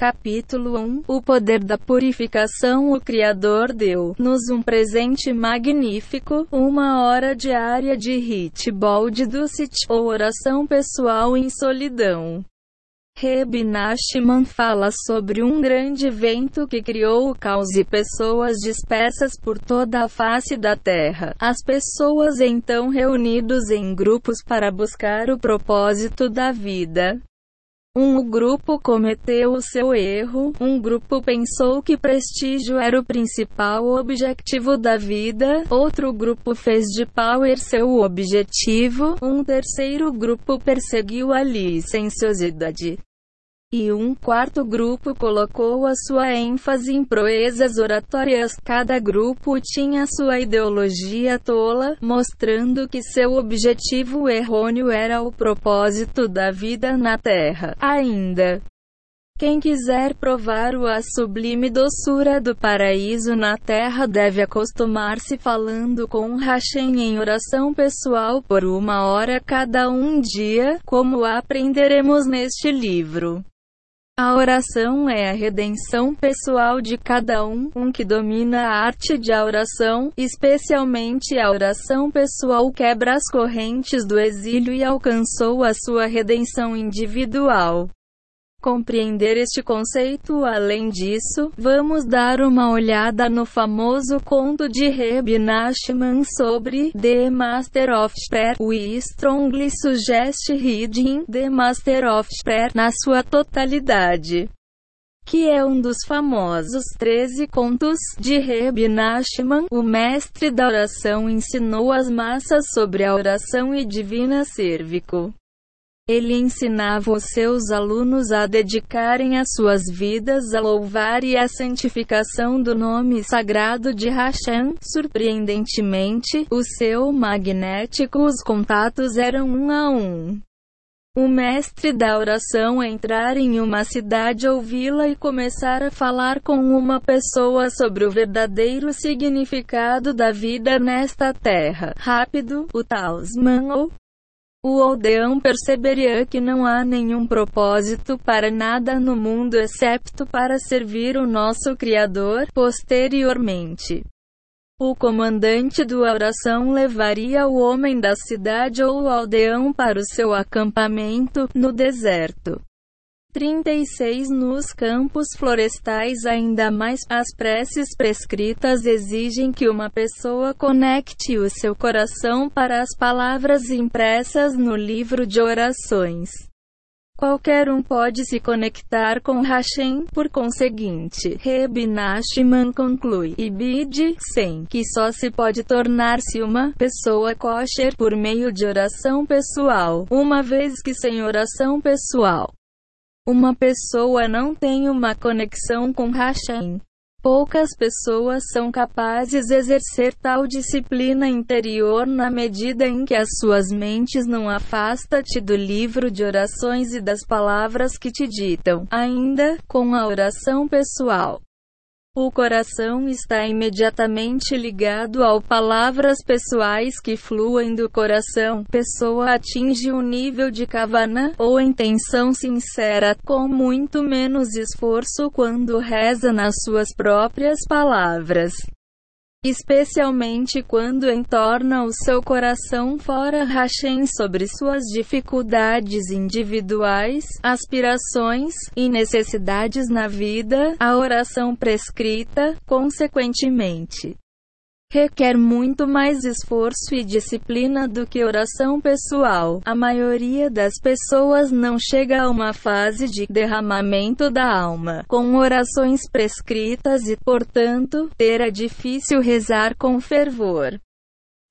Capítulo 1 O poder da purificação O Criador deu-nos um presente magnífico, uma hora diária de hitball de Ducit, ou oração pessoal em solidão. Reb fala sobre um grande vento que criou o caos e pessoas dispersas por toda a face da terra. As pessoas então reunidos em grupos para buscar o propósito da vida. Um grupo cometeu o seu erro, um grupo pensou que prestígio era o principal objetivo da vida, outro grupo fez de power seu objetivo, um terceiro grupo perseguiu a licenciosidade. E um quarto grupo colocou a sua ênfase em proezas oratórias. Cada grupo tinha sua ideologia tola, mostrando que seu objetivo errôneo era o propósito da vida na Terra. Ainda. Quem quiser provar o a sublime doçura do paraíso na terra deve acostumar-se falando com Hashem em oração pessoal por uma hora cada um dia, como aprenderemos neste livro. A oração é a redenção pessoal de cada um, um que domina a arte de oração, especialmente a oração pessoal quebra as correntes do exílio e alcançou a sua redenção individual. Compreender este conceito Além disso, vamos dar uma olhada no famoso conto de Reb Nachman sobre The Master of Prayer. We strongly suggest reading The Master of Prayer na sua totalidade que é um dos famosos 13 contos de Reb Nachman, o mestre da oração ensinou as massas sobre a oração e divina cérvico. Ele ensinava os seus alunos a dedicarem as suas vidas a louvar e a santificação do nome sagrado de Hashem. Surpreendentemente, o seu magnético os contatos eram um a um. O mestre da oração entrar em uma cidade ouvi-la e começar a falar com uma pessoa sobre o verdadeiro significado da vida nesta terra. Rápido, o talismã ou o aldeão perceberia que não há nenhum propósito para nada no mundo excepto para servir o nosso Criador. Posteriormente, o comandante do oração levaria o homem da cidade ou o aldeão para o seu acampamento no deserto. 36 Nos campos florestais ainda mais, as preces prescritas exigem que uma pessoa conecte o seu coração para as palavras impressas no livro de orações. Qualquer um pode se conectar com Hashem, por conseguinte, Reb conclui, Ibid, sem, que só se pode tornar-se uma pessoa kosher por meio de oração pessoal, uma vez que sem oração pessoal, uma pessoa não tem uma conexão com Hashem. Poucas pessoas são capazes de exercer tal disciplina interior na medida em que as suas mentes não afasta-te do livro de orações e das palavras que te ditam, ainda, com a oração pessoal. O coração está imediatamente ligado ao palavras pessoais que fluem do coração. Pessoa atinge um nível de kavana, ou intenção sincera, com muito menos esforço quando reza nas suas próprias palavras especialmente quando entorna o seu coração fora Hashem sobre suas dificuldades individuais, aspirações e necessidades na vida, a oração prescrita, consequentemente, requer muito mais esforço e disciplina do que oração pessoal. A maioria das pessoas não chega a uma fase de derramamento da alma com orações prescritas e, portanto, terá difícil rezar com fervor.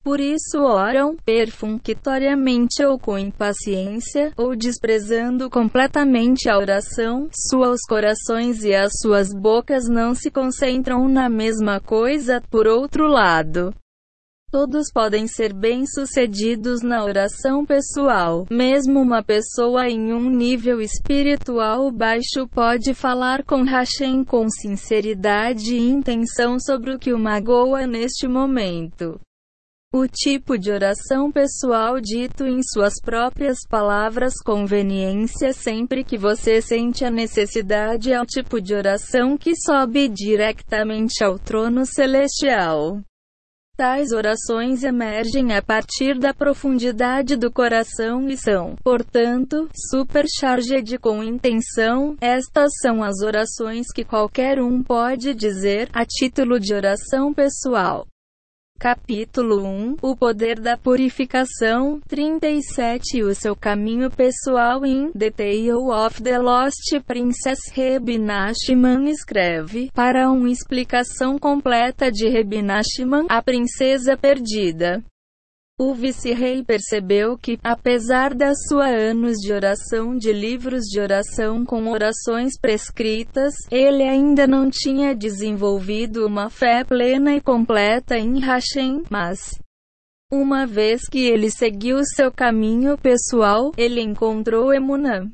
Por isso oram, perfunctoriamente ou com impaciência, ou desprezando completamente a oração, seus corações e as suas bocas não se concentram na mesma coisa, por outro lado. Todos podem ser bem-sucedidos na oração pessoal. Mesmo uma pessoa em um nível espiritual baixo pode falar com Hashem com sinceridade e intenção sobre o que o magoa neste momento. O tipo de oração pessoal dito em suas próprias palavras conveniência sempre que você sente a necessidade é o tipo de oração que sobe diretamente ao trono celestial. Tais orações emergem a partir da profundidade do coração e são, portanto, supercharged com intenção. Estas são as orações que qualquer um pode dizer a título de oração pessoal. Capítulo 1 O poder da purificação 37 O seu caminho pessoal em The Tale of the Lost Princess Reb Nachman escreve para uma explicação completa de Reb Nachman, a princesa perdida. O vice-rei percebeu que, apesar da sua anos de oração de livros de oração com orações prescritas, ele ainda não tinha desenvolvido uma fé plena e completa em Hashem, mas uma vez que ele seguiu seu caminho pessoal, ele encontrou Emunã.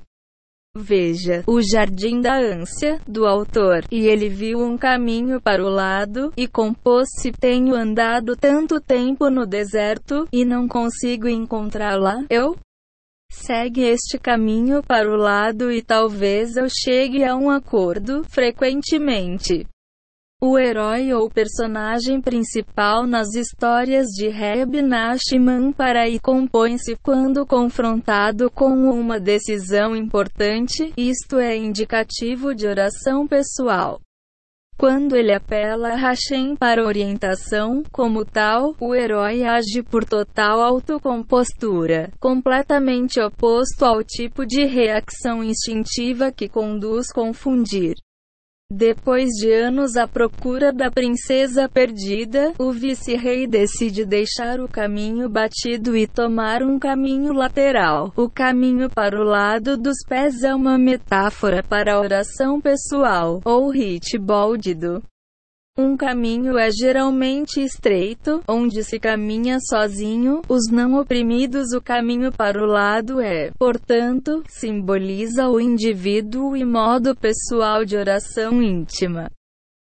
Veja, O Jardim da Ânsia, do autor, e ele viu um caminho para o lado, e compôs-se: Tenho andado tanto tempo no deserto, e não consigo encontrá-la. Eu? Segue este caminho para o lado e talvez eu chegue a um acordo. Frequentemente, o herói ou personagem principal nas histórias de Reb Nachman para e compõe-se quando confrontado com uma decisão importante, isto é indicativo de oração pessoal. Quando ele apela a Hashem para orientação, como tal, o herói age por total autocompostura, completamente oposto ao tipo de reação instintiva que conduz confundir. Depois de anos à procura da princesa perdida, o vice-rei decide deixar o caminho batido e tomar um caminho lateral. O caminho para o lado dos pés é uma metáfora para a oração pessoal, ou rit boldido. Um caminho é geralmente estreito, onde se caminha sozinho, os não oprimidos. O caminho para o lado é, portanto, simboliza o indivíduo e modo pessoal de oração íntima.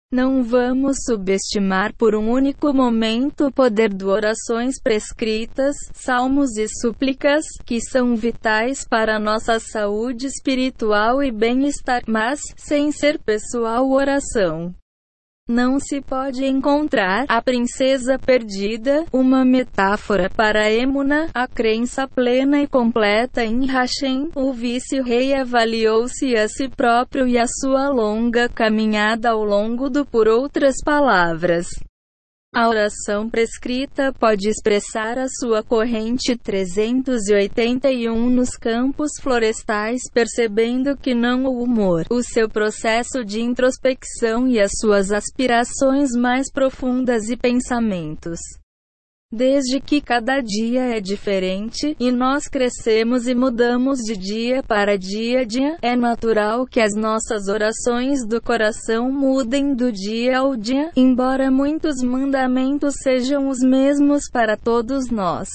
Não vamos subestimar por um único momento o poder do orações prescritas, salmos e súplicas, que são vitais para nossa saúde espiritual e bem-estar, mas, sem ser pessoal oração não se pode encontrar a princesa perdida, uma metáfora para Emuna, a crença plena e completa em Hashem. O vice-rei avaliou-se a si próprio e a sua longa caminhada ao longo do por outras palavras. A oração prescrita pode expressar a sua corrente 381 nos campos florestais, percebendo que não o humor, o seu processo de introspecção e as suas aspirações mais profundas e pensamentos. Desde que cada dia é diferente, e nós crescemos e mudamos de dia para dia, dia, é natural que as nossas orações do coração mudem do dia ao dia, embora muitos mandamentos sejam os mesmos para todos nós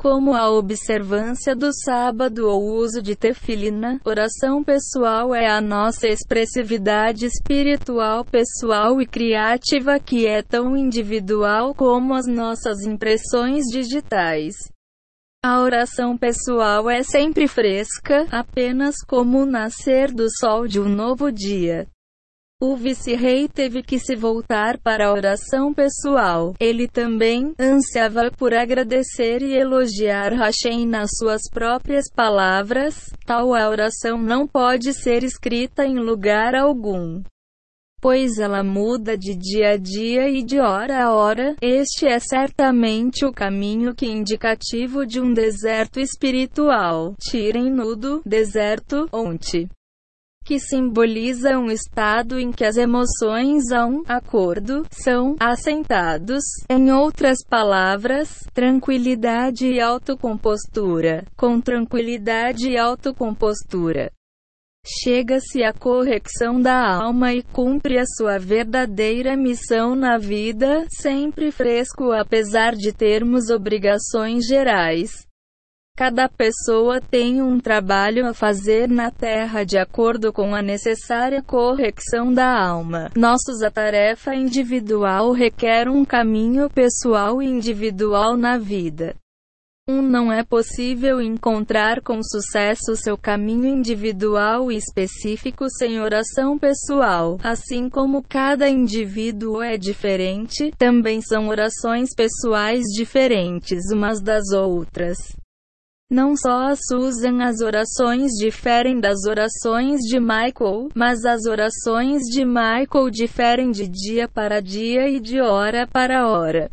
como a observância do sábado ou o uso de tefilina. Oração pessoal é a nossa expressividade espiritual pessoal e criativa que é tão individual como as nossas impressões digitais. A oração pessoal é sempre fresca, apenas como o nascer do sol de um novo dia. O vice-rei teve que se voltar para a oração pessoal. Ele também ansiava por agradecer e elogiar Hashem nas suas próprias palavras. Tal a oração não pode ser escrita em lugar algum pois ela muda de dia a dia e de hora a hora. Este é certamente o caminho que indicativo de um deserto espiritual. Tirem nudo, deserto, onte que simboliza um estado em que as emoções a um acordo são assentados. Em outras palavras, tranquilidade e autocompostura. Com tranquilidade e autocompostura, chega-se à correção da alma e cumpre a sua verdadeira missão na vida, sempre fresco apesar de termos obrigações gerais. Cada pessoa tem um trabalho a fazer na Terra de acordo com a necessária correção da alma. Nossa tarefa individual requer um caminho pessoal e individual na vida. Um não é possível encontrar com sucesso seu caminho individual e específico sem oração pessoal. Assim como cada indivíduo é diferente, também são orações pessoais diferentes umas das outras. Não só a Susan as orações diferem das orações de Michael, mas as orações de Michael diferem de dia para dia e de hora para hora.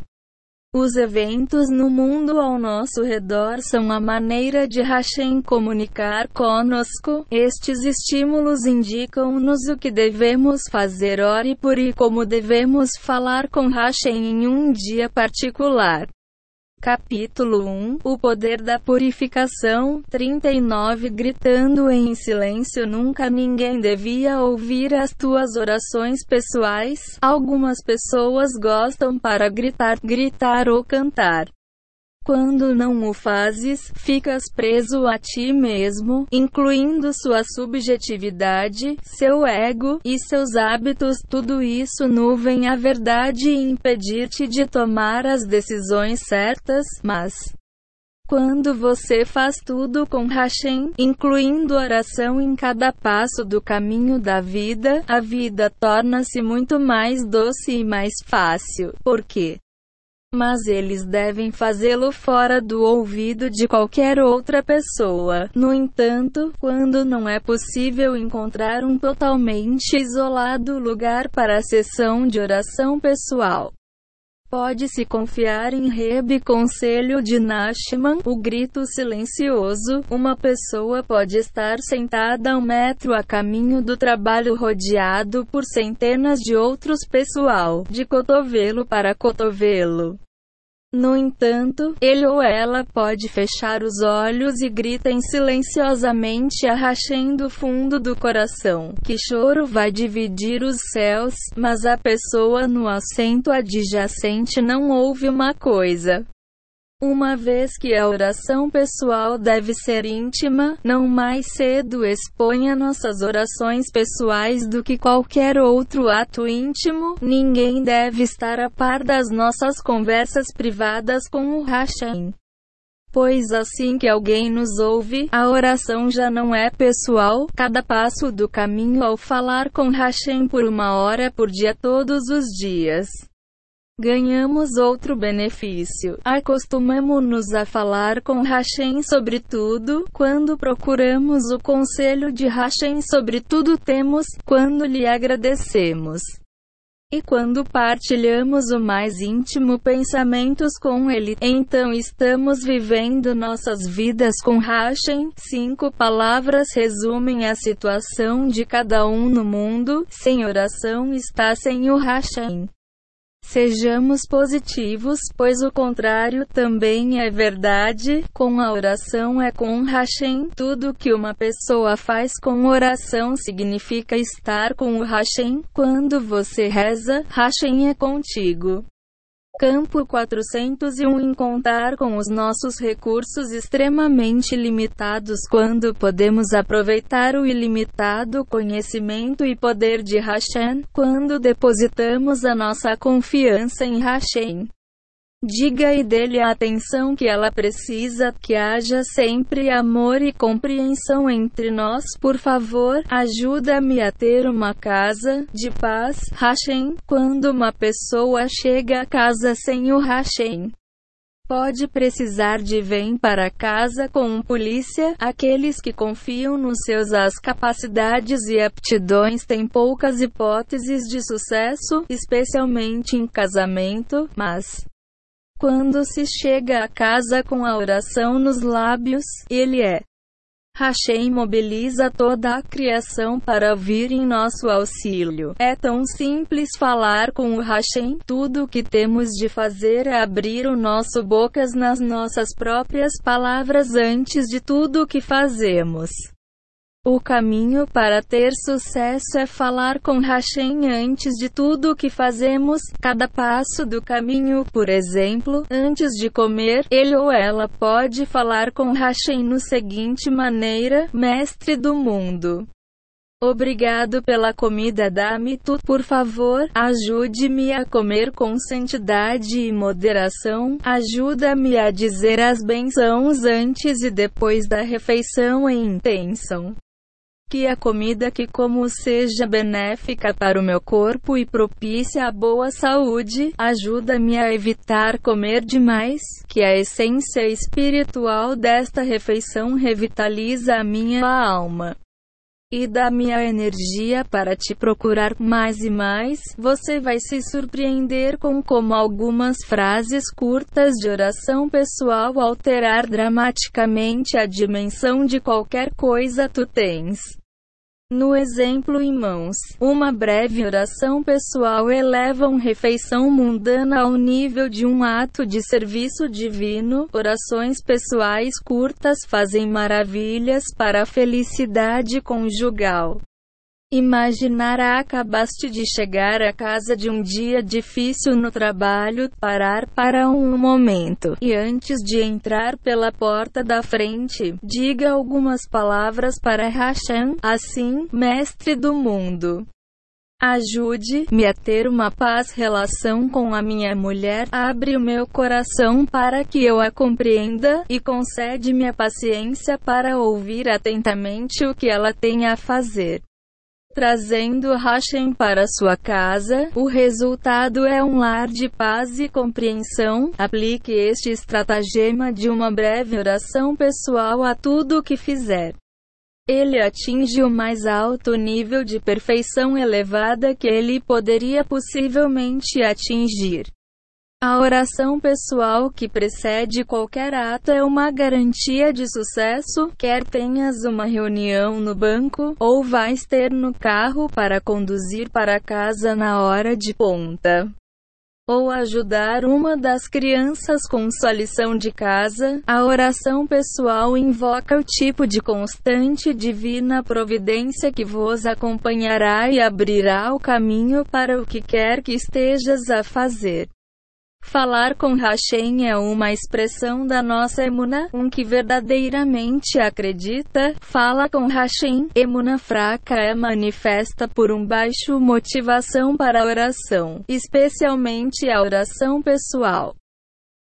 Os eventos no mundo ao nosso redor são a maneira de Hashem comunicar conosco. Estes estímulos indicam-nos o que devemos fazer ore por e como devemos falar com Hashem em um dia particular. Capítulo 1 O poder da purificação 39 Gritando em silêncio Nunca ninguém devia ouvir as tuas orações pessoais. Algumas pessoas gostam para gritar, gritar ou cantar. Quando não o fazes, ficas preso a ti mesmo, incluindo sua subjetividade, seu ego e seus hábitos. Tudo isso nuvem a verdade e impedir-te de tomar as decisões certas, mas quando você faz tudo com Hashem, incluindo oração em cada passo do caminho da vida, a vida torna-se muito mais doce e mais fácil. Por quê? Mas eles devem fazê-lo fora do ouvido de qualquer outra pessoa. No entanto, quando não é possível encontrar um totalmente isolado lugar para a sessão de oração pessoal, Pode-se confiar em Reb Conselho de Nashman, o grito silencioso. Uma pessoa pode estar sentada um metro a caminho do trabalho rodeado por centenas de outros pessoal, de cotovelo para cotovelo. No entanto, ele ou ela pode fechar os olhos e gritem silenciosamente a Hashem do fundo do coração. Que choro vai dividir os céus, mas a pessoa no assento adjacente não ouve uma coisa. Uma vez que a oração pessoal deve ser íntima, não mais cedo exponha nossas orações pessoais do que qualquer outro ato íntimo. Ninguém deve estar a par das nossas conversas privadas com o Hashem. Pois assim que alguém nos ouve, a oração já não é pessoal. Cada passo do caminho ao falar com Hashem por uma hora por dia todos os dias ganhamos outro benefício. Acostumamos-nos a falar com Hashem sobre tudo, quando procuramos o conselho de Hashem sobre tudo temos, quando lhe agradecemos. E quando partilhamos o mais íntimo pensamentos com ele, então estamos vivendo nossas vidas com Hashem. Cinco palavras resumem a situação de cada um no mundo. Sem oração está sem o Hashem. Sejamos positivos, pois o contrário também é verdade. Com a oração é com Hashem. Tudo que uma pessoa faz com oração significa estar com o Hashem. Quando você reza, Hashem é contigo. Campo 401 Em contar com os nossos recursos extremamente limitados quando podemos aproveitar o ilimitado conhecimento e poder de Hashem, quando depositamos a nossa confiança em Hashem. Diga e dele a atenção que ela precisa, que haja sempre amor e compreensão entre nós. Por favor, ajuda-me a ter uma casa de paz. Hashem, quando uma pessoa chega a casa sem o Hashem, pode precisar de vem para casa com um polícia. Aqueles que confiam nos seus as capacidades e aptidões têm poucas hipóteses de sucesso, especialmente em casamento, mas quando se chega a casa com a oração nos lábios, ele é. Hashem mobiliza toda a criação para vir em nosso auxílio. É tão simples falar com o Hashem. Tudo o que temos de fazer é abrir o nosso bocas nas nossas próprias palavras antes de tudo o que fazemos. O caminho para ter sucesso é falar com Hashem antes de tudo o que fazemos, cada passo do caminho. Por exemplo, antes de comer, ele ou ela pode falar com Hashem no seguinte maneira: Mestre do mundo. Obrigado pela comida, dá-me tudo, por favor. Ajude-me a comer com santidade e moderação. Ajuda-me a dizer as bênçãos antes e depois da refeição em intenção que a comida que como seja benéfica para o meu corpo e propícia a boa saúde, ajuda-me a evitar comer demais, que a essência espiritual desta refeição revitaliza a minha alma e dá minha energia para te procurar mais e mais, você vai se surpreender com como algumas frases curtas de oração pessoal alterar dramaticamente a dimensão de qualquer coisa tu tens. No exemplo em mãos, uma breve oração pessoal eleva uma refeição mundana ao nível de um ato de serviço divino. Orações pessoais curtas fazem maravilhas para a felicidade conjugal. Imaginar acabaste de chegar à casa de um dia difícil no trabalho, parar para um momento e antes de entrar pela porta da frente, diga algumas palavras para Hashem, assim, mestre do mundo. Ajude-me a ter uma paz relação com a minha mulher, abre o meu coração para que eu a compreenda, e concede-me a paciência para ouvir atentamente o que ela tem a fazer trazendo Hashem para sua casa, o resultado é um lar de paz e compreensão. Aplique este estratagema de uma breve oração pessoal a tudo o que fizer. Ele atinge o mais alto nível de perfeição elevada que ele poderia possivelmente atingir. A oração pessoal que precede qualquer ato é uma garantia de sucesso, quer tenhas uma reunião no banco, ou vais ter no carro para conduzir para casa na hora de ponta. Ou ajudar uma das crianças com sua lição de casa, a oração pessoal invoca o tipo de constante divina providência que vos acompanhará e abrirá o caminho para o que quer que estejas a fazer. Falar com Hashem é uma expressão da nossa emuna, um que verdadeiramente acredita, fala com Hashem. Emuna fraca é manifesta por um baixo motivação para a oração, especialmente a oração pessoal.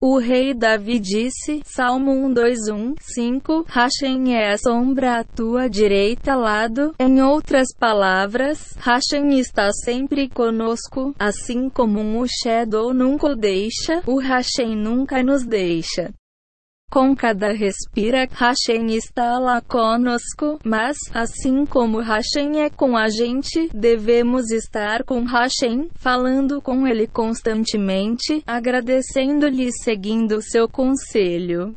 O rei Davi disse, Salmo 121, 5, Hashem é a sombra à tua direita lado. Em outras palavras, Hashem está sempre conosco, assim como um shadow nunca o deixa, o Hashem nunca nos deixa. Com cada respira, Hashem está lá conosco, mas, assim como Hashem é com a gente, devemos estar com Hashem, falando com ele constantemente, agradecendo-lhe e seguindo seu conselho.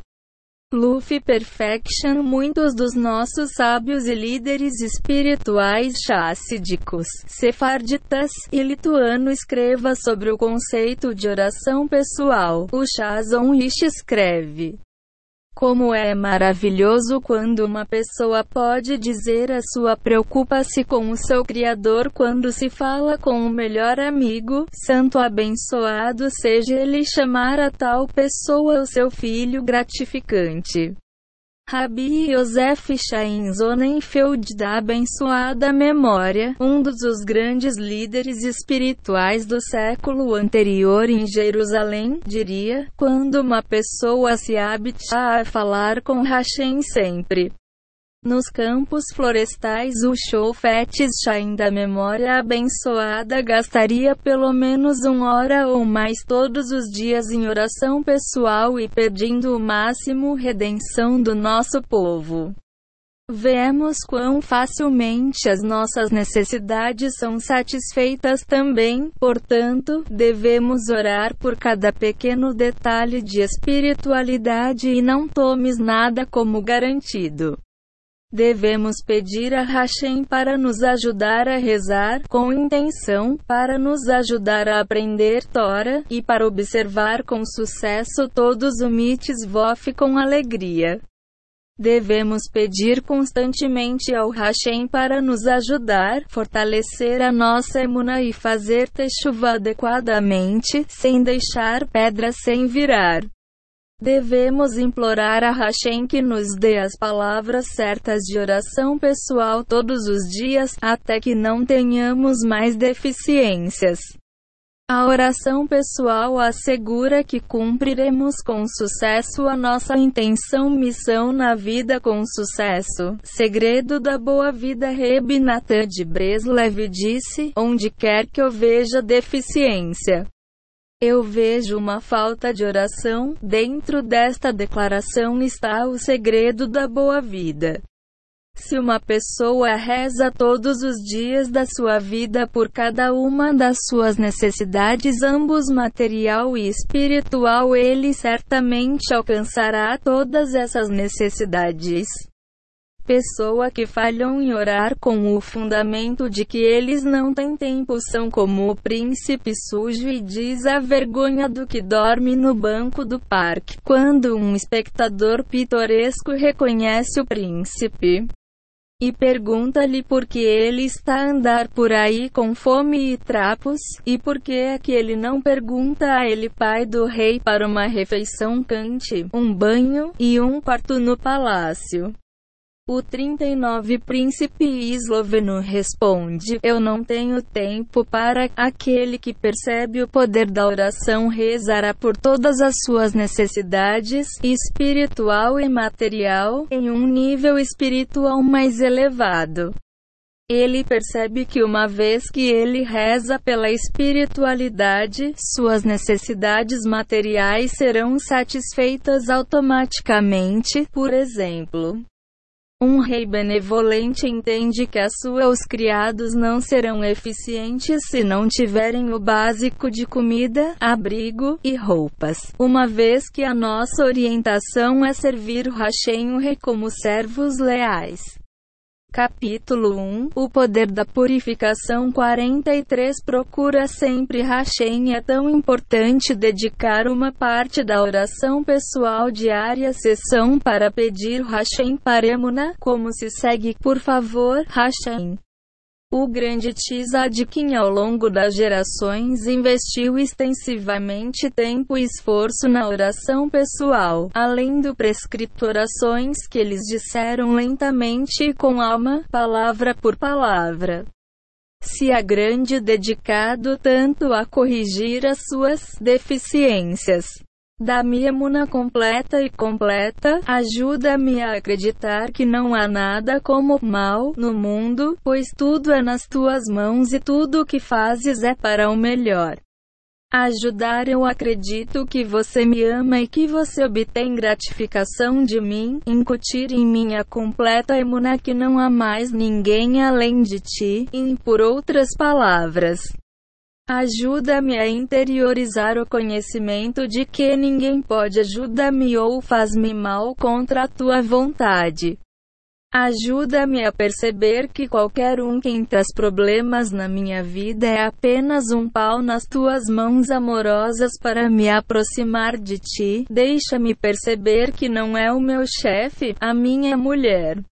Luffy Perfection Muitos dos nossos sábios e líderes espirituais chassídicos, sefarditas e lituano escreva sobre o conceito de oração pessoal. O Shazon Rish escreve como é maravilhoso quando uma pessoa pode dizer a sua preocupa-se com o seu Criador quando se fala com o melhor amigo, santo abençoado seja ele chamar a tal pessoa o seu filho gratificante. Rabi Yosef Chaim Zonenfeld da abençoada memória, um dos grandes líderes espirituais do século anterior em Jerusalém, diria, quando uma pessoa se habita a falar com Hashem sempre. Nos campos florestais o Shofetes Shain da memória abençoada gastaria pelo menos uma hora ou mais todos os dias em oração pessoal e pedindo o máximo redenção do nosso povo. Vemos quão facilmente as nossas necessidades são satisfeitas também, portanto, devemos orar por cada pequeno detalhe de espiritualidade e não tomes nada como garantido. Devemos pedir a Hashem para nos ajudar a rezar, com intenção, para nos ajudar a aprender Tora, e para observar com sucesso todos os mitzvot com alegria. Devemos pedir constantemente ao Hashem para nos ajudar, fortalecer a nossa emuna e fazer chuva adequadamente, sem deixar pedras sem virar. Devemos implorar a Hashem que nos dê as palavras certas de oração pessoal todos os dias, até que não tenhamos mais deficiências. A oração pessoal assegura que cumpriremos com sucesso a nossa intenção missão na vida com sucesso. Segredo da boa vida Reb Natan de Breslev disse, onde quer que eu veja deficiência. Eu vejo uma falta de oração, dentro desta declaração está o segredo da boa vida. Se uma pessoa reza todos os dias da sua vida por cada uma das suas necessidades, ambos material e espiritual, ele certamente alcançará todas essas necessidades. Pessoa que falham em orar com o fundamento de que eles não têm tempo são como o príncipe sujo e diz a vergonha do que dorme no banco do parque. Quando um espectador pitoresco reconhece o príncipe, e pergunta-lhe por que ele está a andar por aí com fome e trapos, e por que é que ele não pergunta a ele pai do rei para uma refeição cante, um banho, e um quarto no palácio. O 39 príncipe esloveno responde: Eu não tenho tempo para. Aquele que percebe o poder da oração rezará por todas as suas necessidades, espiritual e material, em um nível espiritual mais elevado. Ele percebe que uma vez que ele reza pela espiritualidade, suas necessidades materiais serão satisfeitas automaticamente, por exemplo. Um rei benevolente entende que a sua os criados não serão eficientes se não tiverem o básico de comida, abrigo e roupas. Uma vez que a nossa orientação é servir o Hashem o rei como servos leais. Capítulo 1 O poder da purificação 43 Procura sempre Hashem É tão importante dedicar uma parte da oração pessoal diária sessão para pedir Hashem Paremuna, como se segue, por favor, Hashem. O grande Tzadkin ao longo das gerações investiu extensivamente tempo e esforço na oração pessoal, além do prescrito orações que eles disseram lentamente e com alma, palavra por palavra. Se a grande dedicado tanto a corrigir as suas deficiências, Dá-me emuna completa e completa, ajuda-me a acreditar que não há nada como mal no mundo, pois tudo é nas tuas mãos e tudo o que fazes é para o melhor. Ajudar eu acredito que você me ama e que você obtém gratificação de mim, incutir em mim a completa emuna que não há mais ninguém além de ti, e por outras palavras, Ajuda-me a interiorizar o conhecimento de que ninguém pode ajudar-me ou faz-me mal contra a tua vontade. Ajuda-me a perceber que qualquer um que traz problemas na minha vida é apenas um pau nas tuas mãos amorosas para me aproximar de ti. Deixa-me perceber que não é o meu chefe, a minha mulher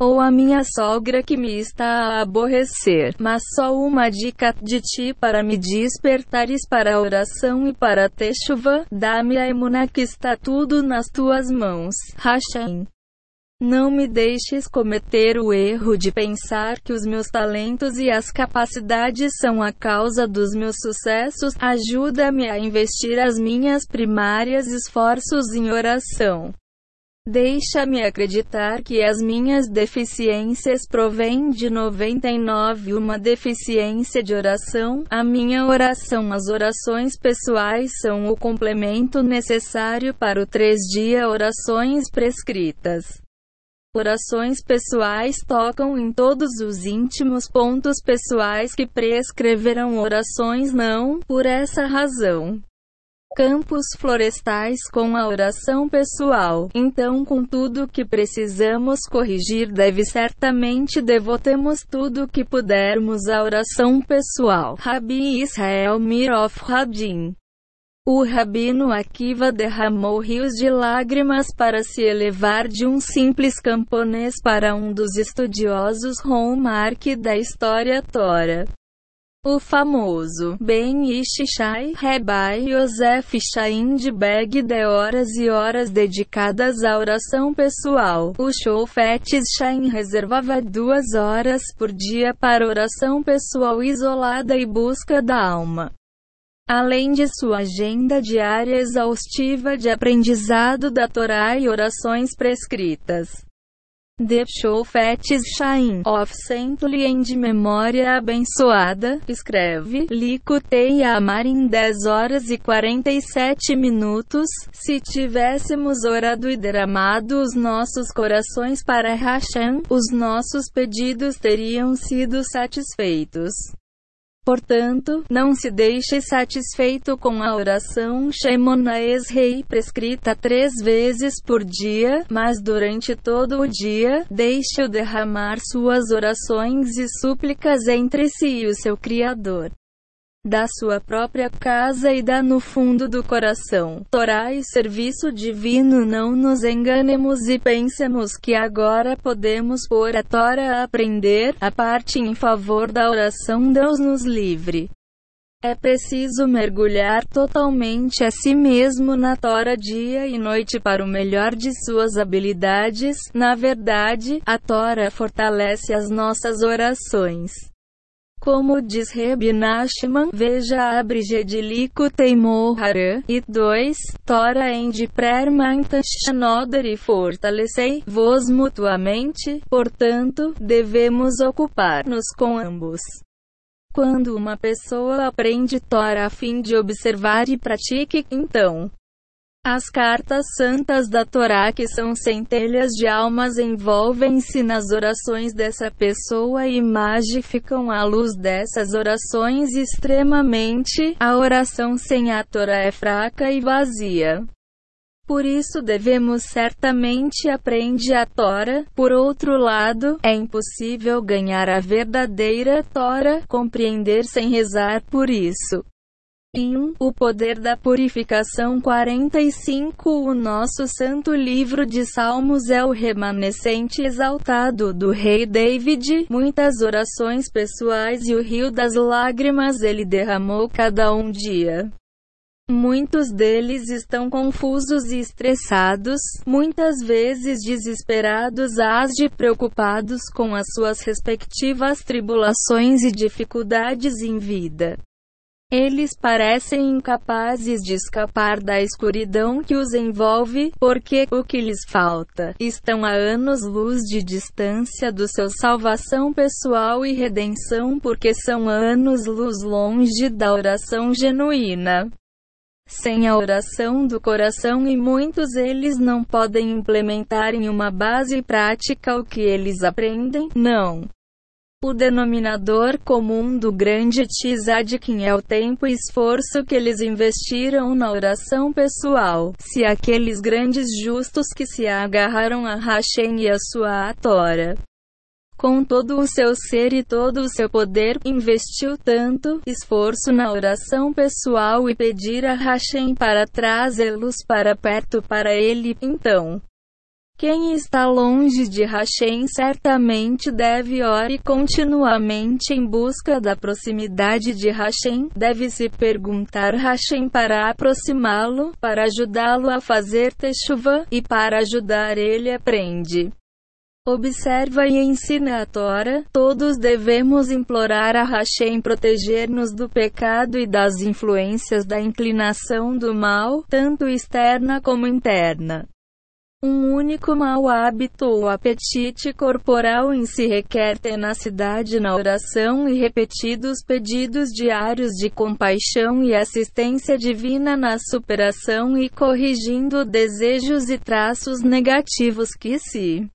ou a minha sogra que me está a aborrecer, mas só uma dica de ti para me despertares para a oração e para ter chuva, dá-me a emuna que está tudo nas tuas mãos, Hashem. Não me deixes cometer o erro de pensar que os meus talentos e as capacidades são a causa dos meus sucessos. Ajuda-me a investir as minhas primárias esforços em oração. Deixa-me acreditar que as minhas deficiências provêm de 99 uma deficiência de oração. A minha oração, as orações pessoais são o complemento necessário para o três dia orações prescritas. Orações pessoais tocam em todos os íntimos pontos pessoais que prescreverão orações não, por essa razão campos florestais com a oração pessoal. Então, com tudo que precisamos corrigir, deve certamente devotemos tudo que pudermos à oração pessoal. Rabi Israel Mirof Rabin O rabino Akiva derramou rios de lágrimas para se elevar de um simples camponês para um dos estudiosos hallmark da história Tora. O famoso Ben Ishishai Rebai Yosef Shain de horas e horas dedicadas à oração pessoal. O Shofetes Shain reservava duas horas por dia para oração pessoal isolada e busca da alma além de sua agenda diária exaustiva de aprendizado da Torá e orações prescritas. The Shofetes Shain of Saintly and Memória Abençoada, escreve, Likutei Amar em 10 horas e 47 minutos, se tivéssemos orado e derramado os nossos corações para Hashem, os nossos pedidos teriam sido satisfeitos. Portanto, não se deixe satisfeito com a oração Shemona Rei prescrita três vezes por dia, mas durante todo o dia, deixe-o derramar suas orações e súplicas entre si e o seu Criador da sua própria casa e da no fundo do coração. Torá e serviço divino não nos enganemos e pensemos que agora podemos pôr a Tora a aprender, a parte em favor da oração Deus nos livre. É preciso mergulhar totalmente a si mesmo na Tora dia e noite para o melhor de suas habilidades. Na verdade, a Tora fortalece as nossas orações. Como diz Reb Nachman, veja abrige de lico teimohara, e 2, Tora end prermantashnodar e fortalecei-vos mutuamente, portanto, devemos ocupar-nos com ambos. Quando uma pessoa aprende Tora a fim de observar e pratique, então, as cartas santas da Torá, que são centelhas de almas, envolvem-se nas orações dessa pessoa e magificam a luz dessas orações extremamente. A oração sem a Torá é fraca e vazia. Por isso devemos certamente aprender a Tora. Por outro lado, é impossível ganhar a verdadeira Tora, compreender sem rezar por isso. 1. O poder da purificação 45 O nosso santo livro de Salmos é o remanescente exaltado do rei David. Muitas orações pessoais e o rio das lágrimas ele derramou cada um dia. Muitos deles estão confusos e estressados, muitas vezes desesperados, as de preocupados com as suas respectivas tribulações e dificuldades em vida. Eles parecem incapazes de escapar da escuridão que os envolve, porque o que lhes falta estão a anos-luz de distância do seu salvação pessoal e redenção, porque são anos-luz longe da oração genuína. Sem a oração do coração, e muitos eles não podem implementar em uma base prática o que eles aprendem, não. O denominador comum do grande tzadkin é o tempo e esforço que eles investiram na oração pessoal. Se aqueles grandes justos que se agarraram a Hashem e a sua Torá, com todo o seu ser e todo o seu poder, investiu tanto esforço na oração pessoal e pedir a Hashem para trazê-los para perto para ele, então quem está longe de Hashem certamente deve orar continuamente em busca da proximidade de Hashem. Deve se perguntar Hashem para aproximá-lo, para ajudá-lo a fazer teshuva, e para ajudar ele aprende. Observa e ensina a Tora. Todos devemos implorar a Hashem proteger-nos do pecado e das influências da inclinação do mal, tanto externa como interna. Um único mau hábito ou apetite corporal em si requer tenacidade na oração e repetidos pedidos diários de compaixão e assistência divina na superação e corrigindo desejos e traços negativos que se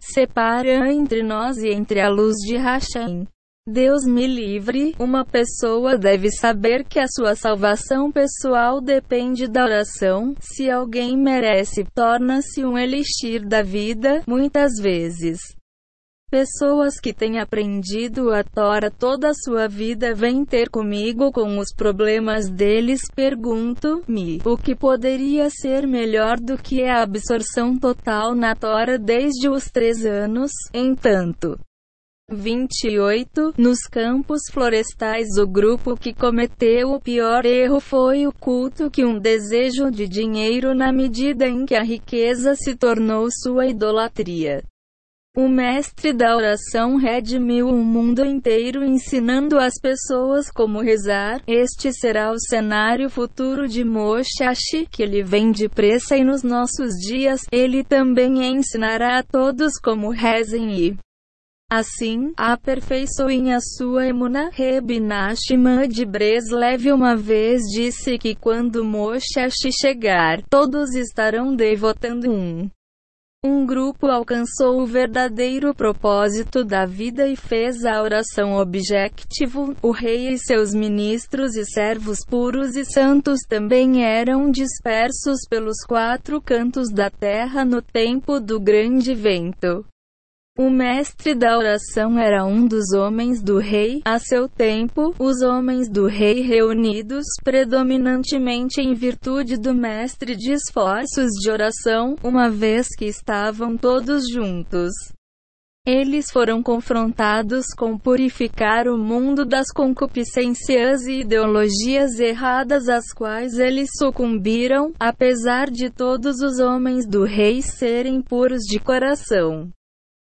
separam entre nós e entre a luz de Hashem. Deus me livre, uma pessoa deve saber que a sua salvação pessoal depende da oração. Se alguém merece, torna-se um elixir da vida, muitas vezes. Pessoas que têm aprendido a Tora toda a sua vida vêm ter comigo com os problemas deles. Pergunto-me o que poderia ser melhor do que a absorção total na Tora desde os três anos. Entanto, 28. Nos campos florestais, o grupo que cometeu o pior erro foi o culto que um desejo de dinheiro na medida em que a riqueza se tornou sua idolatria. O mestre da oração redimiu o mundo inteiro ensinando às pessoas como rezar. Este será o cenário futuro de Moshashi, que ele vem depressa e nos nossos dias, ele também ensinará a todos como rezem e Assim, aperfeiçoem a sua emuna. Rebinashima de Breslev uma vez disse que quando Moshashi chegar, todos estarão devotando um um grupo alcançou o verdadeiro propósito da vida e fez a oração objetivo. O rei e seus ministros e servos puros e santos também eram dispersos pelos quatro cantos da terra no tempo do grande vento. O mestre da oração era um dos homens do rei. A seu tempo, os homens do rei reunidos, predominantemente em virtude do mestre de esforços de oração, uma vez que estavam todos juntos. Eles foram confrontados com purificar o mundo das concupiscências e ideologias erradas às quais eles sucumbiram, apesar de todos os homens do rei serem puros de coração.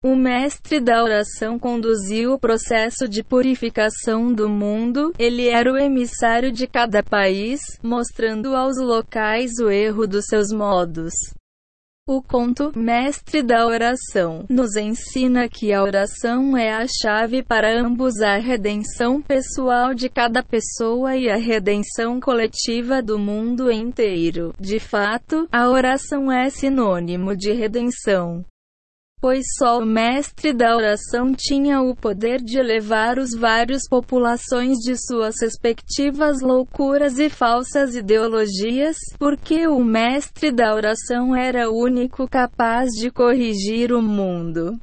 O mestre da oração conduziu o processo de purificação do mundo, ele era o emissário de cada país, mostrando aos locais o erro dos seus modos. O conto Mestre da Oração nos ensina que a oração é a chave para ambos a redenção pessoal de cada pessoa e a redenção coletiva do mundo inteiro. De fato, a oração é sinônimo de redenção pois só o mestre da oração tinha o poder de elevar os vários populações de suas respectivas loucuras e falsas ideologias, porque o mestre da oração era o único capaz de corrigir o mundo.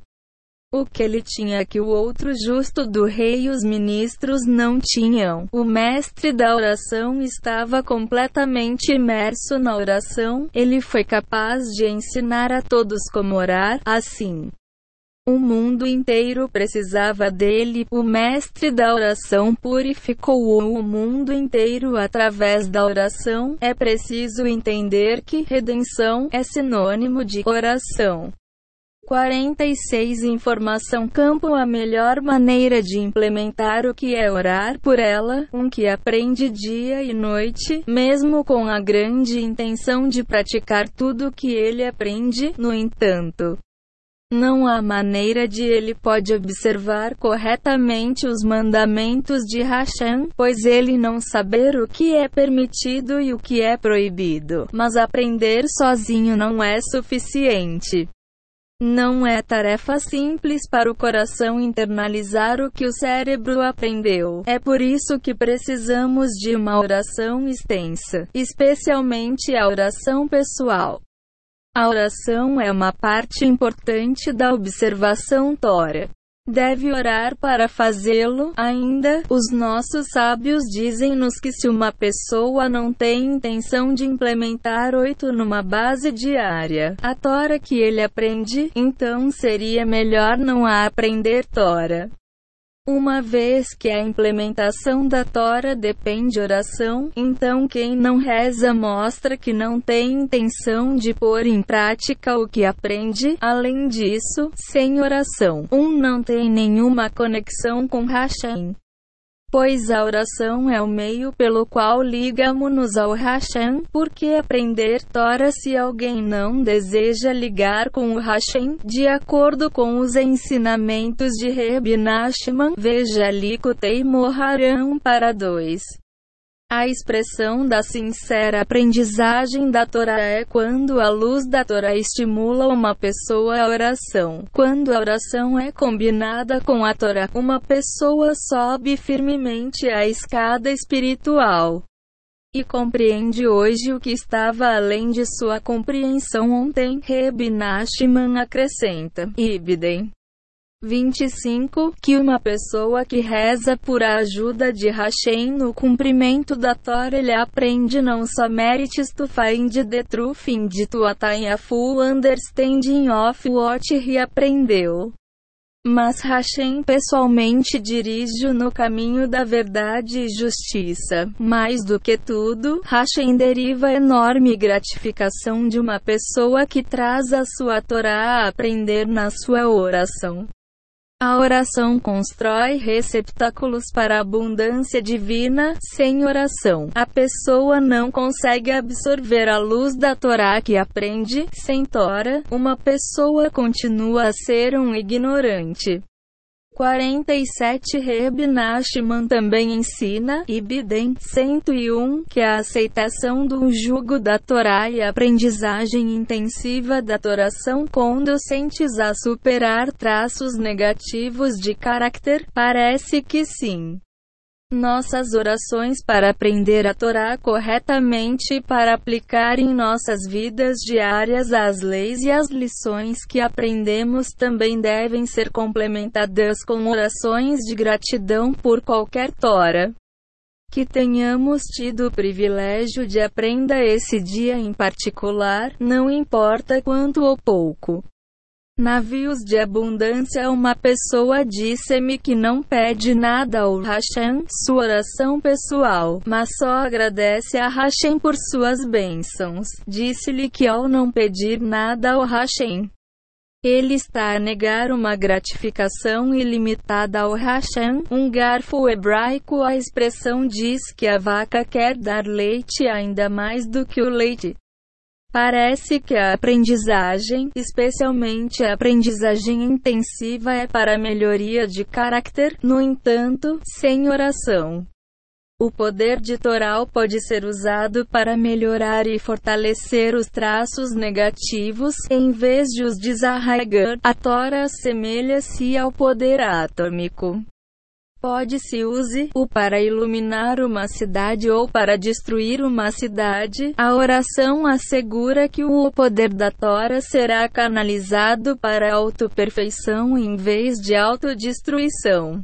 O que ele tinha que o outro justo do rei e os ministros não tinham. O mestre da oração estava completamente imerso na oração, ele foi capaz de ensinar a todos como orar, assim. O mundo inteiro precisava dele. O mestre da oração purificou o mundo inteiro através da oração. É preciso entender que redenção é sinônimo de oração. 46 Informação Campo A melhor maneira de implementar o que é orar por ela, um que aprende dia e noite, mesmo com a grande intenção de praticar tudo o que ele aprende, no entanto. Não há maneira de ele pode observar corretamente os mandamentos de Hashem, pois ele não saber o que é permitido e o que é proibido. Mas aprender sozinho não é suficiente. Não é tarefa simples para o coração internalizar o que o cérebro aprendeu. É por isso que precisamos de uma oração extensa, especialmente a oração pessoal. A oração é uma parte importante da observação Tora deve orar para fazê-lo. Ainda, os nossos sábios dizem-nos que se uma pessoa não tem intenção de implementar oito numa base diária, a Tora que ele aprende, então seria melhor não a aprender Tora. Uma vez que a implementação da Tora depende de oração, então quem não reza mostra que não tem intenção de pôr em prática o que aprende. Além disso, sem oração, um não tem nenhuma conexão com Hashem pois a oração é o meio pelo qual ligamos-nos ao Hashem, porque aprender Tora se alguém não deseja ligar com o Hashem, de acordo com os ensinamentos de Reb Nachman, veja Likutei Moharam para 2. A expressão da sincera aprendizagem da Torá é quando a luz da Torá estimula uma pessoa à oração. Quando a oração é combinada com a Torá, uma pessoa sobe firmemente a escada espiritual e compreende hoje o que estava além de sua compreensão ontem. Reb Nachman acrescenta: Ibidem. 25. Que uma pessoa que reza por a ajuda de Hashem no cumprimento da Torá ele aprende não só méritos to find the truth in to attain a full understanding of what he aprendeu. Mas Hashem pessoalmente dirige-o no caminho da verdade e justiça. Mais do que tudo, Hashem deriva enorme gratificação de uma pessoa que traz a sua Torá a aprender na sua oração. A oração constrói receptáculos para a abundância divina. Sem oração, a pessoa não consegue absorver a luz da Torá que aprende. Sem Tora, uma pessoa continua a ser um ignorante. 47 Reb Nachman também ensina, Ibidem 101, que a aceitação do jugo da Torá e a aprendizagem intensiva da Torá são conducentes a superar traços negativos de caráter? Parece que sim. Nossas orações para aprender a Torá corretamente e para aplicar em nossas vidas diárias as leis e as lições que aprendemos também devem ser complementadas com orações de gratidão por qualquer Torá que tenhamos tido o privilégio de aprenda esse dia em particular, não importa quanto ou pouco. Navios de abundância Uma pessoa disse-me que não pede nada ao Hashem, sua oração pessoal, mas só agradece a Hashem por suas bênçãos. Disse-lhe que ao não pedir nada ao Hashem, ele está a negar uma gratificação ilimitada ao Hashem. Um garfo hebraico A expressão diz que a vaca quer dar leite ainda mais do que o leite. Parece que a aprendizagem, especialmente a aprendizagem intensiva, é para melhoria de caráter, no entanto, sem oração. O poder ditoral pode ser usado para melhorar e fortalecer os traços negativos, em vez de os desarraigar. A Tora assemelha-se ao poder atômico pode-se use-o para iluminar uma cidade ou para destruir uma cidade. A oração assegura que o poder da Tora será canalizado para autoperfeição em vez de autodestruição.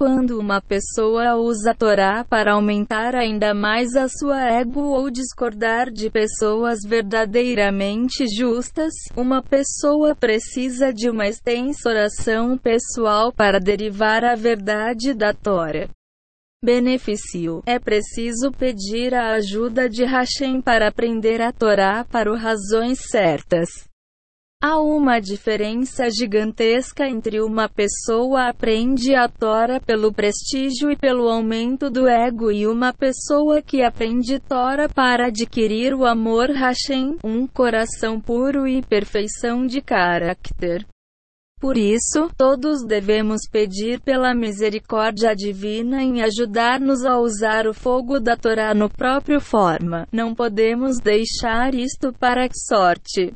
Quando uma pessoa usa a Torá para aumentar ainda mais a sua ego ou discordar de pessoas verdadeiramente justas, uma pessoa precisa de uma extensa oração pessoal para derivar a verdade da Torá. Benefício: é preciso pedir a ajuda de Hashem para aprender a Torá para razões certas. Há uma diferença gigantesca entre uma pessoa aprende a Tora pelo prestígio e pelo aumento do ego e uma pessoa que aprende Tora para adquirir o amor Hashem, um coração puro e perfeição de caráter. Por isso, todos devemos pedir pela misericórdia divina em ajudar-nos a usar o fogo da Torá no próprio forma. Não podemos deixar isto para sorte.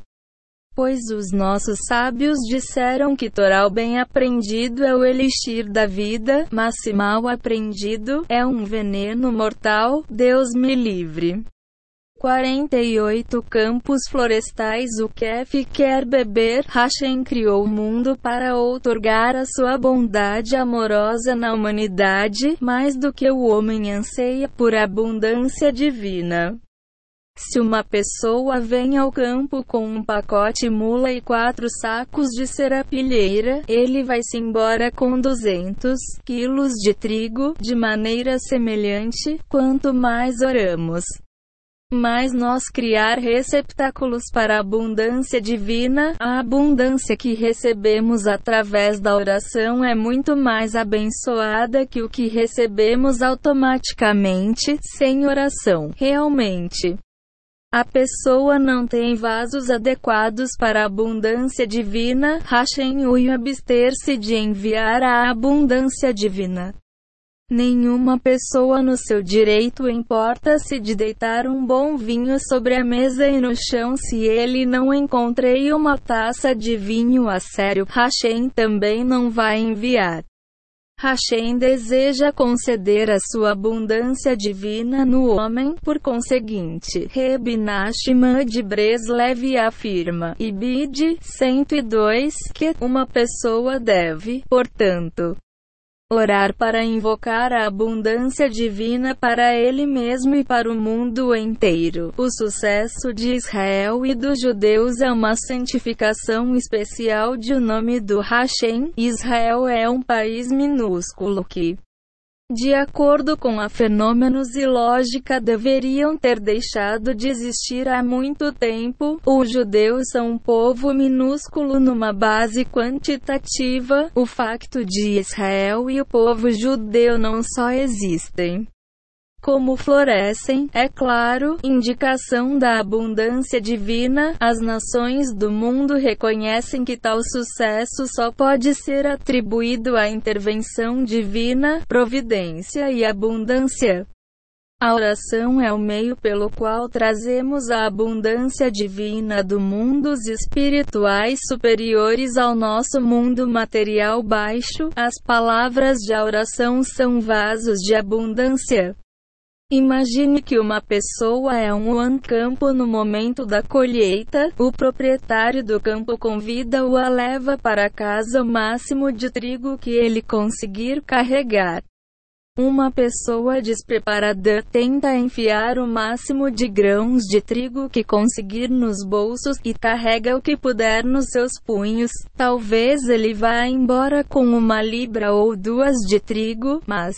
Pois os nossos sábios disseram que Toral bem aprendido é o elixir da vida, mas se mal aprendido, é um veneno mortal, Deus me livre. 48 Campos florestais O Kef quer beber Hashem criou o mundo para outorgar a sua bondade amorosa na humanidade, mais do que o homem anseia por abundância divina. Se uma pessoa vem ao campo com um pacote mula e quatro sacos de serapilheira, ele vai-se embora com 200 quilos de trigo, de maneira semelhante, quanto mais oramos. Mas nós criar receptáculos para a abundância divina, a abundância que recebemos através da oração é muito mais abençoada que o que recebemos automaticamente, sem oração. Realmente. A pessoa não tem vasos adequados para a abundância divina, Hashem Ui abster-se de enviar a abundância divina. Nenhuma pessoa no seu direito importa-se de deitar um bom vinho sobre a mesa e no chão se ele não encontrei uma taça de vinho a sério, Hashem também não vai enviar. Hashem deseja conceder a sua abundância divina no homem, por conseguinte, Reb Nachman de Breslev afirma, Ibid 102, que uma pessoa deve, portanto, orar para invocar a abundância divina para ele mesmo e para o mundo inteiro. O sucesso de Israel e dos judeus é uma santificação especial de o nome do Hashem. Israel é um país minúsculo que de acordo com a fenômenos e lógica deveriam ter deixado de existir há muito tempo. Os judeus são um povo minúsculo numa base quantitativa. O facto de Israel e o povo judeu não só existem, como florescem, é claro, indicação da abundância divina, as nações do mundo reconhecem que tal sucesso só pode ser atribuído à intervenção divina, providência e abundância. A oração é o meio pelo qual trazemos a abundância divina do mundos espirituais superiores ao nosso mundo material baixo. As palavras de oração são vasos de abundância. Imagine que uma pessoa é um campo no momento da colheita, o proprietário do campo convida-o a leva para casa o máximo de trigo que ele conseguir carregar. Uma pessoa despreparada tenta enfiar o máximo de grãos de trigo que conseguir nos bolsos e carrega o que puder nos seus punhos. Talvez ele vá embora com uma libra ou duas de trigo, mas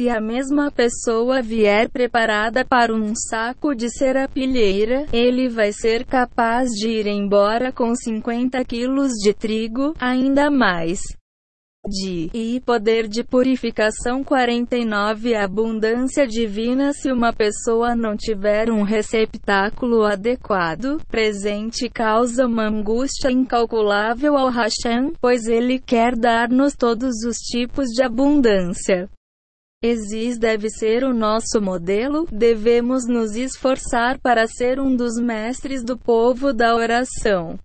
se a mesma pessoa vier preparada para um saco de serapilheira, ele vai ser capaz de ir embora com 50 quilos de trigo, ainda mais de e poder de purificação 49 abundância divina. Se uma pessoa não tiver um receptáculo adequado presente causa uma angústia incalculável ao Hashem pois ele quer dar-nos todos os tipos de abundância Exis deve ser o nosso modelo, devemos nos esforçar para ser um dos mestres do povo da oração.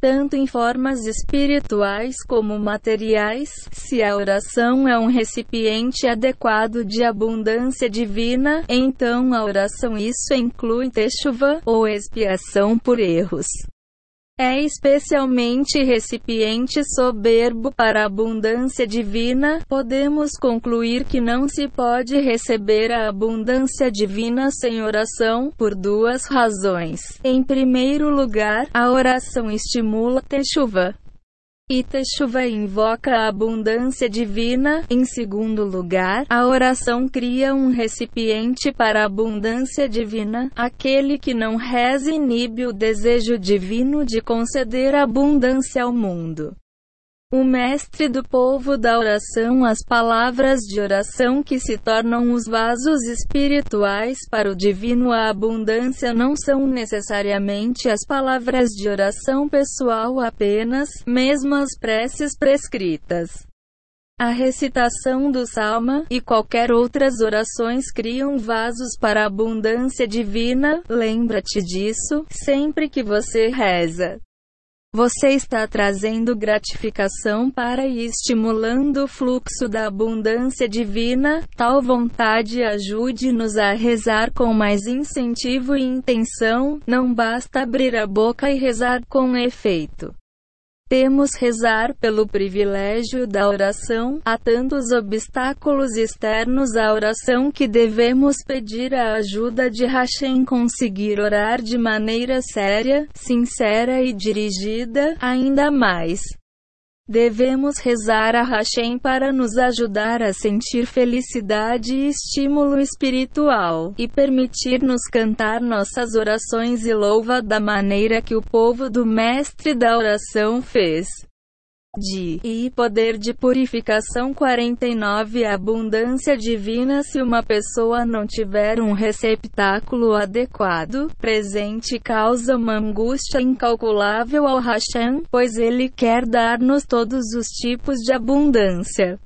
Tanto em formas espirituais como materiais, se a oração é um recipiente adequado de abundância divina, então a oração isso inclui techuva, ou expiação por erros. É especialmente recipiente soberbo para a abundância divina, podemos concluir que não se pode receber a abundância divina sem oração, por duas razões. Em primeiro lugar, a oração estimula chuva. Teshuva invoca a abundância divina. Em segundo lugar, a oração cria um recipiente para a abundância divina. Aquele que não reza inibe o desejo divino de conceder abundância ao mundo. O mestre do povo da oração As palavras de oração que se tornam os vasos espirituais para o divino A abundância não são necessariamente as palavras de oração pessoal apenas, mesmo as preces prescritas. A recitação do Salma e qualquer outras orações criam vasos para a abundância divina. Lembra-te disso sempre que você reza. Você está trazendo gratificação para e estimulando o fluxo da abundância divina. Tal vontade ajude-nos a rezar com mais incentivo e intenção. Não basta abrir a boca e rezar com efeito. Temos rezar pelo privilégio da oração. Há tantos obstáculos externos à oração que devemos pedir a ajuda de Hashem conseguir orar de maneira séria, sincera e dirigida, ainda mais. Devemos rezar a Hashem para nos ajudar a sentir felicidade e estímulo espiritual, e permitir-nos cantar nossas orações e louva da maneira que o povo do Mestre da oração fez de e poder de purificação. 49 abundância divina. Se uma pessoa não tiver um receptáculo adequado presente causa uma angústia incalculável ao Hashem pois ele quer dar-nos todos os tipos de abundância.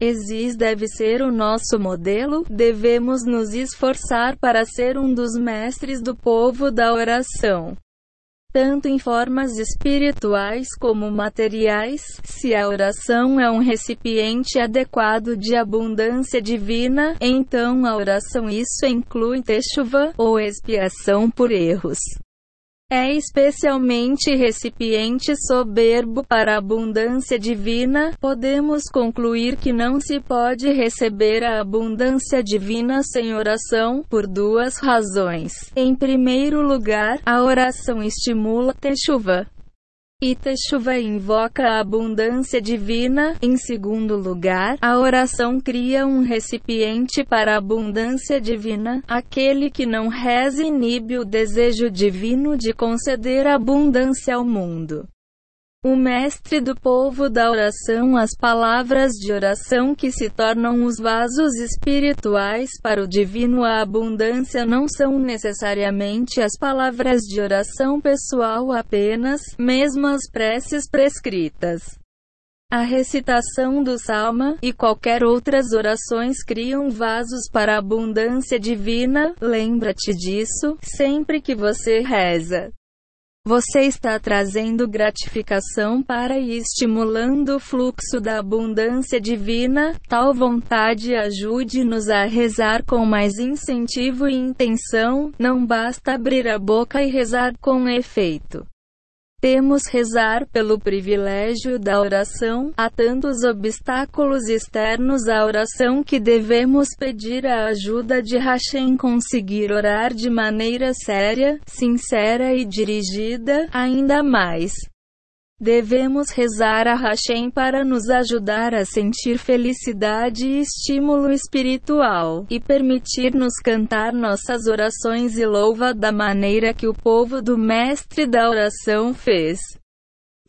Exis deve ser o nosso modelo, devemos nos esforçar para ser um dos mestres do povo da oração. Tanto em formas espirituais como materiais. Se a oração é um recipiente adequado de abundância divina, então a oração isso inclui techuva, ou expiação por erros é especialmente recipiente soberbo para a abundância divina, podemos concluir que não se pode receber a abundância divina sem oração, por duas razões. Em primeiro lugar, a oração estimula Teshuvah, Teshuva invoca a abundância divina. Em segundo lugar, a oração cria um recipiente para a abundância divina. Aquele que não reza inibe o desejo divino de conceder abundância ao mundo o mestre do povo da oração, as palavras de oração que se tornam os vasos espirituais para o divino. A abundância não são necessariamente as palavras de oração pessoal apenas, mesmo as preces prescritas. A recitação do salma e qualquer outras orações criam vasos para a abundância divina. Lembra-te disso sempre que você reza. Você está trazendo gratificação para e estimulando o fluxo da abundância divina. Tal vontade ajude-nos a rezar com mais incentivo e intenção. Não basta abrir a boca e rezar com efeito. Temos rezar pelo privilégio da oração. Há tantos obstáculos externos à oração que devemos pedir a ajuda de Hashem conseguir orar de maneira séria, sincera e dirigida, ainda mais. Devemos rezar a Hashem para nos ajudar a sentir felicidade e estímulo espiritual, e permitir-nos cantar nossas orações e louva da maneira que o povo do Mestre da oração fez.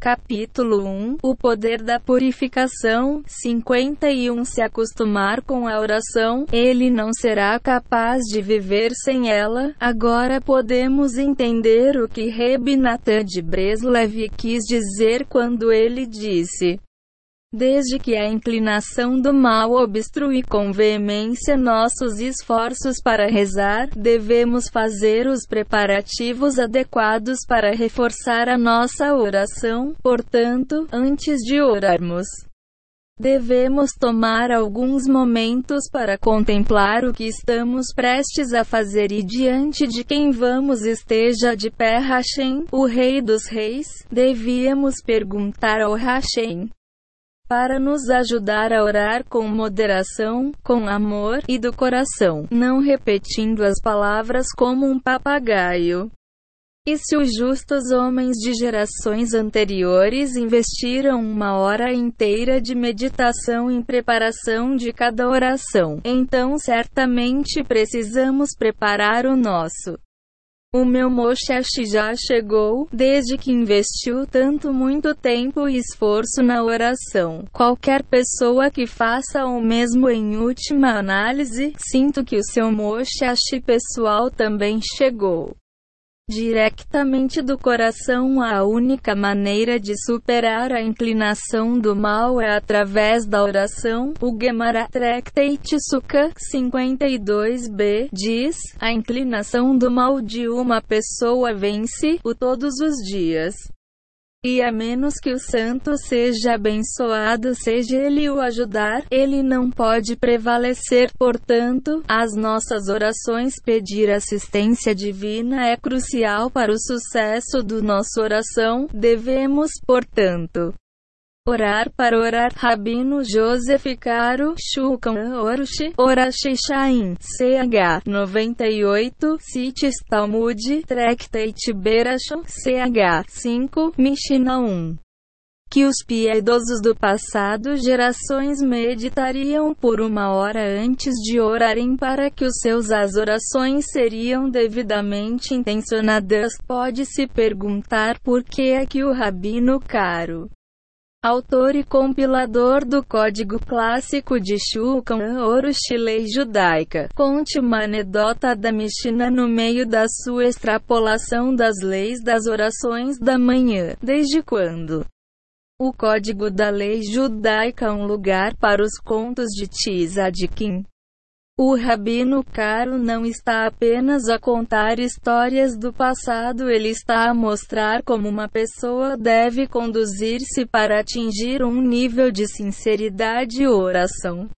Capítulo 1 O poder da purificação 51 Se acostumar com a oração, ele não será capaz de viver sem ela. Agora podemos entender o que Reb Natan de Breslev quis dizer quando ele disse: Desde que a inclinação do mal obstrui com veemência nossos esforços para rezar, devemos fazer os preparativos adequados para reforçar a nossa oração. Portanto, antes de orarmos, Devemos tomar alguns momentos para contemplar o que estamos prestes a fazer e diante de quem vamos esteja de pé Hashem, o Rei dos Reis, devíamos perguntar ao Hashem para nos ajudar a orar com moderação, com amor e do coração, não repetindo as palavras como um papagaio. E se os justos homens de gerações anteriores investiram uma hora inteira de meditação em preparação de cada oração, então certamente precisamos preparar o nosso. O meu Moshashi já chegou, desde que investiu tanto muito tempo e esforço na oração. Qualquer pessoa que faça o mesmo em última análise, sinto que o seu Moshashi pessoal também chegou. Diretamente do coração, a única maneira de superar a inclinação do mal é através da oração. O Gemara Tractate Sukha 52b diz: A inclinação do mal de uma pessoa vence-o todos os dias. E a menos que o santo seja abençoado, seja ele o ajudar, ele não pode prevalecer. Portanto, as nossas orações pedir assistência divina é crucial para o sucesso do nosso oração. Devemos, portanto, Orar para orar Rabino Joseph Caro Shulchan Orush Orashi CH 98 Cites Talmud Tractate Berashon CH 5 Mishnah 1 que os piedosos do passado gerações meditariam por uma hora antes de orarem para que os seus as orações seriam devidamente intencionadas. Pode-se perguntar por que é que o Rabino Caro autor e compilador do Código Clássico de Shulchan Aruch Lei Judaica, conte uma anedota da Mishnah no meio da sua extrapolação das leis das orações da manhã. Desde quando? O Código da Lei Judaica é um lugar para os contos de Tzadkin. O rabino caro não está apenas a contar histórias do passado, ele está a mostrar como uma pessoa deve conduzir-se para atingir um nível de sinceridade e oração.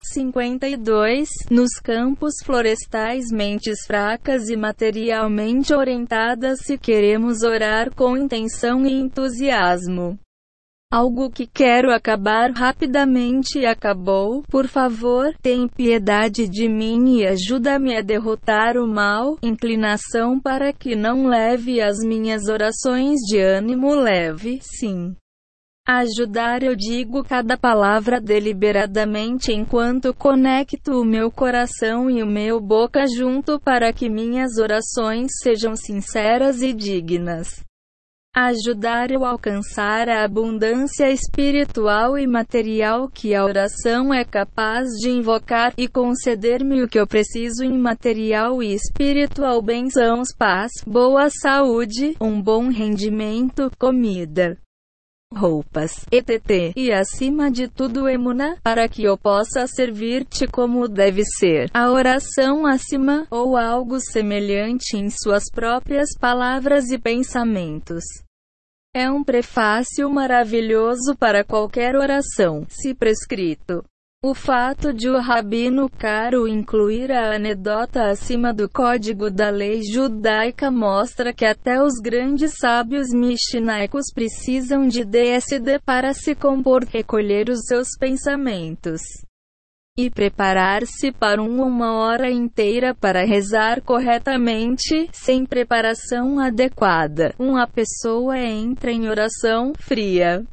52. Nos campos florestais, mentes fracas e materialmente orientadas, se queremos orar com intenção e entusiasmo. Algo que quero acabar rapidamente acabou. Por favor, tem piedade de mim e ajuda-me a derrotar o mal. Inclinação para que não leve as minhas orações de ânimo leve. Sim. Ajudar eu digo cada palavra deliberadamente enquanto conecto o meu coração e o meu boca junto para que minhas orações sejam sinceras e dignas ajudar eu a alcançar a abundância espiritual e material que a oração é capaz de invocar, e conceder-me o que eu preciso em material e espiritual. Bênçãos, paz, boa saúde, um bom rendimento, comida roupas, etc. E acima de tudo emuna, para que eu possa servir-te como deve ser. A oração acima, ou algo semelhante em suas próprias palavras e pensamentos. É um prefácio maravilhoso para qualquer oração, se prescrito. O fato de o rabino caro incluir a anedota acima do código da lei judaica mostra que até os grandes sábios mishnaicos precisam de DSD para se compor, recolher os seus pensamentos e preparar-se para um, uma hora inteira para rezar corretamente, sem preparação adequada. Uma pessoa entra em oração fria.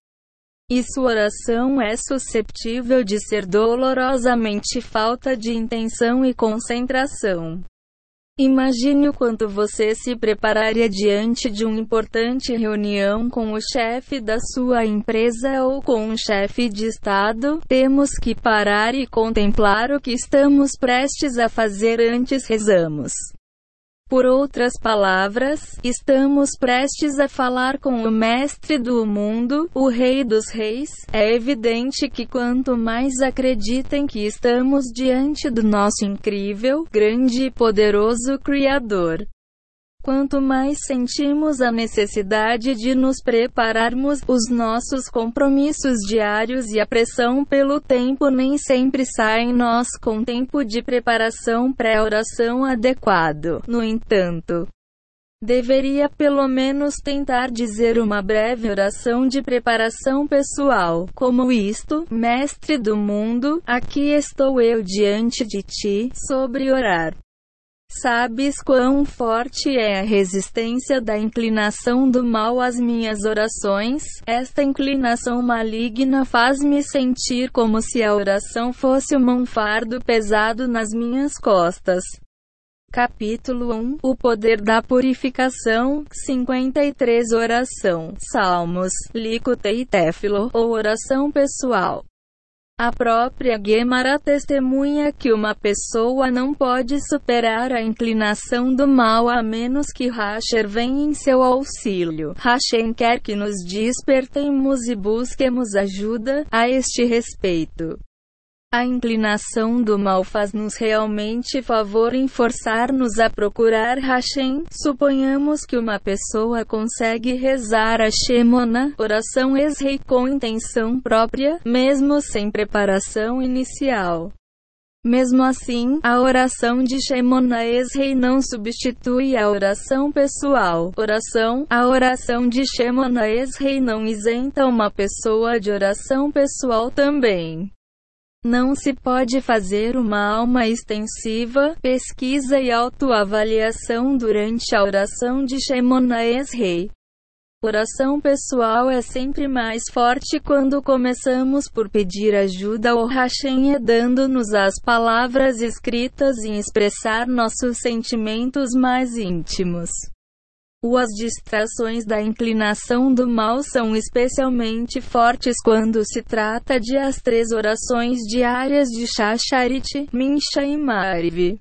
E sua oração é susceptível de ser dolorosamente falta de intenção e concentração. Imagine o quanto você se prepararia diante de uma importante reunião com o chefe da sua empresa ou com um chefe de Estado. Temos que parar e contemplar o que estamos prestes a fazer antes rezamos. Por outras palavras, estamos prestes a falar com o Mestre do mundo, o Rei dos Reis. É evidente que quanto mais acreditem que estamos diante do nosso incrível, grande e poderoso Criador, Quanto mais sentimos a necessidade de nos prepararmos, os nossos compromissos diários e a pressão pelo tempo nem sempre saem nós com tempo de preparação pré-oração adequado. No entanto, deveria pelo menos tentar dizer uma breve oração de preparação pessoal, como isto: Mestre do mundo, aqui estou eu diante de ti, sobre orar. Sabes quão forte é a resistência da inclinação do mal às minhas orações? Esta inclinação maligna faz-me sentir como se a oração fosse um fardo pesado nas minhas costas. Capítulo 1 O poder da purificação. 53 Oração. Salmos. Licote e Téfilo ou oração pessoal a própria Guemara testemunha que uma pessoa não pode superar a inclinação do mal a menos que Hasher venha em seu auxílio. Hashem quer que nos despertemos e busquemos ajuda a este respeito. A inclinação do mal faz-nos realmente favor em forçar-nos a procurar Hashem. Suponhamos que uma pessoa consegue rezar a Shemona, oração ex-rei com intenção própria, mesmo sem preparação inicial. Mesmo assim, a oração de Shemona ex-rei não substitui a oração pessoal. Oração, a oração de Shemona ex-rei não isenta uma pessoa de oração pessoal também. Não se pode fazer uma alma extensiva, pesquisa e autoavaliação durante a oração de Shemonaes Rei. Oração pessoal é sempre mais forte quando começamos por pedir ajuda ao Hashem dando-nos as palavras escritas e expressar nossos sentimentos mais íntimos. As distrações da inclinação do mal são especialmente fortes quando se trata de as três orações diárias de Shacharit, Minsha e Mariv.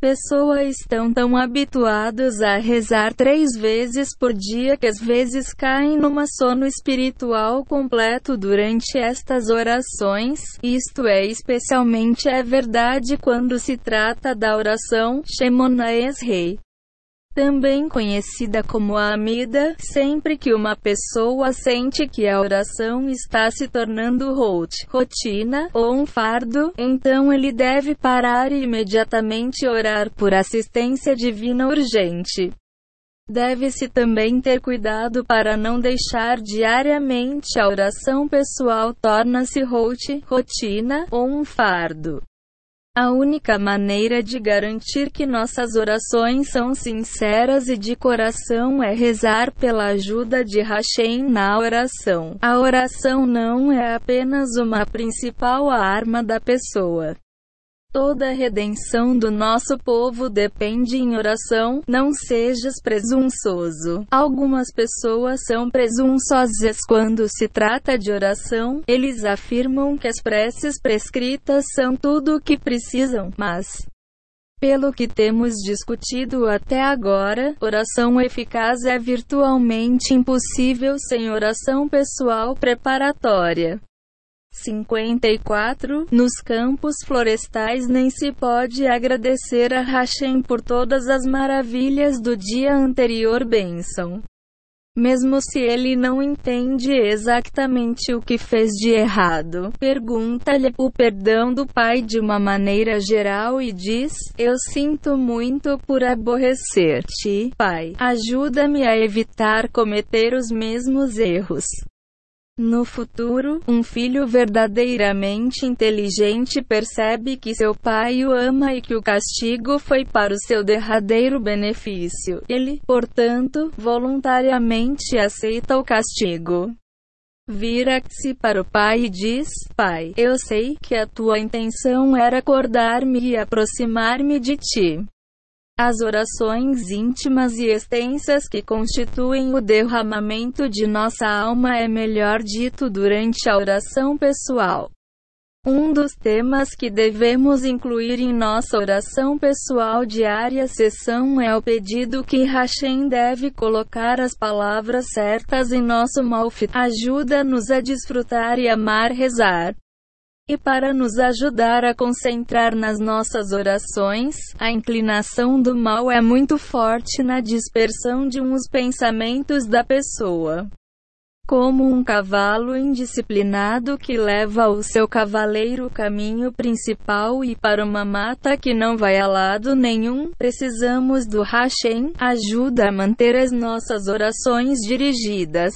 pessoas estão tão habituados a rezar três vezes por dia que às vezes caem numa sono espiritual completo durante estas orações. Isto é especialmente é verdade quando se trata da oração Shemona Esrei também conhecida como a amida, sempre que uma pessoa sente que a oração está se tornando rotina ou um fardo, então ele deve parar e imediatamente orar por assistência divina urgente. Deve-se também ter cuidado para não deixar diariamente a oração pessoal torna-se rotina ou um fardo. A única maneira de garantir que nossas orações são sinceras e de coração é rezar pela ajuda de Hashem na oração. A oração não é apenas uma principal arma da pessoa. Toda a redenção do nosso povo depende em oração, não sejas presunçoso. Algumas pessoas são presunçosas quando se trata de oração, eles afirmam que as preces prescritas são tudo o que precisam, mas pelo que temos discutido até agora, oração eficaz é virtualmente impossível sem oração pessoal preparatória. 54. Nos campos florestais nem se pode agradecer a Hashem por todas as maravilhas do dia anterior bênção. Mesmo se ele não entende exatamente o que fez de errado, pergunta-lhe o perdão do pai de uma maneira geral e diz: Eu sinto muito por aborrecer-te, pai. Ajuda-me a evitar cometer os mesmos erros. No futuro, um filho verdadeiramente inteligente percebe que seu pai o ama e que o castigo foi para o seu derradeiro benefício. Ele, portanto, voluntariamente aceita o castigo. Vira-se para o pai e diz: Pai, eu sei que a tua intenção era acordar-me e aproximar-me de ti. As orações íntimas e extensas que constituem o derramamento de nossa alma é melhor dito durante a oração pessoal. Um dos temas que devemos incluir em nossa oração pessoal diária sessão é o pedido que Hashem deve colocar as palavras certas em nosso mouth. Ajuda-nos a desfrutar e amar rezar. E para nos ajudar a concentrar nas nossas orações, a inclinação do mal é muito forte na dispersão de uns pensamentos da pessoa. Como um cavalo indisciplinado que leva o seu cavaleiro caminho principal e para uma mata que não vai a lado nenhum, precisamos do Hashem, ajuda a manter as nossas orações dirigidas.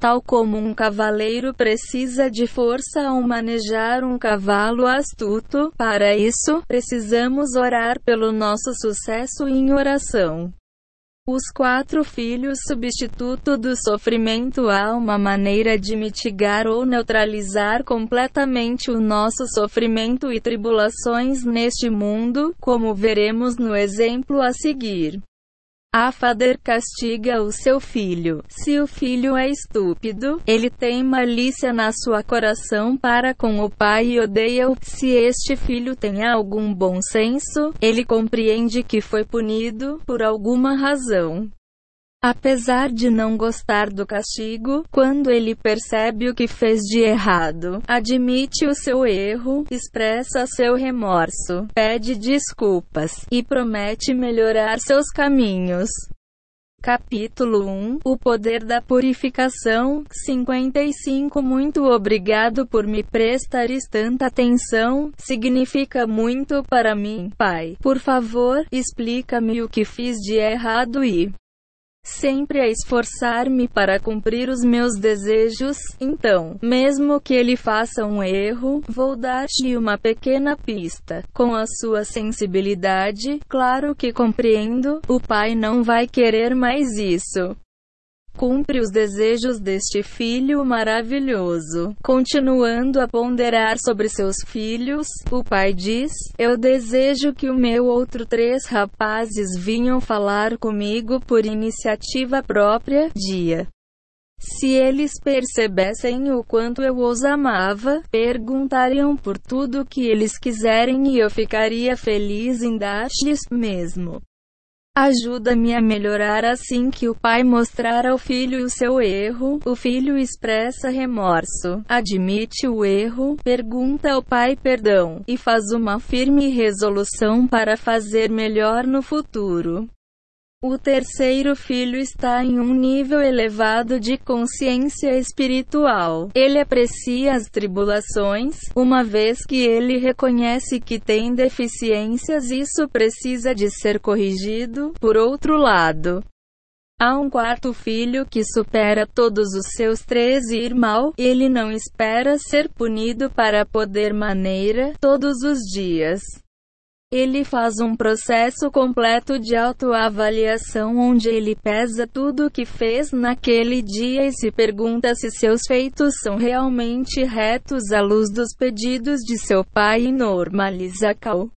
Tal como um cavaleiro precisa de força ao manejar um cavalo astuto, para isso, precisamos orar pelo nosso sucesso em oração. Os quatro filhos substituto do sofrimento há uma maneira de mitigar ou neutralizar completamente o nosso sofrimento e tribulações neste mundo, como veremos no exemplo a seguir. A Fader castiga o seu filho. Se o filho é estúpido, ele tem malícia na sua coração para com o pai e odeia-o. Se este filho tem algum bom senso, ele compreende que foi punido por alguma razão. Apesar de não gostar do castigo, quando ele percebe o que fez de errado, admite o seu erro, expressa seu remorso, pede desculpas e promete melhorar seus caminhos. Capítulo 1 O poder da purificação 55 Muito obrigado por me prestares tanta atenção, significa muito para mim, Pai. Por favor, explica-me o que fiz de errado e sempre a esforçar-me para cumprir os meus desejos, então, mesmo que ele faça um erro, vou dar-te uma pequena pista. Com a sua sensibilidade, claro que compreendo, o pai não vai querer mais isso cumpre os desejos deste filho maravilhoso. Continuando a ponderar sobre seus filhos, o pai diz: Eu desejo que o meu outro três rapazes vinham falar comigo por iniciativa própria. Dia Se eles percebessem o quanto eu os amava, perguntariam por tudo o que eles quiserem e eu ficaria feliz em dar-lhes mesmo. Ajuda-me a melhorar assim que o pai mostrar ao filho o seu erro, o filho expressa remorso, admite o erro, pergunta ao pai perdão, e faz uma firme resolução para fazer melhor no futuro. O terceiro filho está em um nível elevado de consciência espiritual. Ele aprecia as tribulações, uma vez que ele reconhece que tem deficiências, isso precisa de ser corrigido. Por outro lado, Há um quarto filho que supera todos os seus três irmãos. Ele não espera ser punido para poder maneira todos os dias. Ele faz um processo completo de autoavaliação onde ele pesa tudo o que fez naquele dia e se pergunta se seus feitos são realmente retos à luz dos pedidos de seu pai e normaliza cal.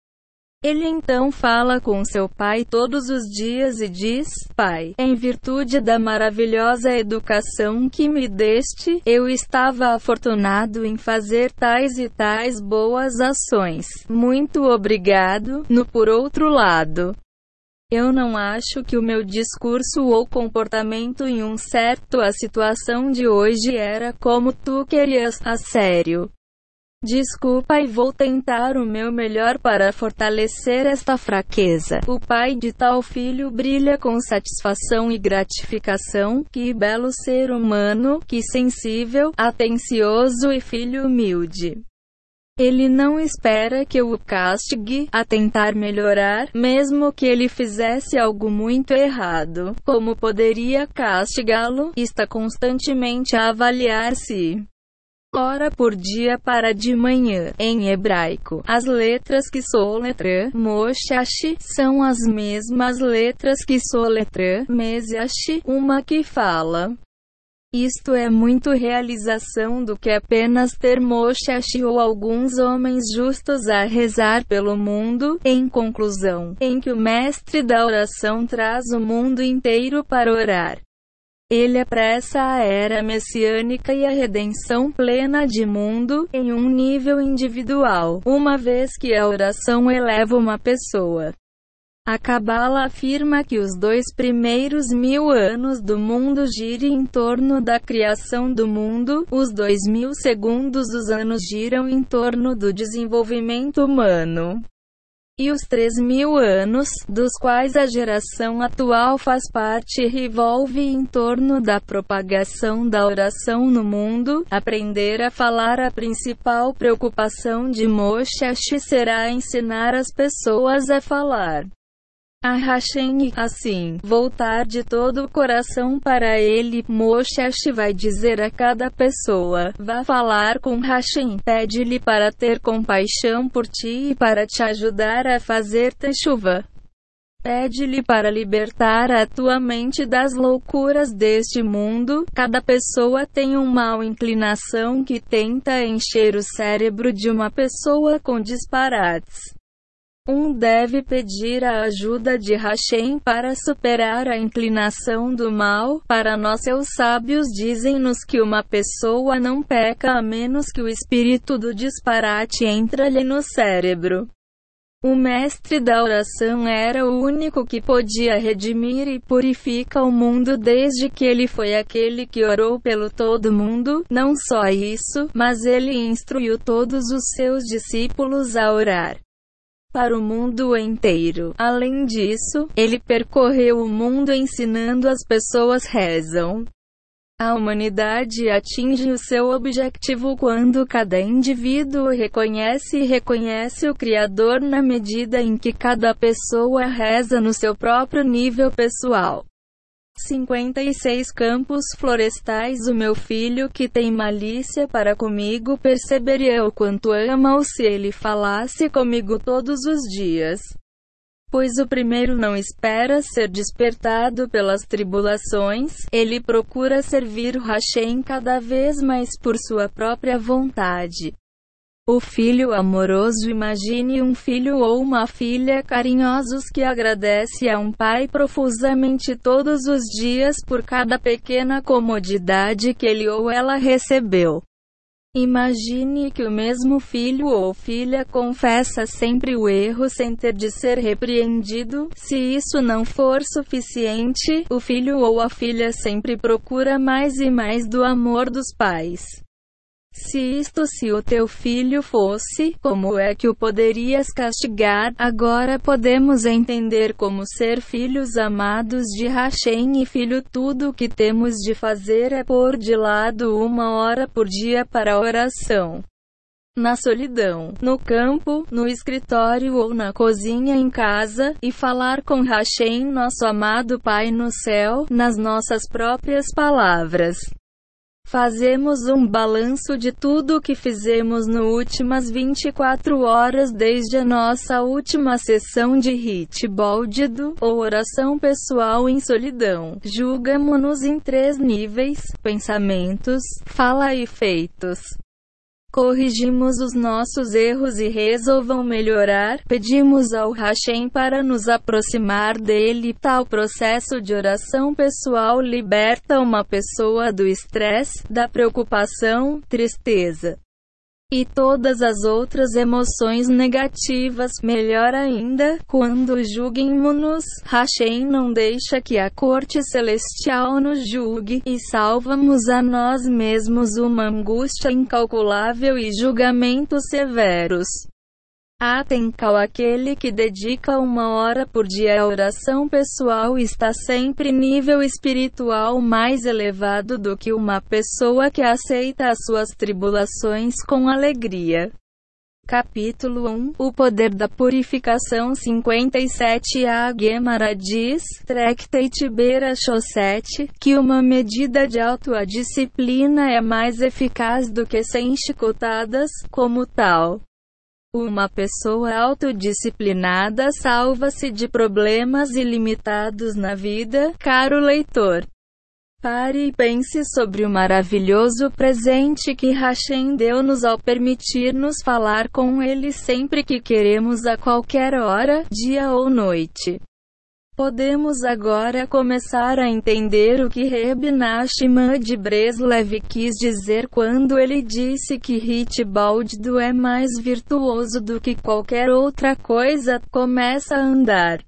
Ele então fala com seu pai todos os dias e diz: Pai, em virtude da maravilhosa educação que me deste, eu estava afortunado em fazer tais e tais boas ações. Muito obrigado. No por outro lado, eu não acho que o meu discurso ou comportamento em um certo a situação de hoje era como tu querias, a sério. Desculpa e vou tentar o meu melhor para fortalecer esta fraqueza. O pai de tal filho brilha com satisfação e gratificação. Que belo ser humano, que sensível, atencioso e filho humilde. Ele não espera que eu o castigue a tentar melhorar, mesmo que ele fizesse algo muito errado. Como poderia castigá-lo? Está constantemente a avaliar-se hora por dia para de manhã. Em hebraico, as letras que soletra Moshashi são as mesmas letras que soletra Mesiashi, uma que fala. Isto é muito realização do que apenas ter Moshashi ou alguns homens justos a rezar pelo mundo, em conclusão, em que o mestre da oração traz o mundo inteiro para orar. Ele apressa a era messiânica e a redenção plena de mundo, em um nível individual, uma vez que a oração eleva uma pessoa. A Cabala afirma que os dois primeiros mil anos do mundo girem em torno da criação do mundo, os dois mil segundos dos anos giram em torno do desenvolvimento humano e os três mil anos, dos quais a geração atual faz parte, revolve em torno da propagação da oração no mundo. Aprender a falar a principal preocupação de Moshe será ensinar as pessoas a falar a Hashem assim, voltar de todo o coração para ele. Moshe vai dizer a cada pessoa: vá falar com Hashem, pede-lhe para ter compaixão por ti e para te ajudar a fazer chuva. Pede-lhe para libertar a tua mente das loucuras deste mundo. Cada pessoa tem uma mal inclinação que tenta encher o cérebro de uma pessoa com disparates. Um deve pedir a ajuda de Hashem para superar a inclinação do mal. Para nós, seus sábios dizem-nos que uma pessoa não peca a menos que o espírito do disparate entre-lhe no cérebro. O mestre da oração era o único que podia redimir e purificar o mundo desde que ele foi aquele que orou pelo todo mundo. Não só isso, mas ele instruiu todos os seus discípulos a orar para o mundo inteiro. Além disso, ele percorreu o mundo ensinando as pessoas rezam. A humanidade atinge o seu objetivo quando cada indivíduo reconhece e reconhece o Criador na medida em que cada pessoa reza no seu próprio nível pessoal. 56 campos florestais O meu filho que tem malícia para comigo perceberia o quanto ama-o se ele falasse comigo todos os dias. Pois o primeiro não espera ser despertado pelas tribulações, ele procura servir o Hashem cada vez mais por sua própria vontade. O filho amoroso imagine um filho ou uma filha carinhosos que agradece a um pai profusamente todos os dias por cada pequena comodidade que ele ou ela recebeu. Imagine que o mesmo filho ou filha confessa sempre o erro sem ter de ser repreendido. Se isso não for suficiente, o filho ou a filha sempre procura mais e mais do amor dos pais. Se isto se o teu filho fosse, como é que o poderias castigar? Agora podemos entender como ser filhos amados de Hashem e filho tudo o que temos de fazer é pôr de lado uma hora por dia para oração. Na solidão, no campo, no escritório ou na cozinha em casa, e falar com Hashem, nosso amado Pai no céu, nas nossas próprias palavras. Fazemos um balanço de tudo o que fizemos no últimas 24 horas desde a nossa última sessão de hit boldido, ou oração pessoal em solidão. Julgamo-nos em três níveis: pensamentos, fala e feitos corrigimos os nossos erros e resolvam melhorar, pedimos ao Hashem para nos aproximar dele. Tal processo de oração pessoal liberta uma pessoa do estresse, da preocupação, tristeza e todas as outras emoções negativas. Melhor ainda, quando julguemos-nos, Hashem não deixa que a corte celestial nos julgue, e salvamos a nós mesmos uma angústia incalculável e julgamentos severos. Atencal aquele que dedica uma hora por dia à oração pessoal está sempre nível espiritual mais elevado do que uma pessoa que aceita as suas tribulações com alegria. Capítulo 1 O poder da purificação 57 A Gemara diz, Tractate Beira Chaussette, que uma medida de autodisciplina é mais eficaz do que cem chicotadas, como tal. Uma pessoa autodisciplinada salva-se de problemas ilimitados na vida, caro leitor. Pare e pense sobre o maravilhoso presente que Hashem deu-nos ao permitir-nos falar com Ele sempre que queremos a qualquer hora, dia ou noite. Podemos agora começar a entender o que Reb Nachman de Breslev quis dizer quando ele disse que Hitbaldo é mais virtuoso do que qualquer outra coisa. Começa a andar.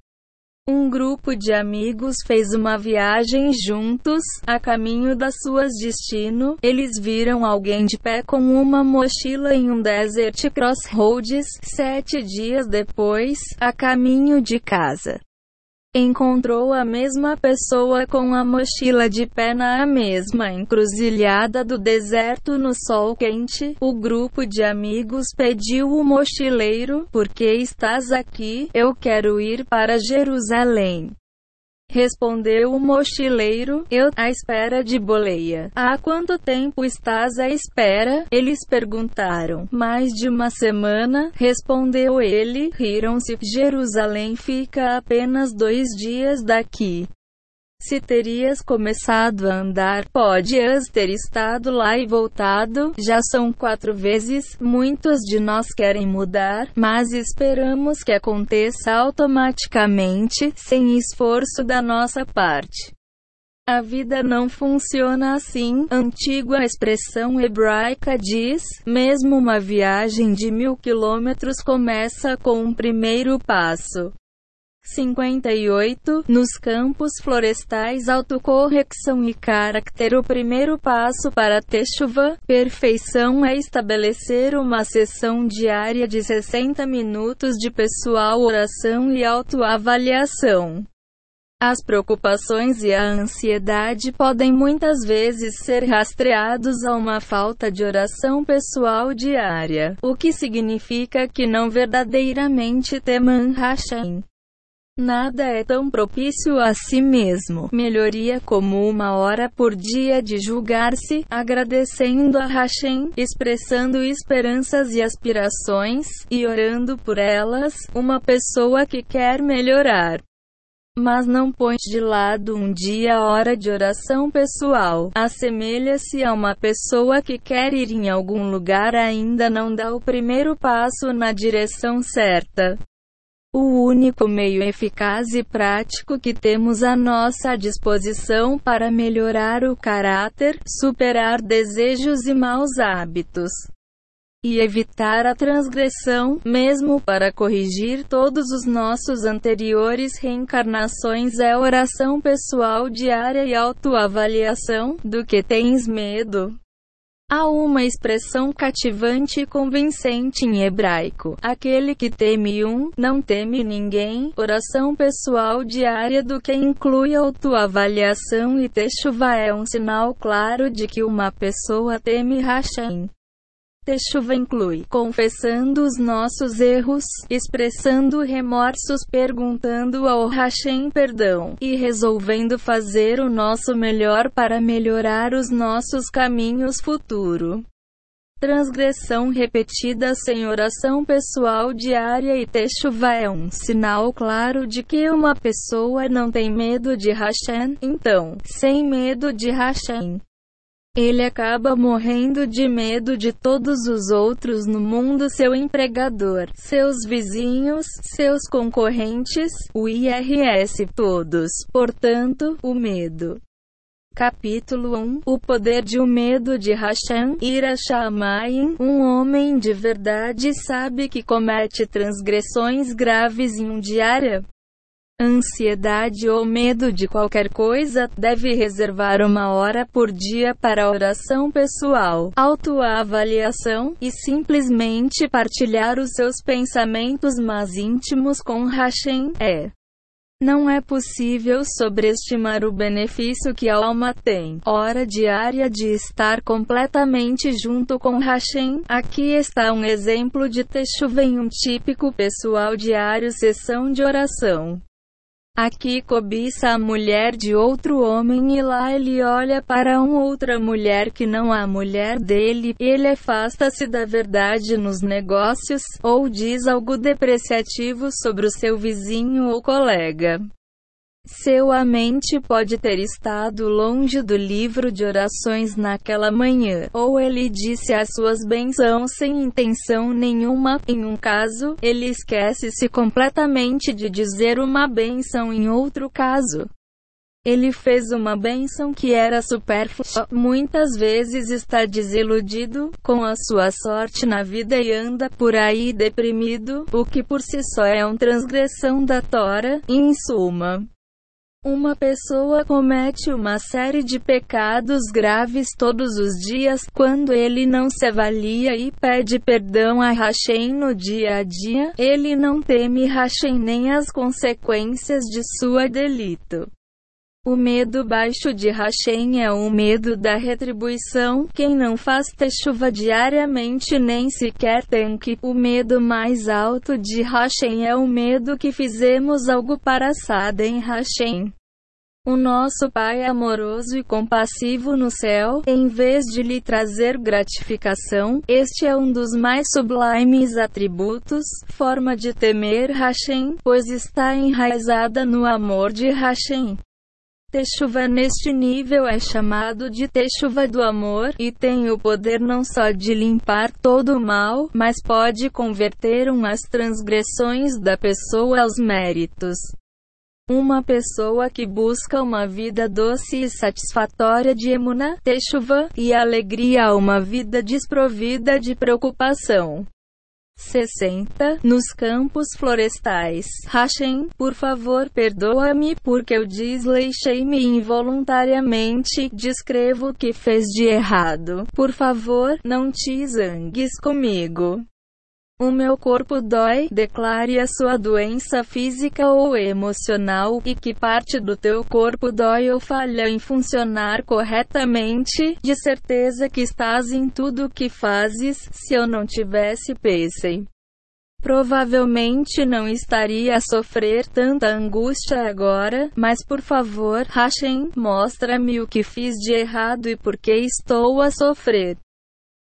Um grupo de amigos fez uma viagem juntos, a caminho das suas destino. Eles viram alguém de pé com uma mochila em um desert crossroads. Sete dias depois, a caminho de casa. Encontrou a mesma pessoa com a mochila de pé na mesma encruzilhada do deserto no sol quente. O grupo de amigos pediu o mochileiro: Por que estás aqui? Eu quero ir para Jerusalém. Respondeu o mochileiro, eu, à espera de boleia. Há quanto tempo estás à espera? Eles perguntaram. Mais de uma semana, respondeu ele. Riram-se. Jerusalém fica apenas dois dias daqui. Se terias começado a andar, podias ter estado lá e voltado. Já são quatro vezes. Muitos de nós querem mudar, mas esperamos que aconteça automaticamente, sem esforço da nossa parte. A vida não funciona assim. Antiga expressão hebraica diz: mesmo uma viagem de mil quilômetros começa com um primeiro passo. 58. Nos campos florestais, autocorreção e caráter. O primeiro passo para ter chuva, perfeição é estabelecer uma sessão diária de 60 minutos de pessoal oração e autoavaliação. As preocupações e a ansiedade podem muitas vezes ser rastreados a uma falta de oração pessoal diária, o que significa que não verdadeiramente temam Hashem. Nada é tão propício a si mesmo. Melhoria como uma hora por dia de julgar-se, agradecendo a Hashem, expressando esperanças e aspirações, e orando por elas, uma pessoa que quer melhorar. mas não põe de lado um dia a hora de oração pessoal. Assemelha-se a uma pessoa que quer ir em algum lugar ainda não dá o primeiro passo na direção certa. O único meio eficaz e prático que temos à nossa disposição para melhorar o caráter, superar desejos e maus hábitos e evitar a transgressão, mesmo para corrigir todos os nossos anteriores reencarnações é oração pessoal diária e autoavaliação, do que tens medo. Há uma expressão cativante e convincente em hebraico. Aquele que teme um, não teme ninguém. Oração pessoal diária do que inclui autoavaliação e techuva é um sinal claro de que uma pessoa teme Hashem. Techuva inclui confessando os nossos erros, expressando remorsos, perguntando ao Hashem perdão e resolvendo fazer o nosso melhor para melhorar os nossos caminhos futuro. Transgressão repetida sem oração pessoal diária e techuva é um sinal claro de que uma pessoa não tem medo de Hashem, então, sem medo de Hashem, ele acaba morrendo de medo de todos os outros no mundo: seu empregador, seus vizinhos, seus concorrentes, o IRS, todos. Portanto, o medo. Capítulo 1 O poder de o medo de Hashem, Irachamaim, um homem de verdade sabe que comete transgressões graves em um diária ansiedade ou medo de qualquer coisa, deve reservar uma hora por dia para oração pessoal, autoavaliação e simplesmente partilhar os seus pensamentos mais íntimos com Hashem. É. Não é possível sobreestimar o benefício que a alma tem. Hora diária de estar completamente junto com Hashem. Aqui está um exemplo de Teshuvah em um típico pessoal diário sessão de oração. Aqui cobiça a mulher de outro homem e lá ele olha para uma outra mulher que não a mulher dele, ele afasta-se da verdade nos negócios, ou diz algo depreciativo sobre o seu vizinho ou colega. Seu a mente pode ter estado longe do livro de orações naquela manhã, ou ele disse as suas bênçãos sem intenção nenhuma. Em um caso, ele esquece-se completamente de dizer uma bênção em outro caso. Ele fez uma bênção que era supérflua. Muitas vezes está desiludido com a sua sorte na vida e anda por aí deprimido, o que por si só é uma transgressão da Tora. Em suma, uma pessoa comete uma série de pecados graves todos os dias quando ele não se avalia e pede perdão a Hashem no dia a dia. Ele não teme Hashem nem as consequências de sua delito. O medo baixo de Hashem é o medo da retribuição. Quem não faz chuva diariamente nem sequer tem que. O medo mais alto de Hashem é o medo que fizemos algo para Sadem Hashem. O nosso Pai amoroso e compassivo no céu, em vez de lhe trazer gratificação, este é um dos mais sublimes atributos, forma de temer Hashem, pois está enraizada no amor de Hashem. Techuva neste nível é chamado de Techuva do amor, e tem o poder não só de limpar todo o mal, mas pode converter umas transgressões da pessoa aos méritos. Uma pessoa que busca uma vida doce e satisfatória de emuna, techuva, e alegria a uma vida desprovida de preocupação. 60. Nos campos florestais. Hashem, por favor, perdoa-me, porque eu desleixei-me involuntariamente. Descrevo o que fez de errado. Por favor, não te zangues comigo. O meu corpo dói, declare a sua doença física ou emocional, e que parte do teu corpo dói ou falha em funcionar corretamente, de certeza que estás em tudo o que fazes, se eu não tivesse pacem. Provavelmente não estaria a sofrer tanta angústia agora, mas por favor, Hashem, mostra-me o que fiz de errado e por que estou a sofrer.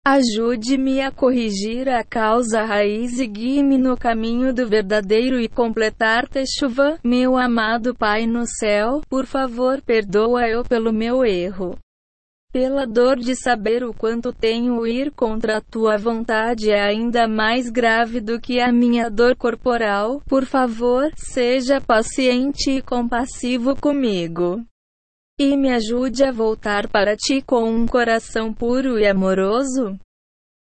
Ajude-me a corrigir a causa raiz e guie-me no caminho do verdadeiro e completar Techuvá, meu amado Pai no céu, por favor perdoa eu pelo meu erro. Pela dor de saber o quanto tenho ir contra a tua vontade é ainda mais grave do que a minha dor corporal, por favor, seja paciente e compassivo comigo e me ajude a voltar para ti com um coração puro e amoroso.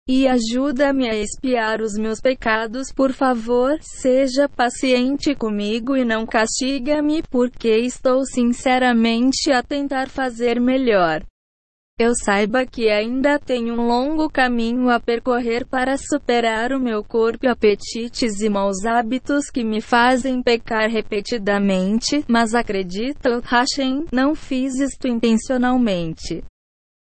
E ajuda-me a espiar os meus pecados, por favor, seja paciente comigo e não castiga-me, porque estou sinceramente a tentar fazer melhor. Eu saiba que ainda tenho um longo caminho a percorrer para superar o meu corpo, apetites e maus hábitos que me fazem pecar repetidamente, mas acredito, Hashem, não fiz isto intencionalmente.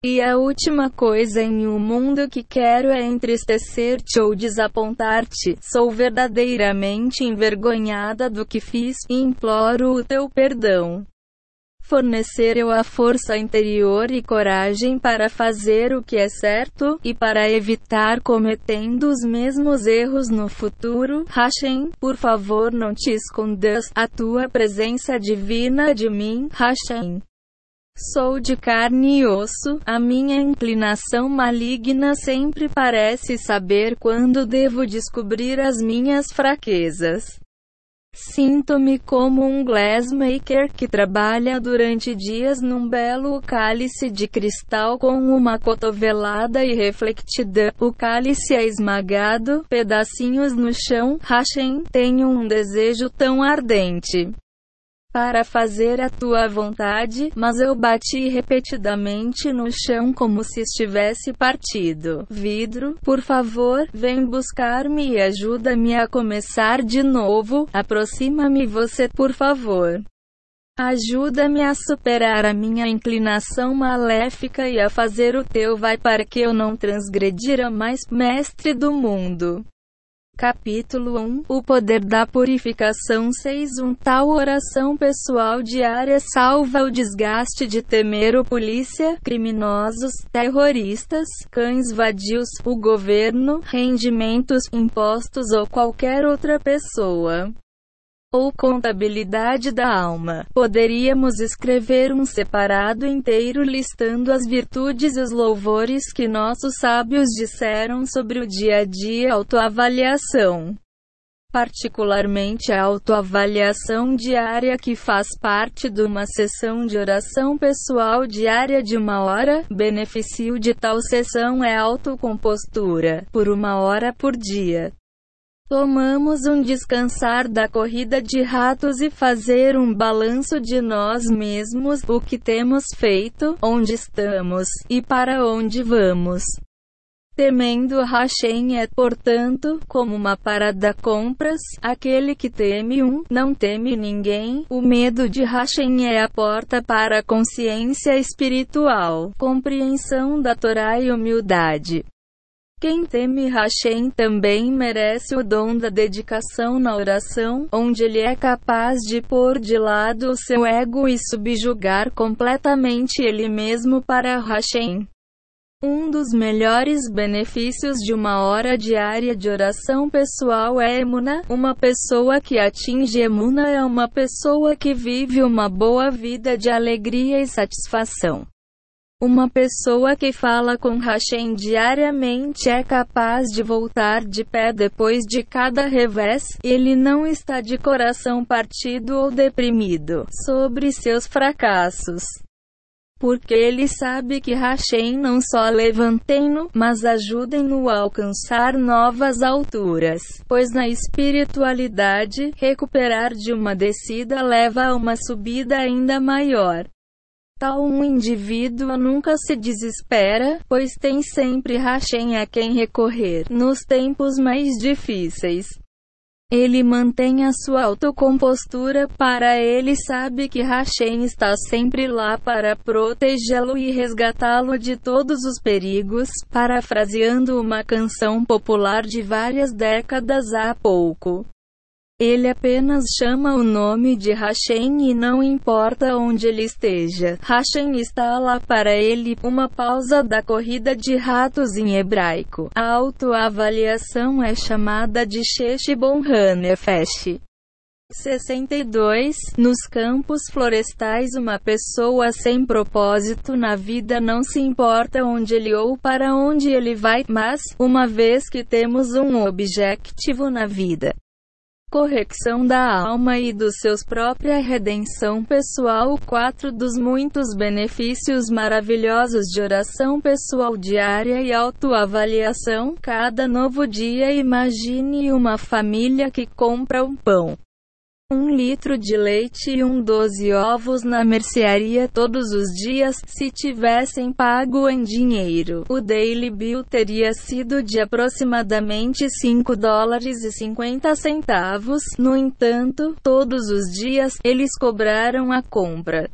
E a última coisa em um mundo que quero é entristecer-te ou desapontar-te. Sou verdadeiramente envergonhada do que fiz e imploro o teu perdão fornecer eu a força interior e coragem para fazer o que é certo, e para evitar cometendo os mesmos erros no futuro. Hashem, por favor não te escondas, a tua presença divina de mim, Hashem. Sou de carne e osso, a minha inclinação maligna sempre parece saber quando devo descobrir as minhas fraquezas. Sinto-me como um glassmaker que trabalha durante dias num belo cálice de cristal com uma cotovelada irrefletida. O cálice é esmagado, pedacinhos no chão. Hashem, tenho um desejo tão ardente para fazer a tua vontade, mas eu bati repetidamente no chão como se estivesse partido. Vidro, por favor, vem buscar-me e ajuda-me a começar de novo. Aproxima-me você, por favor. Ajuda-me a superar a minha inclinação maléfica e a fazer o teu vai para que eu não transgredira mais, mestre do mundo. Capítulo 1 O poder da purificação 6 Um tal oração pessoal diária salva o desgaste de temer o polícia, criminosos, terroristas, cães vadios, o governo, rendimentos, impostos ou qualquer outra pessoa ou contabilidade da alma. Poderíamos escrever um separado inteiro listando as virtudes e os louvores que nossos sábios disseram sobre o dia a dia autoavaliação. Particularmente a autoavaliação diária que faz parte de uma sessão de oração pessoal diária de uma hora. Benefício de tal sessão é autocompostura, por uma hora por dia. Tomamos um descansar da corrida de ratos e fazer um balanço de nós mesmos, o que temos feito, onde estamos e para onde vamos. Temendo Hashem é, portanto, como uma parada compras, aquele que teme um, não teme ninguém. O medo de Hashem é a porta para a consciência espiritual, compreensão da Torá e humildade. Quem teme Hashem também merece o dom da dedicação na oração, onde ele é capaz de pôr de lado o seu ego e subjugar completamente ele mesmo para Hashem. Um dos melhores benefícios de uma hora diária de oração pessoal é Emuna. Uma pessoa que atinge Emuna é uma pessoa que vive uma boa vida de alegria e satisfação. Uma pessoa que fala com Hashem diariamente é capaz de voltar de pé depois de cada revés. Ele não está de coração partido ou deprimido sobre seus fracassos. Porque ele sabe que Hashem não só levantem-no, mas ajudem-no a alcançar novas alturas. Pois na espiritualidade, recuperar de uma descida leva a uma subida ainda maior. Tal um indivíduo nunca se desespera, pois tem sempre Hashem a quem recorrer nos tempos mais difíceis. Ele mantém a sua autocompostura para ele sabe que Hashem está sempre lá para protegê-lo e resgatá-lo de todos os perigos, parafraseando uma canção popular de várias décadas há pouco. Ele apenas chama o nome de Hashem e não importa onde ele esteja. Hashem está lá para ele. Uma pausa da corrida de ratos em hebraico. A autoavaliação é chamada de Sheshibon Hanefesh. 62. Nos campos florestais, uma pessoa sem propósito na vida não se importa onde ele ou para onde ele vai, mas, uma vez que temos um objetivo na vida, correção da alma e dos seus própria redenção pessoal. Quatro dos muitos benefícios maravilhosos de oração pessoal diária e autoavaliação. Cada novo dia imagine uma família que compra um pão um litro de leite e um doze ovos na mercearia todos os dias, se tivessem pago em dinheiro. O Daily Bill teria sido de aproximadamente 5 dólares e 50 centavos. No entanto, todos os dias, eles cobraram a compra.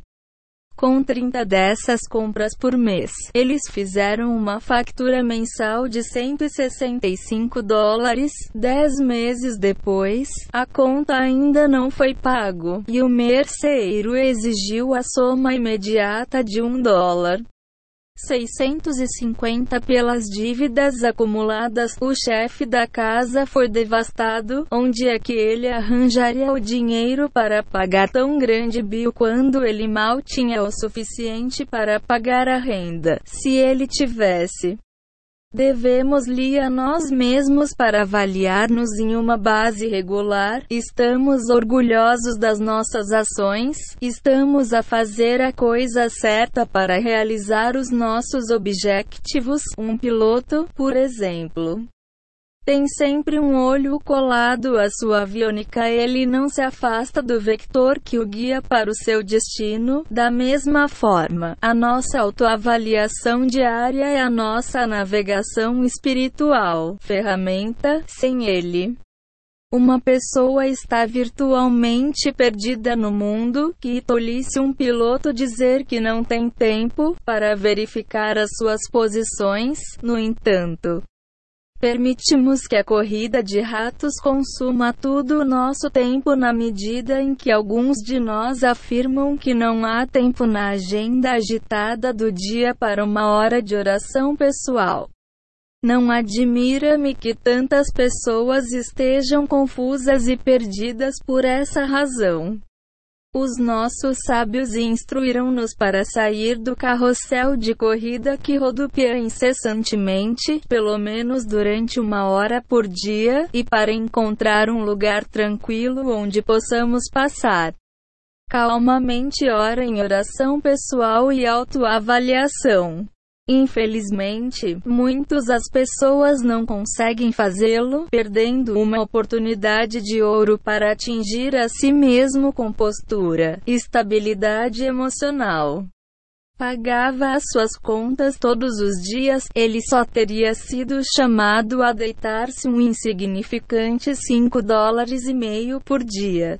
Com 30 dessas compras por mês, eles fizeram uma factura mensal de 165 dólares. Dez meses depois, a conta ainda não foi pago, e o merceeiro exigiu a soma imediata de um dólar. 650 pelas dívidas acumuladas. O chefe da casa foi devastado. Onde é que ele arranjaria o dinheiro para pagar tão grande bill quando ele mal tinha o suficiente para pagar a renda? Se ele tivesse Devemos-lhe a nós mesmos para avaliar-nos em uma base regular. Estamos orgulhosos das nossas ações? Estamos a fazer a coisa certa para realizar os nossos objetivos? Um piloto, por exemplo, tem sempre um olho colado à sua aviônica. Ele não se afasta do vector que o guia para o seu destino. Da mesma forma, a nossa autoavaliação diária é a nossa navegação espiritual. Ferramenta, sem ele. Uma pessoa está virtualmente perdida no mundo. Que tolice um piloto dizer que não tem tempo para verificar as suas posições. No entanto, Permitimos que a corrida de ratos consuma todo o nosso tempo na medida em que alguns de nós afirmam que não há tempo na agenda agitada do dia para uma hora de oração pessoal. Não admira-me que tantas pessoas estejam confusas e perdidas por essa razão. Os nossos sábios instruíram-nos para sair do carrossel de corrida que rodopiar incessantemente, pelo menos durante uma hora por dia, e para encontrar um lugar tranquilo onde possamos passar calmamente hora em oração pessoal e autoavaliação. Infelizmente, muitas as pessoas não conseguem fazê-lo, perdendo uma oportunidade de ouro para atingir a si mesmo com postura, estabilidade emocional. Pagava as suas contas todos os dias, ele só teria sido chamado a deitar-se um insignificante 5 dólares e meio por dia.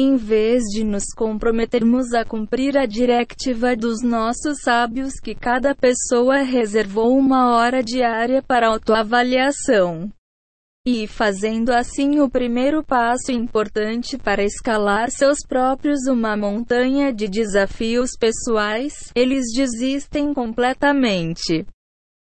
Em vez de nos comprometermos a cumprir a diretiva dos nossos sábios que cada pessoa reservou uma hora diária para autoavaliação. E fazendo assim o primeiro passo importante para escalar seus próprios uma montanha de desafios pessoais, eles desistem completamente.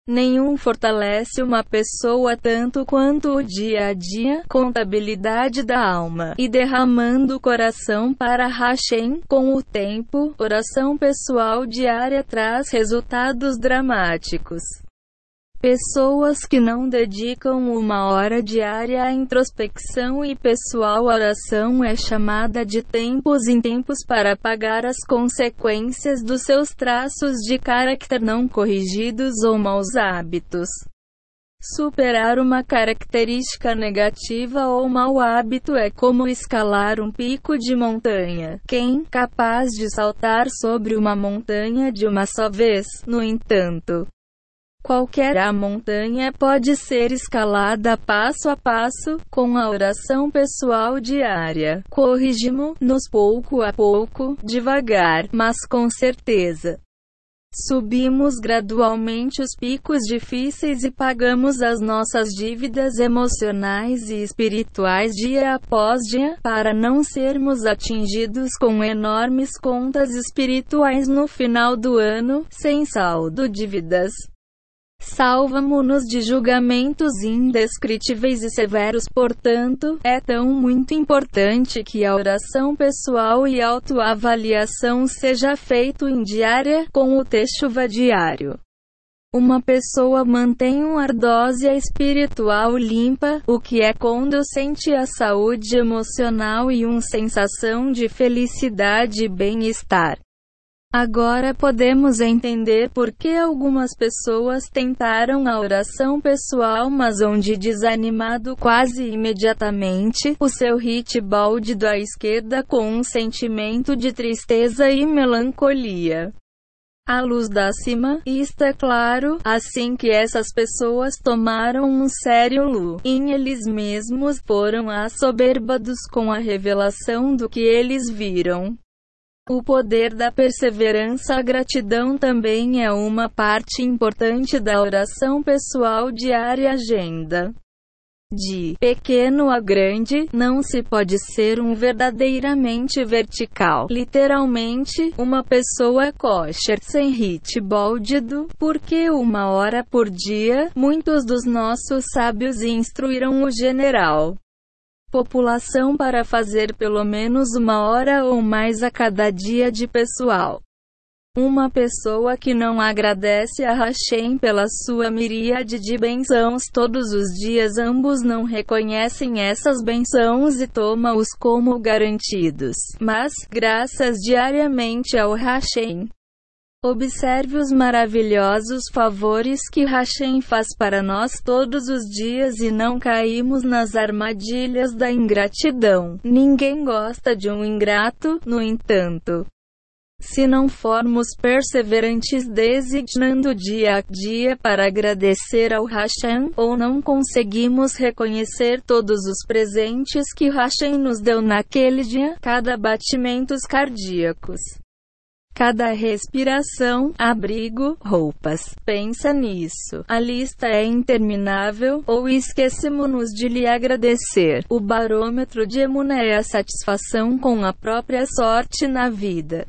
Nenhum fortalece uma pessoa tanto quanto o dia a dia, contabilidade da alma, e derramando o coração para Hashem. Com o tempo, oração pessoal diária traz resultados dramáticos. Pessoas que não dedicam uma hora diária à introspecção e pessoal oração é chamada de tempos em tempos para pagar as consequências dos seus traços de caráter não corrigidos ou maus hábitos. Superar uma característica negativa ou mau hábito é como escalar um pico de montanha. Quem, capaz de saltar sobre uma montanha de uma só vez, no entanto, Qualquer a montanha pode ser escalada passo a passo, com a oração pessoal diária. Corrigimo-nos pouco a pouco, devagar, mas com certeza. Subimos gradualmente os picos difíceis e pagamos as nossas dívidas emocionais e espirituais dia após dia, para não sermos atingidos com enormes contas espirituais no final do ano, sem saldo dívidas. Salvamo-nos de julgamentos indescritíveis e severos, portanto, é tão muito importante que a oração pessoal e autoavaliação seja feito em diária, com o texuva diário. Uma pessoa mantém uma ardósia espiritual limpa, o que é conducente à saúde emocional e uma sensação de felicidade e bem-estar. Agora podemos entender por que algumas pessoas tentaram a oração pessoal mas onde desanimado quase imediatamente, o seu hit balde à esquerda com um sentimento de tristeza e melancolia. À luz da cima, está claro, assim que essas pessoas tomaram um sério lu em eles mesmos, foram assoberbados com a revelação do que eles viram. O poder da perseverança. A gratidão também é uma parte importante da oração pessoal diária agenda. De pequeno a grande, não se pode ser um verdadeiramente vertical. Literalmente, uma pessoa kosher sem hit bóldido, porque uma hora por dia, muitos dos nossos sábios instruíram o general população para fazer pelo menos uma hora ou mais a cada dia de pessoal. Uma pessoa que não agradece a Hashem pela sua miríade de bênçãos todos os dias, ambos não reconhecem essas bênçãos e toma-os como garantidos. Mas, graças diariamente ao Hashem, Observe os maravilhosos favores que Hashem faz para nós todos os dias e não caímos nas armadilhas da ingratidão. Ninguém gosta de um ingrato, no entanto. Se não formos perseverantes designando dia a dia para agradecer ao Hashem, ou não conseguimos reconhecer todos os presentes que Hashem nos deu naquele dia, cada batimentos cardíacos cada respiração, abrigo, roupas. Pensa nisso. A lista é interminável, ou esquecemos-nos de lhe agradecer. O barômetro de Emuna é a satisfação com a própria sorte na vida.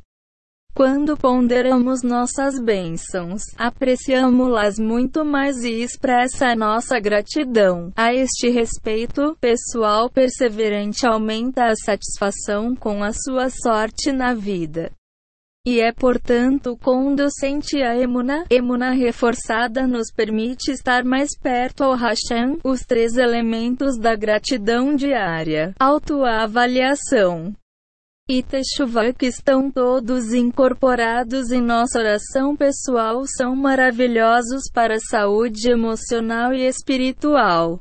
Quando ponderamos nossas bênçãos, apreciamos-las muito mais e expressa a nossa gratidão. A este respeito, pessoal perseverante aumenta a satisfação com a sua sorte na vida e é portanto conducente a emuna. Emuna reforçada nos permite estar mais perto ao Hashem, os três elementos da gratidão diária. Autoavaliação e Teshuvah que estão todos incorporados em nossa oração pessoal são maravilhosos para a saúde emocional e espiritual.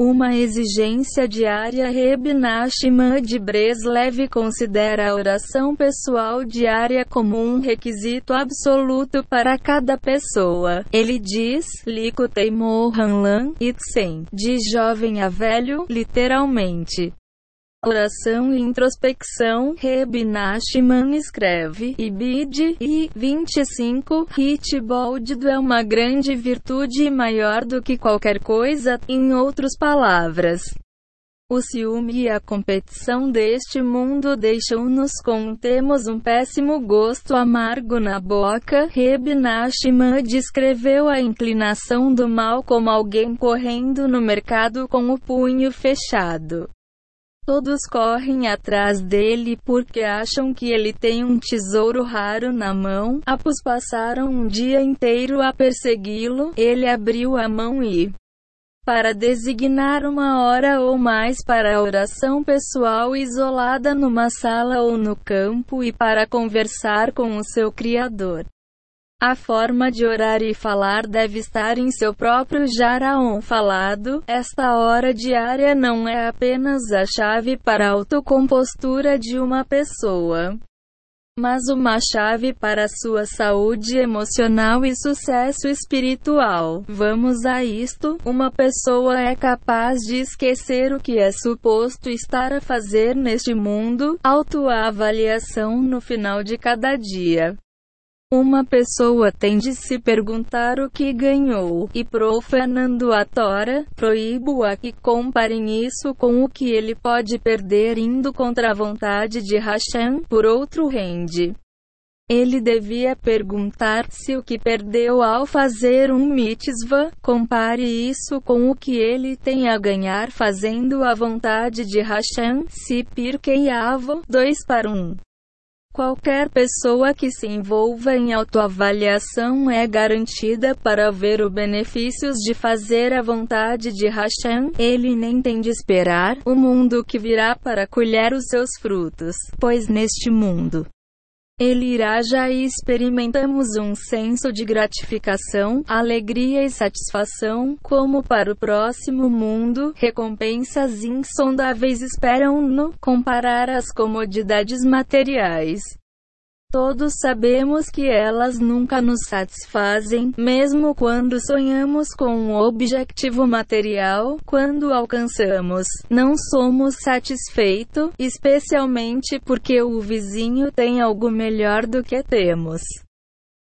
Uma exigência diária Reb Nachman de Breslev considera a oração pessoal diária como um requisito absoluto para cada pessoa. Ele diz, Likutei Mohanlan, Itzen, de jovem a velho, literalmente. Oração e introspecção, Reb Nachman escreve, Ibid, e 25, Hitboldido é uma grande virtude maior do que qualquer coisa, em outras palavras. O ciúme e a competição deste mundo deixam-nos com temos um péssimo gosto amargo na boca. Reb Nachman descreveu a inclinação do mal como alguém correndo no mercado com o punho fechado. Todos correm atrás dele porque acham que ele tem um tesouro raro na mão. Após passaram um dia inteiro a persegui-lo, ele abriu a mão e, para designar uma hora ou mais para a oração pessoal isolada numa sala ou no campo e para conversar com o seu Criador. A forma de orar e falar deve estar em seu próprio jaraon falado. Esta hora diária não é apenas a chave para a autocompostura de uma pessoa, mas uma chave para sua saúde emocional e sucesso espiritual. Vamos a isto: uma pessoa é capaz de esquecer o que é suposto estar a fazer neste mundo. Autoavaliação no final de cada dia. Uma pessoa tem de se perguntar o que ganhou, e profanando a Tora, proíbo-a que comparem isso com o que ele pode perder indo contra a vontade de Hashem, por outro rende. Ele devia perguntar se o que perdeu ao fazer um mitzvah, compare isso com o que ele tem a ganhar fazendo a vontade de Hashem, se Pirkei Avo, 2 para 1. Qualquer pessoa que se envolva em autoavaliação é garantida para ver os benefícios de fazer a vontade de Hashem. Ele nem tem de esperar o mundo que virá para colher os seus frutos, pois neste mundo ele irá já e experimentamos um senso de gratificação, alegria e satisfação, como para o próximo mundo, recompensas insondáveis esperam-no, comparar as comodidades materiais. Todos sabemos que elas nunca nos satisfazem, mesmo quando sonhamos com um objetivo material, quando alcançamos, não somos satisfeitos, especialmente porque o vizinho tem algo melhor do que temos.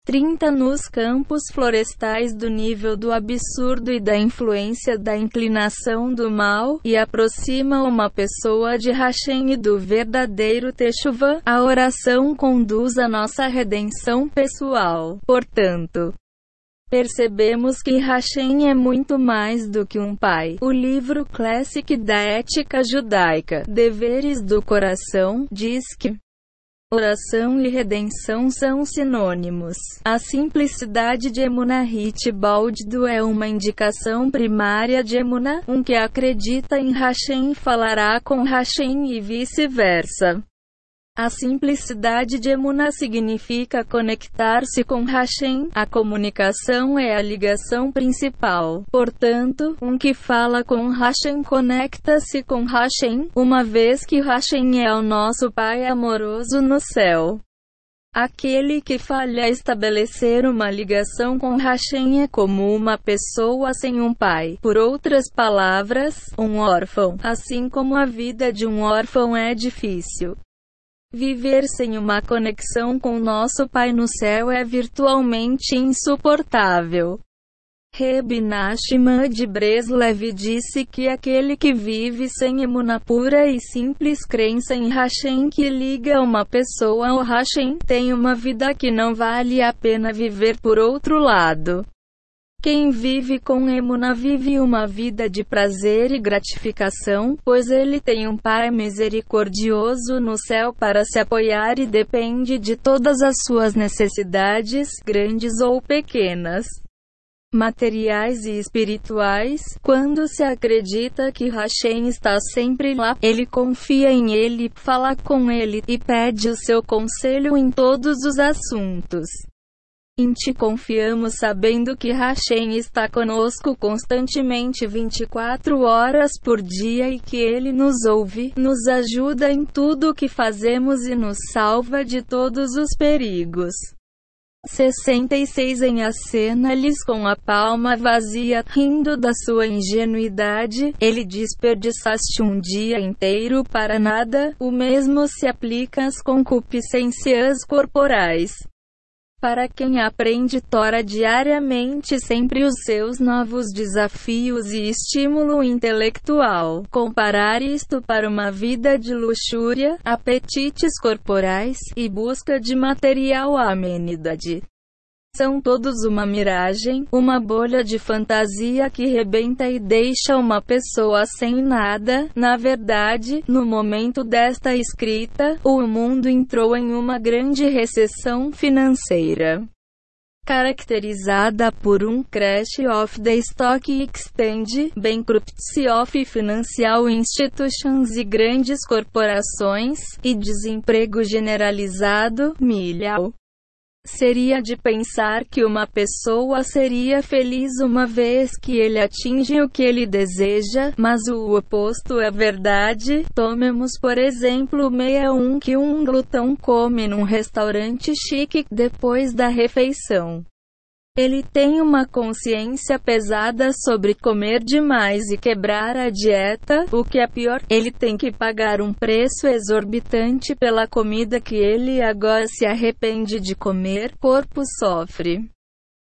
30 nos campos florestais do nível do absurdo e da influência da inclinação do mal, e aproxima uma pessoa de Hashem e do verdadeiro Teshuvah, a oração conduz a nossa redenção pessoal. Portanto, percebemos que Hashem é muito mais do que um pai. O livro Classic da Ética Judaica, Deveres do Coração, diz que Oração e redenção são sinônimos. A simplicidade de Emunahit Baldido é uma indicação primária de Emunah, um que acredita em Hashem falará com Hashem e vice-versa. A simplicidade de Emuna significa conectar-se com Hashem. A comunicação é a ligação principal. Portanto, um que fala com Hashem conecta-se com Hashem, uma vez que Hashem é o nosso Pai amoroso no céu. Aquele que falha estabelecer uma ligação com Hashem é como uma pessoa sem um pai. Por outras palavras, um órfão. Assim como a vida de um órfão é difícil. Viver sem uma conexão com nosso Pai no céu é virtualmente insuportável. Reb Nachman de Breslev disse que aquele que vive sem emuna pura e simples crença em Hashem que liga uma pessoa ao Hashem tem uma vida que não vale a pena viver por outro lado. Quem vive com Emuna vive uma vida de prazer e gratificação, pois ele tem um Pai misericordioso no céu para se apoiar e depende de todas as suas necessidades, grandes ou pequenas materiais e espirituais, quando se acredita que Hashem está sempre lá, ele confia em ele, fala com ele e pede o seu conselho em todos os assuntos. Em ti confiamos sabendo que Hashem está conosco constantemente 24 horas por dia e que Ele nos ouve, nos ajuda em tudo o que fazemos e nos salva de todos os perigos. 66 Em acena-lhes com a palma vazia, rindo da sua ingenuidade, ele desperdiçaste um dia inteiro para nada, o mesmo se aplica às concupiscências corporais. Para quem aprende Tora diariamente sempre os seus novos desafios e estímulo intelectual. Comparar isto para uma vida de luxúria, apetites corporais e busca de material amenidade. São todos uma miragem, uma bolha de fantasia que rebenta e deixa uma pessoa sem nada. Na verdade, no momento desta escrita, o mundo entrou em uma grande recessão financeira caracterizada por um crash of the stock exchange, bankruptcy of financial institutions e grandes corporações, e desemprego generalizado, milhão. Seria de pensar que uma pessoa seria feliz uma vez que ele atinge o que ele deseja, mas o oposto é verdade. Tomemos por exemplo 61 que um glutão come num restaurante chique depois da refeição. Ele tem uma consciência pesada sobre comer demais e quebrar a dieta, o que é pior, ele tem que pagar um preço exorbitante pela comida que ele agora se arrepende de comer, corpo sofre.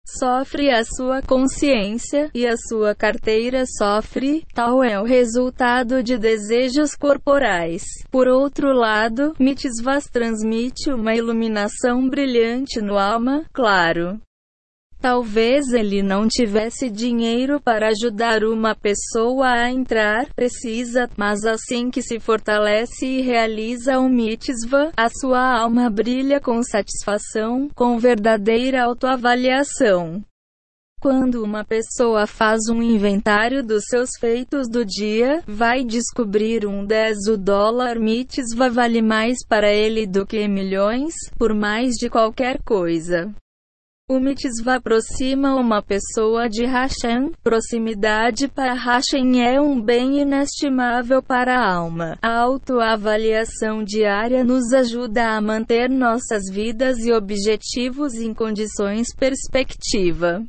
Sofre a sua consciência, e a sua carteira sofre, tal é o resultado de desejos corporais. Por outro lado, Mitzvahs transmite uma iluminação brilhante no alma, claro. Talvez ele não tivesse dinheiro para ajudar uma pessoa a entrar, precisa, mas assim que se fortalece e realiza o mitzvah, a sua alma brilha com satisfação, com verdadeira autoavaliação. Quando uma pessoa faz um inventário dos seus feitos do dia, vai descobrir um 10 o dólar mitzvah vale mais para ele do que milhões, por mais de qualquer coisa. O mitzvah aproxima uma pessoa de Hashem. Proximidade para Hashem é um bem inestimável para a alma. A autoavaliação diária nos ajuda a manter nossas vidas e objetivos em condições perspectiva.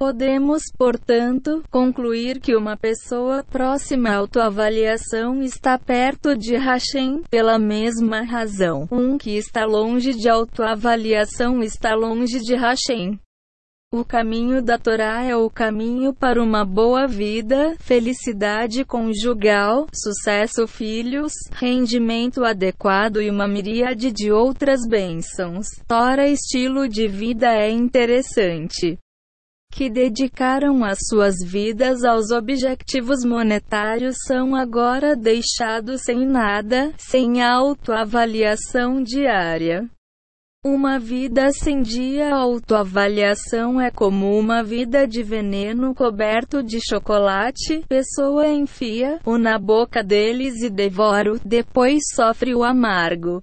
Podemos, portanto, concluir que uma pessoa próxima à autoavaliação está perto de Hashem, pela mesma razão. Um que está longe de autoavaliação está longe de Hashem. O caminho da Torá é o caminho para uma boa vida, felicidade conjugal, sucesso filhos, rendimento adequado e uma miríade de outras bênçãos. Tora estilo de vida é interessante que dedicaram as suas vidas aos objetivos monetários são agora deixados sem nada, sem autoavaliação diária. Uma vida sem dia autoavaliação é como uma vida de veneno coberto de chocolate. Pessoa enfia o na boca deles e devora, depois sofre o amargo.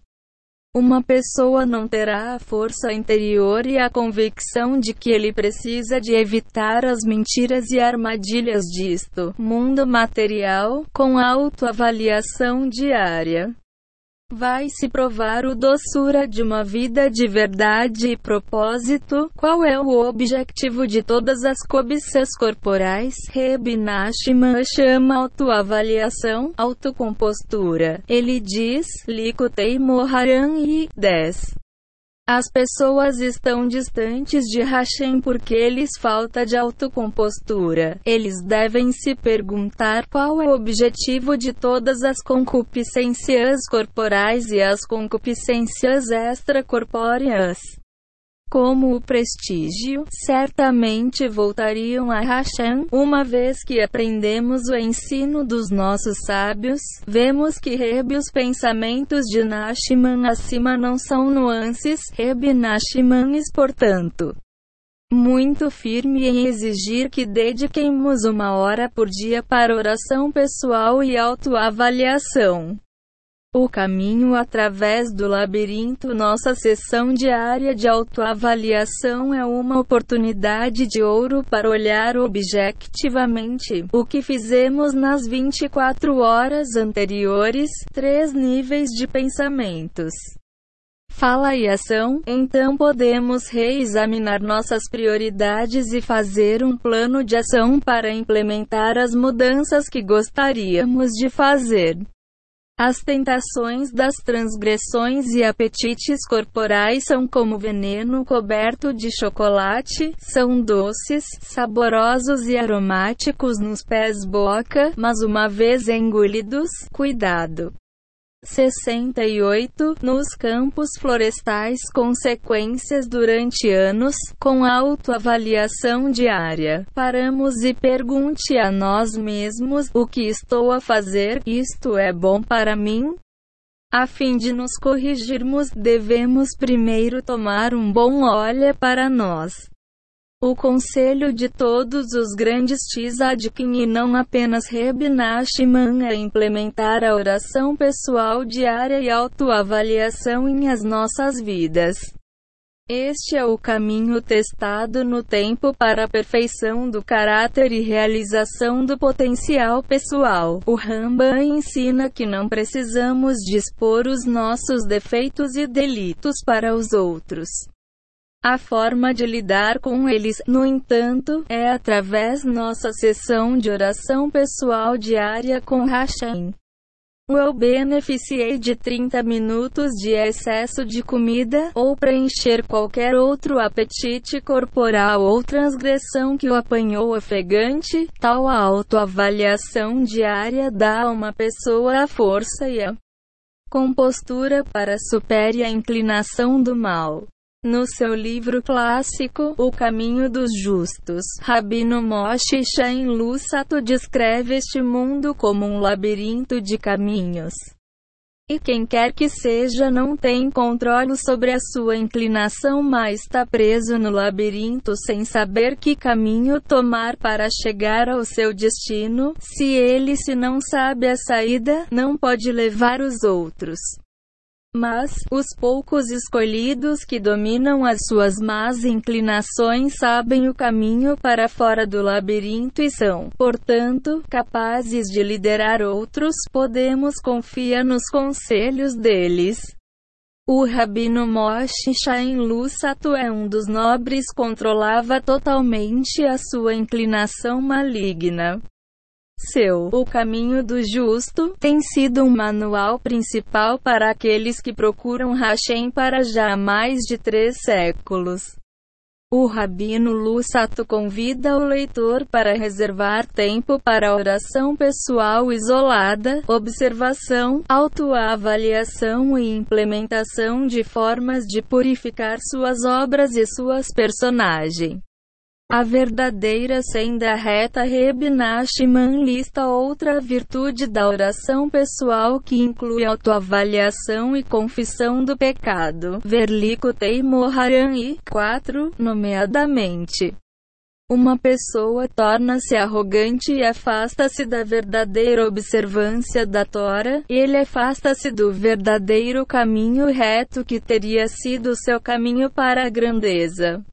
Uma pessoa não terá a força interior e a convicção de que ele precisa de evitar as mentiras e armadilhas disto mundo material, com autoavaliação diária. Vai se provar o doçura de uma vida de verdade e propósito. Qual é o objetivo de todas as cobiças corporais? Reb Nachman chama autoavaliação, autocompostura. Ele diz, Likutei Moharan e 10. As pessoas estão distantes de Hashem porque lhes falta de autocompostura. Eles devem se perguntar qual é o objetivo de todas as concupiscências corporais e as concupiscências extracorpóreas como o prestígio, certamente voltariam a Hashem. Uma vez que aprendemos o ensino dos nossos sábios, vemos que Reb os pensamentos de Nashiman acima não são nuances, Reb Nashiman portanto, muito firme em exigir que dediquemos uma hora por dia para oração pessoal e autoavaliação. O caminho através do labirinto Nossa sessão diária de autoavaliação é uma oportunidade de ouro para olhar objetivamente o que fizemos nas 24 horas anteriores, três níveis de pensamentos. Fala e ação, então podemos reexaminar nossas prioridades e fazer um plano de ação para implementar as mudanças que gostaríamos de fazer. As tentações das transgressões e apetites corporais são como veneno coberto de chocolate, são doces, saborosos e aromáticos nos pés boca, mas uma vez engolidos, cuidado. 68 nos campos florestais consequências durante anos, com autoavaliação diária. Paramos e pergunte a nós mesmos: o que estou a fazer? Isto é bom para mim? A fim de nos corrigirmos, devemos primeiro tomar um bom olha para nós. O conselho de todos os grandes tzadkin e não apenas Reb Nachman é implementar a oração pessoal diária e autoavaliação em as nossas vidas. Este é o caminho testado no tempo para a perfeição do caráter e realização do potencial pessoal. O Rambam ensina que não precisamos dispor os nossos defeitos e delitos para os outros. A forma de lidar com eles, no entanto, é através nossa sessão de oração pessoal diária com Hashem. Eu beneficiei de 30 minutos de excesso de comida, ou preencher qualquer outro apetite corporal ou transgressão que o apanhou ofegante, tal autoavaliação diária dá a uma pessoa a força e a compostura para superar a inclinação do mal. No seu livro clássico, O Caminho dos Justos, Rabino Moshe Chaim Lussato descreve este mundo como um labirinto de caminhos. E quem quer que seja não tem controle sobre a sua inclinação, mas está preso no labirinto sem saber que caminho tomar para chegar ao seu destino. Se ele se não sabe a saída, não pode levar os outros. Mas, os poucos escolhidos que dominam as suas más inclinações sabem o caminho para fora do labirinto e são, portanto, capazes de liderar outros. Podemos confiar nos conselhos deles. O rabino Moshe Chaim é um dos nobres controlava totalmente a sua inclinação maligna. Seu O Caminho do Justo tem sido um manual principal para aqueles que procuram Hashem para já há mais de três séculos. O Rabino Lussato convida o leitor para reservar tempo para oração pessoal isolada, observação, autoavaliação e implementação de formas de purificar suas obras e suas personagens. A verdadeira senda reta Reb Nachman lista outra virtude da oração pessoal que inclui autoavaliação e confissão do pecado. Verlikutei Moharan e 4, nomeadamente. Uma pessoa torna-se arrogante e afasta-se da verdadeira observância da Tora, ele afasta-se do verdadeiro caminho reto que teria sido seu caminho para a grandeza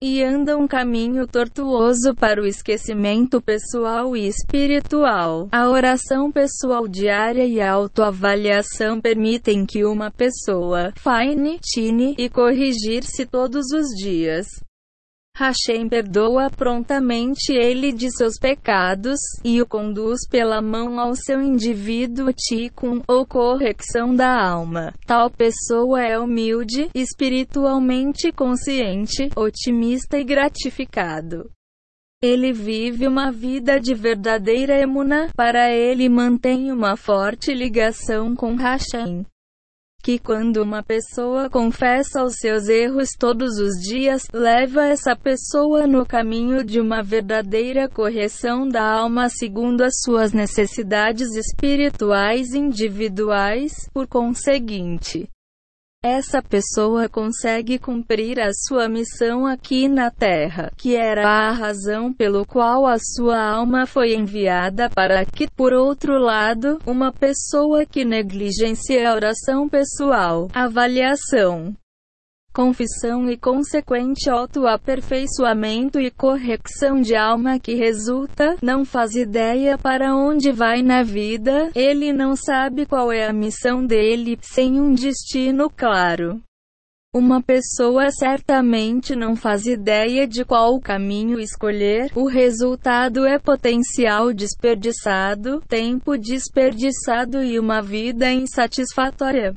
e anda um caminho tortuoso para o esquecimento pessoal e espiritual. A oração pessoal diária e a autoavaliação permitem que uma pessoa fine, tine e corrigir-se todos os dias. Hashem perdoa prontamente ele de seus pecados, e o conduz pela mão ao seu indivíduo tikkun, ou correção da alma. Tal pessoa é humilde, espiritualmente consciente, otimista e gratificado. Ele vive uma vida de verdadeira emuna, para ele mantém uma forte ligação com Hashem que quando uma pessoa confessa os seus erros todos os dias, leva essa pessoa no caminho de uma verdadeira correção da alma segundo as suas necessidades espirituais individuais, por conseguinte. Essa pessoa consegue cumprir a sua missão aqui na Terra, que era a razão pelo qual a sua alma foi enviada para aqui. Por outro lado, uma pessoa que negligencia a oração pessoal, avaliação, confissão e consequente autoaperfeiçoamento e correção de alma que resulta, não faz ideia para onde vai na vida, ele não sabe qual é a missão dele, sem um destino claro. Uma pessoa certamente não faz ideia de qual caminho escolher, o resultado é potencial desperdiçado, tempo desperdiçado e uma vida insatisfatória.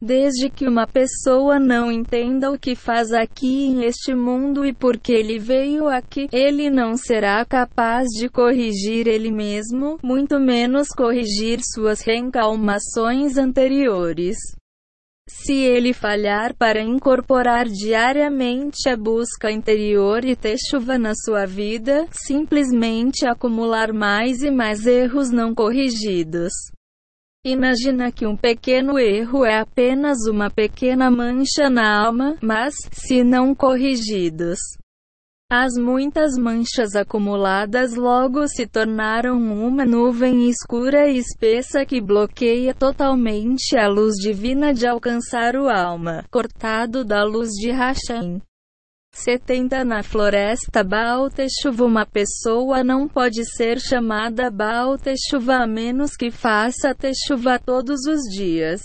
Desde que uma pessoa não entenda o que faz aqui neste mundo e por que ele veio aqui, ele não será capaz de corrigir ele mesmo, muito menos corrigir suas reencalmações anteriores. Se ele falhar para incorporar diariamente a busca interior e ter chuva na sua vida, simplesmente acumular mais e mais erros não corrigidos. Imagina que um pequeno erro é apenas uma pequena mancha na alma, mas, se não corrigidos, as muitas manchas acumuladas logo se tornaram uma nuvem escura e espessa que bloqueia totalmente a luz divina de alcançar o alma, cortado da luz de Hashem. 70 Na floresta Baal Teshuva Uma pessoa não pode ser chamada Baal Teshuva a menos que faça Teshuva todos os dias.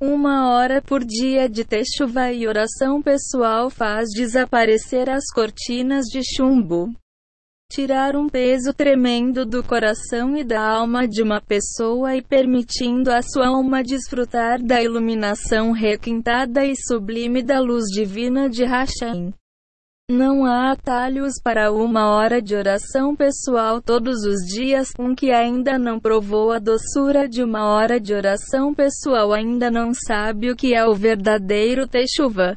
Uma hora por dia de techuva e oração pessoal faz desaparecer as cortinas de chumbo. Tirar um peso tremendo do coração e da alma de uma pessoa e permitindo a sua alma desfrutar da iluminação requintada e sublime da luz divina de Hashem. Não há atalhos para uma hora de oração pessoal todos os dias. Um que ainda não provou a doçura de uma hora de oração pessoal ainda não sabe o que é o verdadeiro Teixuva.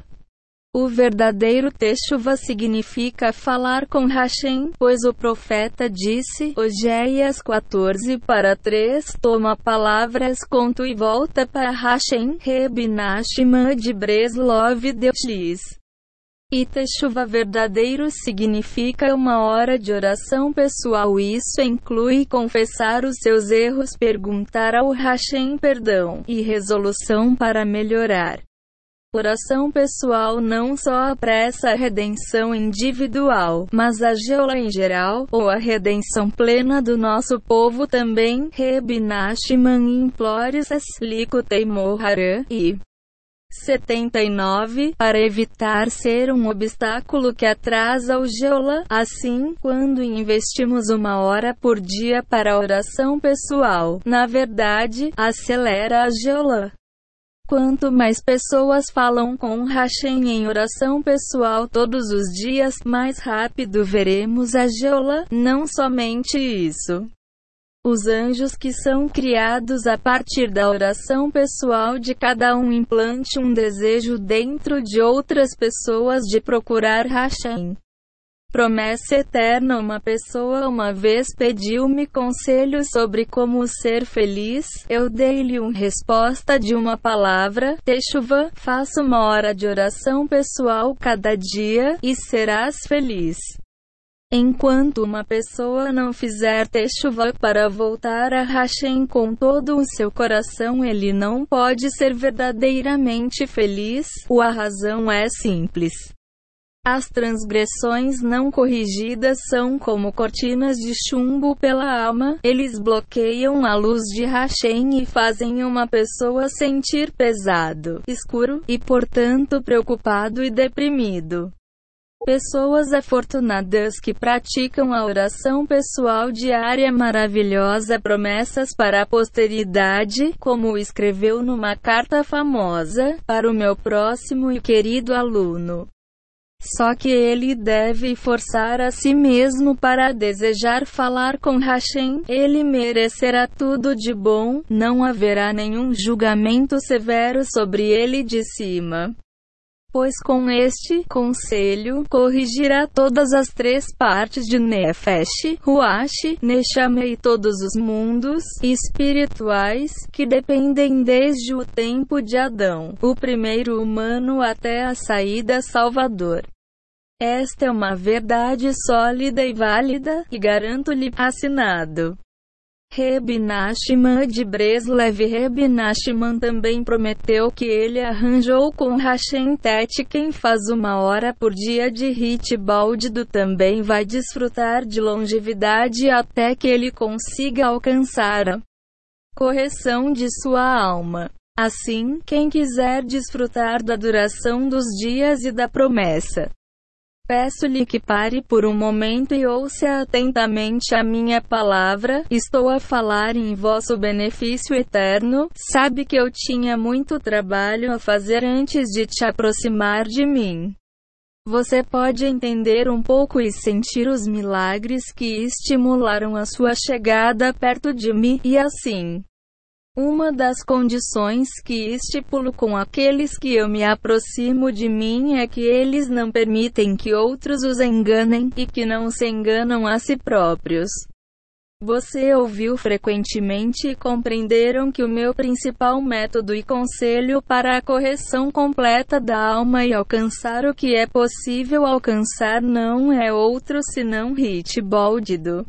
O verdadeiro Teixuva significa falar com Hashem, pois o profeta disse, Ogeias 14 para 3, toma palavras conto e volta para Hashem, Rebinashima de Breslov Deus diz. E Teshuva verdadeiro significa uma hora de oração pessoal. Isso inclui confessar os seus erros, perguntar ao Hashem perdão e resolução para melhorar. Oração pessoal não só apressa a redenção individual, mas a geola em geral, ou a redenção plena do nosso povo também. Rebinashiman implores Likutei Mohara, e 79, para evitar ser um obstáculo que atrasa o geola. Assim, quando investimos uma hora por dia para oração pessoal, na verdade, acelera a geola. Quanto mais pessoas falam com Hashem em oração pessoal todos os dias, mais rápido veremos a geola. Não somente isso. Os anjos que são criados a partir da oração pessoal de cada um implante um desejo dentro de outras pessoas de procurar Hashem. Promessa eterna Uma pessoa uma vez pediu-me conselhos sobre como ser feliz. Eu dei-lhe uma resposta de uma palavra, Techuva, faça uma hora de oração pessoal cada dia, e serás feliz. Enquanto uma pessoa não fizer techuva para voltar a Hashem com todo o seu coração, ele não pode ser verdadeiramente feliz. A razão é simples. As transgressões não corrigidas são como cortinas de chumbo pela alma, eles bloqueiam a luz de Hashem e fazem uma pessoa sentir pesado, escuro, e portanto preocupado e deprimido. Pessoas afortunadas que praticam a oração pessoal diária maravilhosa promessas para a posteridade, como escreveu numa carta famosa, para o meu próximo e querido aluno. Só que ele deve forçar a si mesmo para desejar falar com Hashem, ele merecerá tudo de bom, não haverá nenhum julgamento severo sobre ele de cima pois com este conselho corrigirá todas as três partes de Nefesh, Ruach, Neshama e todos os mundos espirituais que dependem desde o tempo de Adão, o primeiro humano até a saída Salvador. Esta é uma verdade sólida e válida, e garanto-lhe assinado. Reb Nachman de Breslev Reb Nachman também prometeu que ele arranjou com Hashem Tet quem faz uma hora por dia de baldido também vai desfrutar de longevidade até que ele consiga alcançar a correção de sua alma. Assim, quem quiser desfrutar da duração dos dias e da promessa Peço-lhe que pare por um momento e ouça atentamente a minha palavra. Estou a falar em vosso benefício eterno. Sabe que eu tinha muito trabalho a fazer antes de te aproximar de mim. Você pode entender um pouco e sentir os milagres que estimularam a sua chegada perto de mim, e assim. Uma das condições que estipulo com aqueles que eu me aproximo de mim é que eles não permitem que outros os enganem, e que não se enganam a si próprios. Você ouviu frequentemente e compreenderam que o meu principal método e conselho para a correção completa da alma e alcançar o que é possível alcançar não é outro senão Hit Bóldido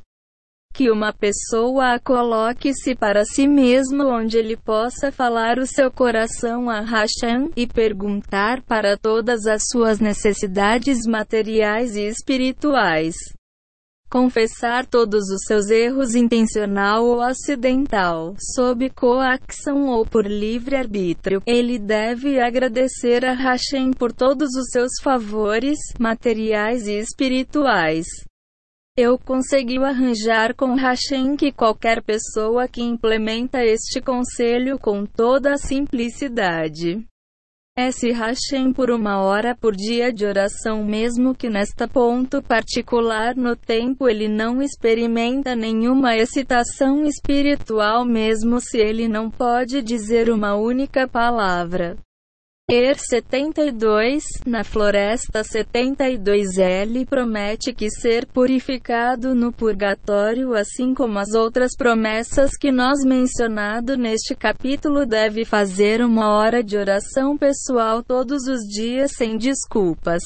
que uma pessoa coloque-se para si mesmo onde ele possa falar o seu coração a Hashem e perguntar para todas as suas necessidades materiais e espirituais. confessar todos os seus erros intencional ou acidental, sob coação ou por livre arbítrio. Ele deve agradecer a Hashem por todos os seus favores, materiais e espirituais. Eu consegui arranjar com Hashem que qualquer pessoa que implementa este conselho com toda a simplicidade S. Hashem por uma hora por dia de oração mesmo que nesta ponto particular no tempo ele não experimenta nenhuma excitação espiritual mesmo se ele não pode dizer uma única palavra. Er 72, na Floresta 72L promete que ser purificado no purgatório assim como as outras promessas que nós mencionado neste capítulo deve fazer uma hora de oração pessoal todos os dias sem desculpas.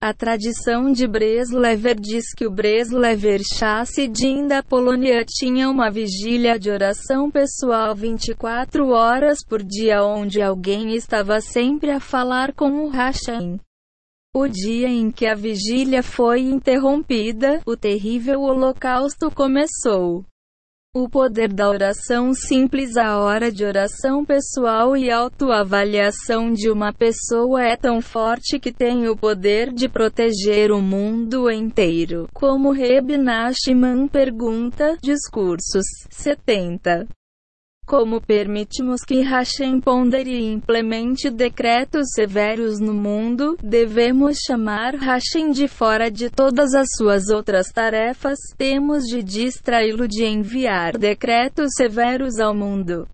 A tradição de Breslever diz que o Breslever Chassidim da Polônia tinha uma vigília de oração pessoal 24 horas por dia onde alguém estava sempre a falar com o Hashem. O dia em que a vigília foi interrompida, o terrível holocausto começou. O poder da oração simples A hora de oração pessoal e autoavaliação de uma pessoa é tão forte que tem o poder de proteger o mundo inteiro. Como Reb Nachman pergunta, Discursos 70. Como permitimos que Hashem pondere e implemente decretos severos no mundo, devemos chamar Hashem de fora de todas as suas outras tarefas, temos de distraí-lo de enviar decretos severos ao mundo.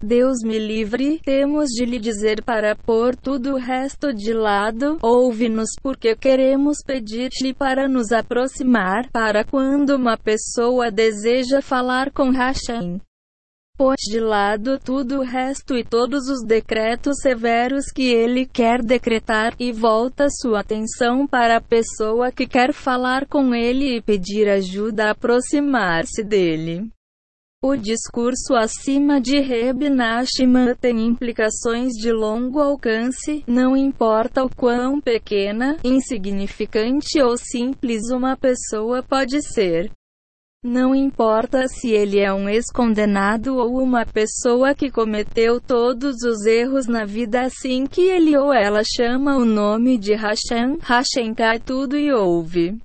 Deus me livre, temos de lhe dizer para pôr tudo o resto de lado, ouve-nos porque queremos pedir-lhe para nos aproximar, para quando uma pessoa deseja falar com Hashem pôs de lado tudo o resto e todos os decretos severos que ele quer decretar, e volta sua atenção para a pessoa que quer falar com ele e pedir ajuda a aproximar-se dele. O discurso acima de Reb Nachman tem implicações de longo alcance, não importa o quão pequena, insignificante ou simples uma pessoa pode ser. Não importa se ele é um ex-condenado ou uma pessoa que cometeu todos os erros na vida assim que ele ou ela chama o nome de Hashem, Hashem cai tudo e ouve.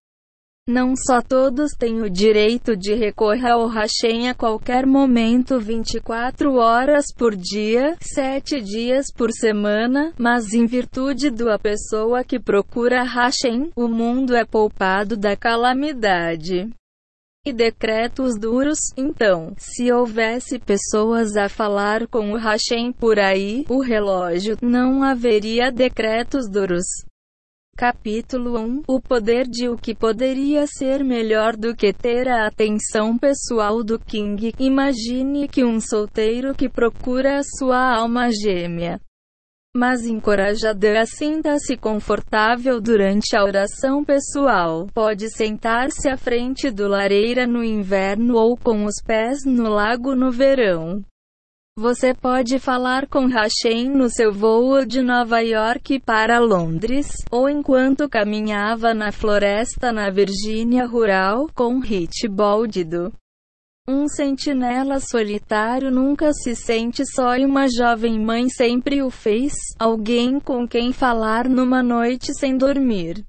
Não só todos têm o direito de recorrer ao Hashem a qualquer momento 24 horas por dia, 7 dias por semana, mas em virtude da pessoa que procura Hashem, o mundo é poupado da calamidade e decretos duros. Então, se houvesse pessoas a falar com o Hashem por aí, o relógio, não haveria decretos duros. Capítulo 1 O poder de o que poderia ser melhor do que ter a atenção pessoal do King. Imagine que um solteiro que procura a sua alma gêmea mas encorajada, sinta-se confortável durante a oração pessoal. Pode sentar-se à frente do lareira no inverno ou com os pés no lago no verão. Você pode falar com Hashem no seu voo de Nova York para Londres, ou enquanto caminhava na floresta na Virgínia rural, com Hit Boldido. Um sentinela solitário nunca se sente só e uma jovem mãe sempre o fez, alguém com quem falar numa noite sem dormir.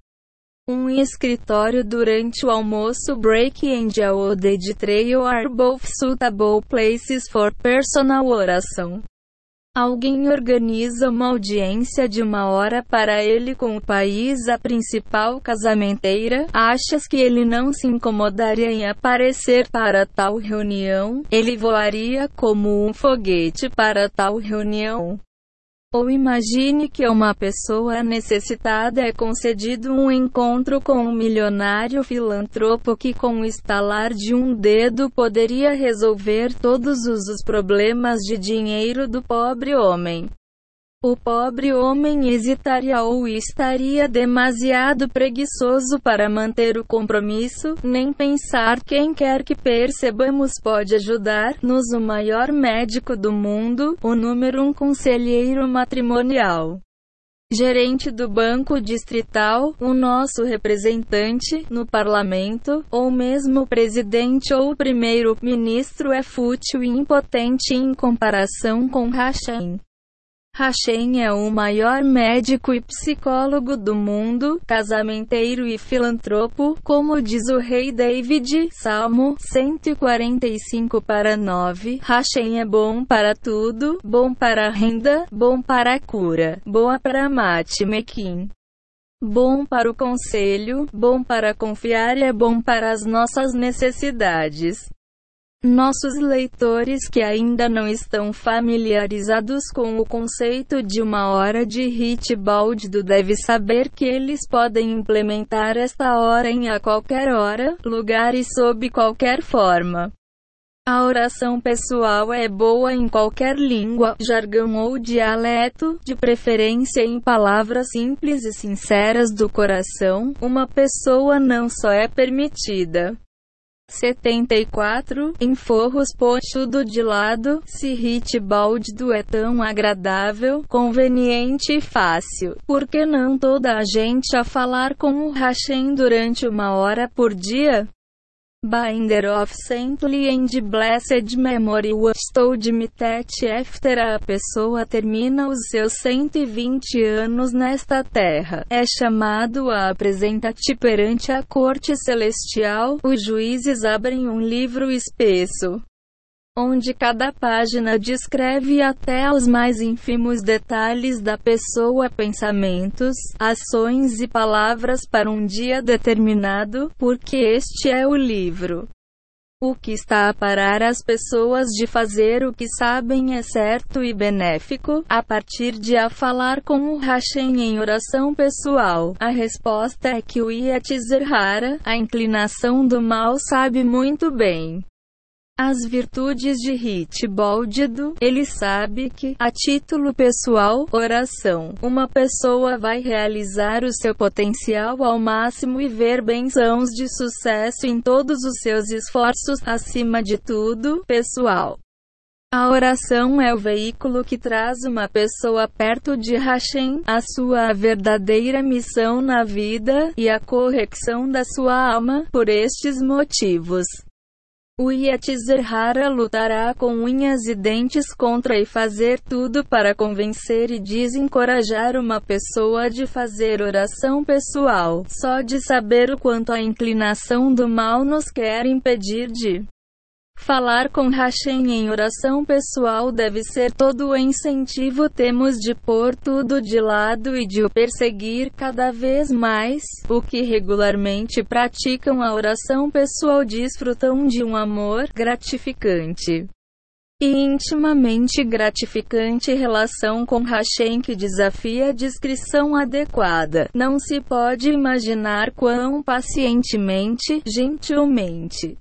Um escritório durante o almoço break and a de trail are both suitable places for personal oração. Alguém organiza uma audiência de uma hora para ele com o país a principal casamenteira. Achas que ele não se incomodaria em aparecer para tal reunião? Ele voaria como um foguete para tal reunião. Ou imagine que uma pessoa necessitada é concedido um encontro com um milionário filantropo que, com o estalar de um dedo, poderia resolver todos os problemas de dinheiro do pobre homem. O pobre homem hesitaria ou estaria demasiado preguiçoso para manter o compromisso, nem pensar quem quer que percebamos pode ajudar-nos o maior médico do mundo, o número um conselheiro matrimonial. gerente do Banco Distrital, o nosso representante no parlamento, ou mesmo presidente ou primeiro-ministro é fútil e impotente em comparação com Hashem. Hashem é o maior médico e psicólogo do mundo, casamenteiro e filantropo, como diz o rei David, Salmo 145 para 9. Hashem é bom para tudo, bom para a renda, bom para a cura, boa para matchmaking. Bom para o conselho, bom para confiar e é bom para as nossas necessidades. Nossos leitores que ainda não estão familiarizados com o conceito de uma hora de hit baldido devem saber que eles podem implementar esta hora em a qualquer hora, lugar e sob qualquer forma. A oração pessoal é boa em qualquer língua, jargão ou dialeto, de preferência em palavras simples e sinceras do coração. Uma pessoa não só é permitida 74. Em forros pochudo de lado, se hit baldo é tão agradável, conveniente e fácil. Por que não toda a gente a falar com o Hashem durante uma hora por dia? Binder of Saintly and Blessed Memory de Mitet After a pessoa termina os seus 120 anos nesta terra. É chamado a apresentar-te perante a corte celestial. Os juízes abrem um livro espesso onde cada página descreve até os mais ínfimos detalhes da pessoa, pensamentos, ações e palavras para um dia determinado, porque este é o livro. O que está a parar as pessoas de fazer o que sabem é certo e benéfico, a partir de a falar com o Hashem em oração pessoal. A resposta é que o Yetzer Hara, a inclinação do mal sabe muito bem as virtudes de Hit Bóldido, ele sabe que, a título pessoal, oração, uma pessoa vai realizar o seu potencial ao máximo e ver bênçãos de sucesso em todos os seus esforços, acima de tudo, pessoal. A oração é o veículo que traz uma pessoa perto de Hashem, a sua verdadeira missão na vida, e a correção da sua alma, por estes motivos. O Yetzirah lutará com unhas e dentes contra e fazer tudo para convencer e desencorajar uma pessoa de fazer oração pessoal. Só de saber o quanto a inclinação do mal nos quer impedir de Falar com Hashem em oração pessoal deve ser todo o incentivo temos de pôr tudo de lado e de o perseguir cada vez mais. O que regularmente praticam a oração pessoal desfrutam de um amor gratificante e intimamente gratificante relação com Hashem que desafia a descrição adequada. Não se pode imaginar quão pacientemente, gentilmente,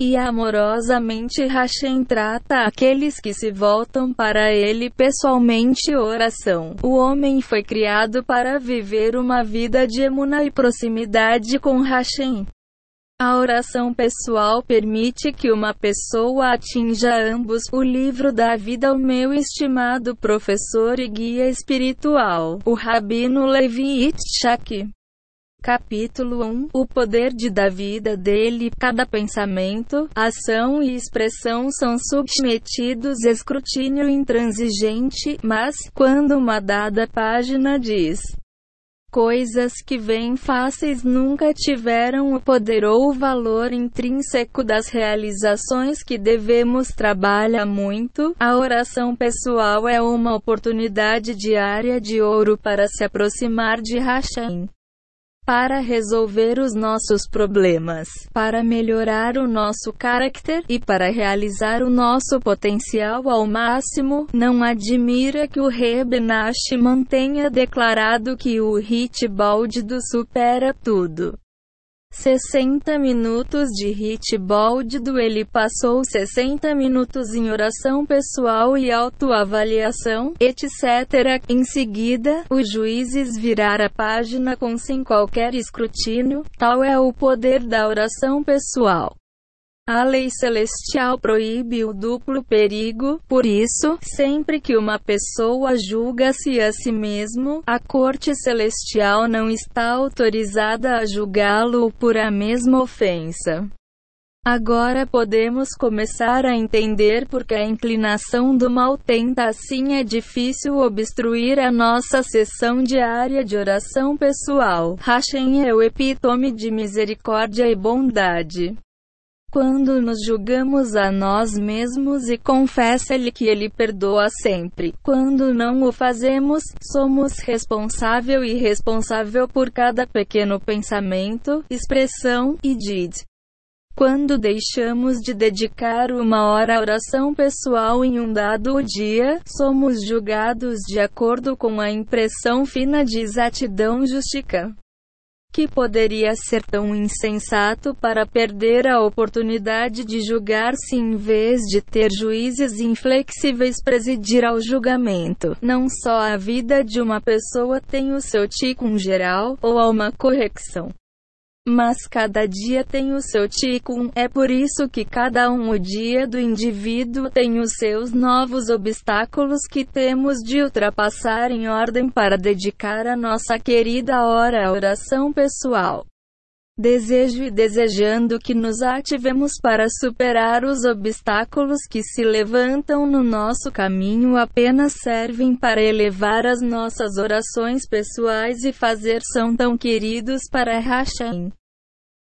e amorosamente Hashem trata aqueles que se voltam para ele pessoalmente oração. O homem foi criado para viver uma vida de emuna e proximidade com Hashem. A oração pessoal permite que uma pessoa atinja ambos. O livro da vida, o meu estimado professor e guia espiritual, o Rabino Levi Itzhak. Capítulo 1 O poder de da vida dele. Cada pensamento, ação e expressão são submetidos a escrutínio intransigente, mas, quando uma dada página diz coisas que vêm fáceis nunca tiveram o poder ou o valor intrínseco das realizações que devemos trabalhar muito. A oração pessoal é uma oportunidade diária de ouro para se aproximar de Hashem para resolver os nossos problemas, para melhorar o nosso caráter e para realizar o nosso potencial ao máximo. Não admira que o Rebenash mantenha declarado que o hit do supera tudo. 60 minutos de hit do ele passou 60 minutos em oração pessoal e autoavaliação, etc. Em seguida, os juízes virar a página com sem qualquer escrutínio, tal é o poder da oração pessoal. A lei celestial proíbe o duplo perigo, por isso, sempre que uma pessoa julga-se a si mesmo, a corte celestial não está autorizada a julgá-lo por a mesma ofensa. Agora podemos começar a entender porque a inclinação do mal tenta assim é difícil obstruir a nossa sessão diária de oração pessoal. Hashem é o epítome de misericórdia e bondade. Quando nos julgamos a nós mesmos e confessa-lhe que Ele perdoa sempre. Quando não o fazemos, somos responsável e responsável por cada pequeno pensamento, expressão e did. Quando deixamos de dedicar uma hora à oração pessoal em um dado dia, somos julgados de acordo com a impressão fina de exatidão justica. Que poderia ser tão insensato para perder a oportunidade de julgar-se em vez de ter juízes inflexíveis presidir ao julgamento? Não só a vida de uma pessoa tem o seu tico geral, ou há uma correção. Mas cada dia tem o seu ticum, é por isso que cada um o dia do indivíduo tem os seus novos obstáculos que temos de ultrapassar em ordem para dedicar a nossa querida hora à oração pessoal. Desejo e desejando que nos ativemos para superar os obstáculos que se levantam no nosso caminho apenas servem para elevar as nossas orações pessoais e fazer são tão queridos para Hashem.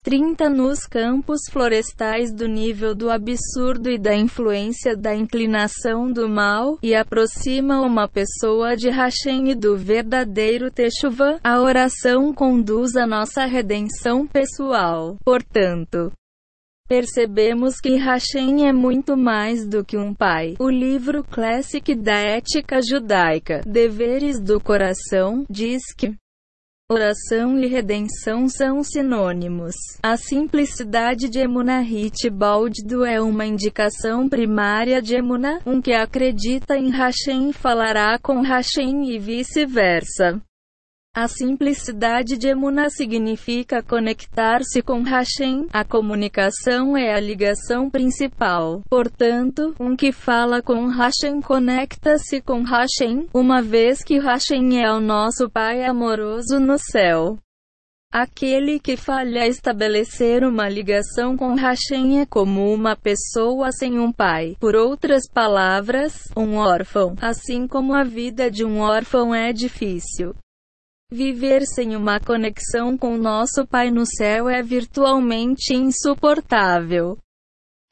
30 nos campos florestais do nível do absurdo e da influência da inclinação do mal, e aproxima uma pessoa de Hashem e do verdadeiro Teshuvah, a oração conduz a nossa redenção pessoal. Portanto, percebemos que Hashem é muito mais do que um pai. O livro Classic da Ética Judaica, Deveres do Coração, diz que Oração e redenção são sinônimos. A simplicidade de Emunahit Baldido é uma indicação primária de Emunah, um que acredita em Hashem falará com Hashem e vice-versa. A simplicidade de Emuna significa conectar-se com Hashem. A comunicação é a ligação principal. Portanto, um que fala com Hashem conecta-se com Hashem, uma vez que Hashem é o nosso Pai amoroso no céu. Aquele que falha estabelecer uma ligação com Hashem é como uma pessoa sem um pai. Por outras palavras, um órfão. Assim como a vida de um órfão é difícil. Viver sem uma conexão com nosso Pai no céu é virtualmente insuportável.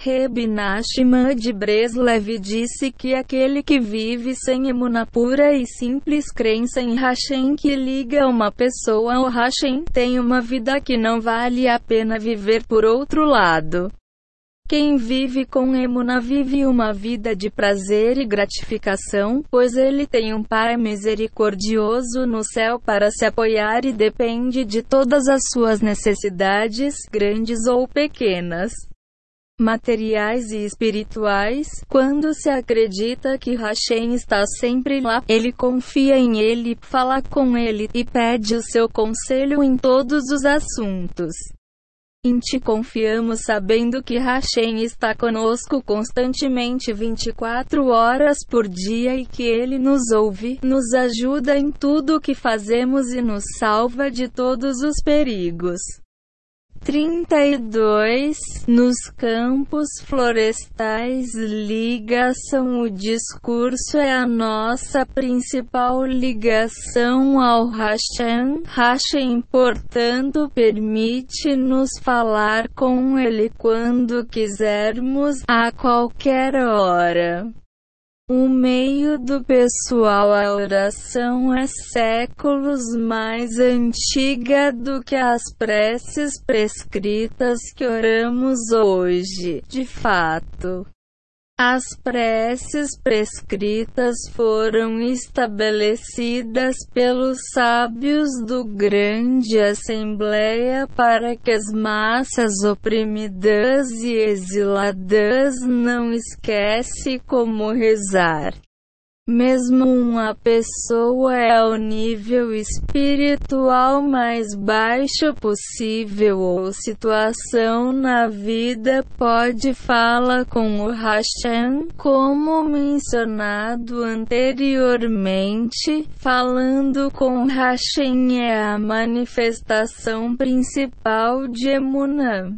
Reb Nachman de Breslev disse que aquele que vive sem emuna pura e simples crença em Hashem que liga uma pessoa ao Hashem tem uma vida que não vale a pena viver por outro lado. Quem vive com Emuna vive uma vida de prazer e gratificação, pois ele tem um Pai misericordioso no céu para se apoiar e depende de todas as suas necessidades, grandes ou pequenas materiais e espirituais, quando se acredita que Hashem está sempre lá, ele confia em ele, fala com ele e pede o seu conselho em todos os assuntos. Em ti confiamos sabendo que Hashem está conosco constantemente 24 horas por dia e que Ele nos ouve, nos ajuda em tudo o que fazemos e nos salva de todos os perigos. 32. Nos campos florestais, ligação. O discurso é a nossa principal ligação ao Hashem. Hashem, portanto, permite-nos falar com Ele quando quisermos, a qualquer hora. O meio do pessoal a oração é séculos mais antiga do que as preces prescritas que oramos hoje. De fato, as preces prescritas foram estabelecidas pelos sábios do grande Assembleia para que as massas oprimidas e exiladas não esquecem como rezar. Mesmo uma pessoa é o nível espiritual mais baixo possível ou situação na vida pode falar com o Hashem, como mencionado anteriormente, falando com Hashem é a manifestação principal de Emunah.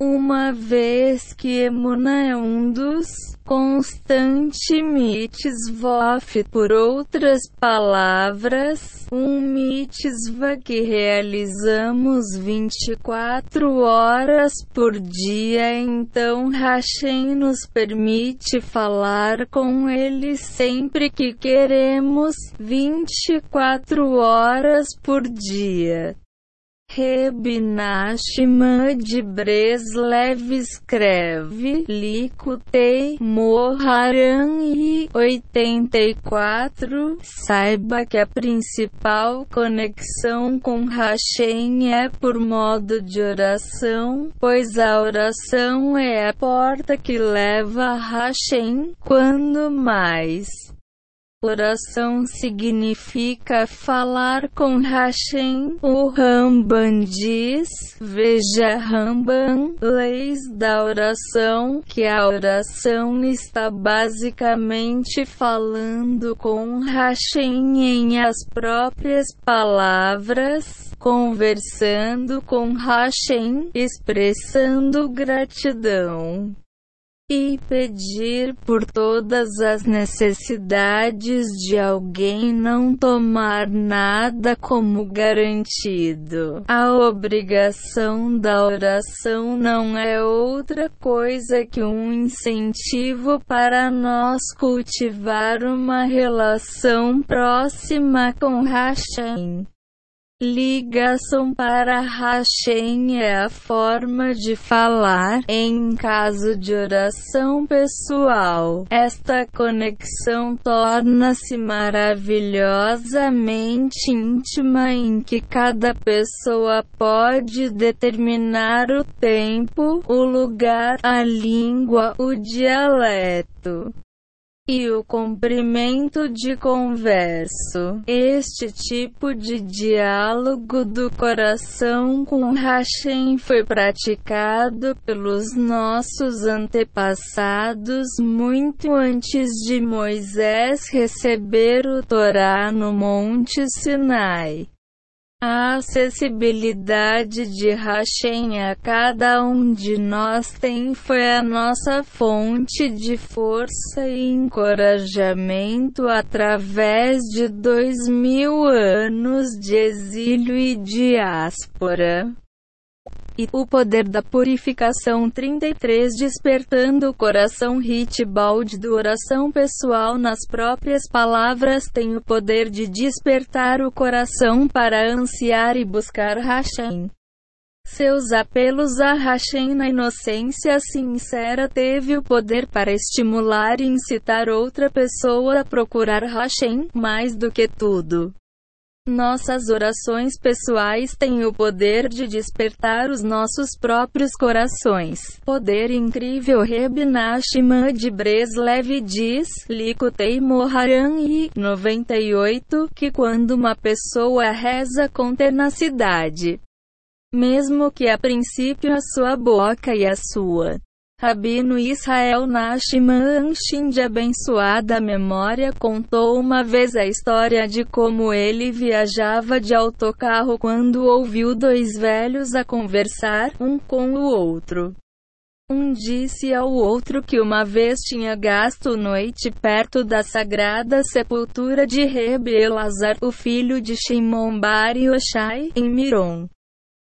Uma vez que Emuna é um dos constante mitzvot, por outras palavras, um mitzvah que realizamos 24 horas por dia, então Hashem nos permite falar com ele sempre que queremos, 24 horas por dia. Rebinashima de Breslev escreve Likutei Moharan e 84 Saiba que a principal conexão com Hashem é por modo de oração, pois a oração é a porta que leva a Hashem, quando mais Oração significa falar com Hashem. O Ramban diz, veja Ramban, leis da oração, que a oração está basicamente falando com Hashem em as próprias palavras, conversando com Hashem, expressando gratidão e pedir por todas as necessidades de alguém não tomar nada como garantido. A obrigação da oração não é outra coisa que um incentivo para nós cultivar uma relação próxima com Hashem. Ligação para Hashem é a forma de falar em caso de oração pessoal. Esta conexão torna-se maravilhosamente íntima em que cada pessoa pode determinar o tempo, o lugar, a língua, o dialeto e o comprimento de converso. Este tipo de diálogo do coração com Hashem foi praticado pelos nossos antepassados muito antes de Moisés receber o Torá no Monte Sinai. A acessibilidade de Hashem a cada um de nós tem foi a nossa fonte de força e encorajamento através de dois mil anos de exílio e diáspora e o poder da purificação 33 despertando o coração Hitbald do oração pessoal nas próprias palavras tem o poder de despertar o coração para ansiar e buscar Hashem. Seus apelos a Hashem na inocência sincera teve o poder para estimular e incitar outra pessoa a procurar Hashem mais do que tudo. Nossas orações pessoais têm o poder de despertar os nossos próprios corações. Poder incrível Reb Nachman de Breslev diz, Likutei Moharan e 98, que quando uma pessoa reza com tenacidade, mesmo que a princípio a sua boca e a sua Rabino Israel Nachman Anshin de abençoada memória contou uma vez a história de como ele viajava de autocarro quando ouviu dois velhos a conversar, um com o outro. Um disse ao outro que uma vez tinha gasto noite perto da sagrada sepultura de Reb Elazar, o filho de Shimon Bar Yoshai, em Miron.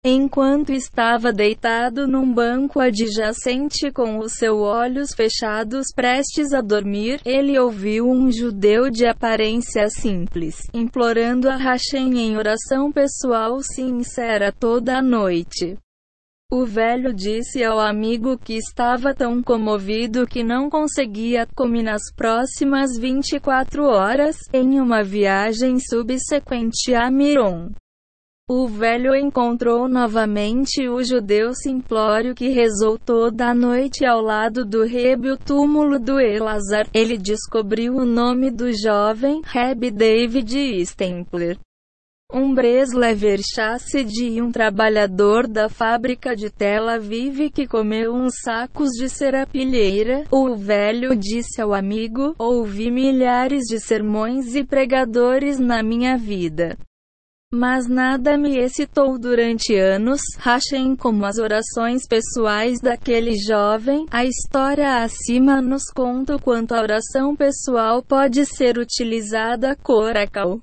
Enquanto estava deitado num banco adjacente com os seus olhos fechados prestes a dormir, ele ouviu um judeu de aparência simples, implorando a Hashem em oração pessoal sincera toda a noite. O velho disse ao amigo que estava tão comovido que não conseguia comer nas próximas 24 horas, em uma viagem subsequente a Miron. O velho encontrou novamente o judeu simplório que rezou toda a noite ao lado do Rebe o túmulo do Elazar. Ele descobriu o nome do jovem, Reb David Stempler. Um Breslever Chassid e um trabalhador da fábrica de Tel Aviv que comeu uns sacos de serapilheira, o velho disse ao amigo, ouvi milhares de sermões e pregadores na minha vida. Mas nada me excitou durante anos, rachem como as orações pessoais daquele jovem. A história acima nos conta quanto a oração pessoal pode ser utilizada coracal.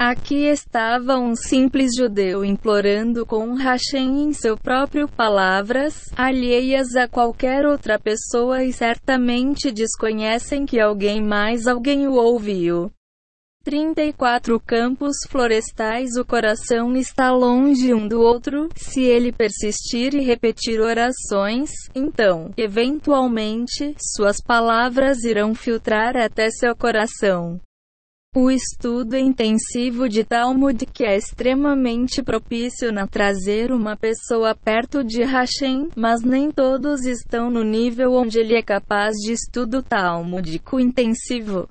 Aqui estava um simples judeu implorando com Hashem em seu próprio palavras, alheias a qualquer outra pessoa e certamente desconhecem que alguém mais alguém o ouviu. 34 campos florestais O coração está longe um do outro, se ele persistir e repetir orações, então, eventualmente, suas palavras irão filtrar até seu coração. O estudo intensivo de Talmud que é extremamente propício na trazer uma pessoa perto de Hashem, mas nem todos estão no nível onde ele é capaz de estudo talmudico intensivo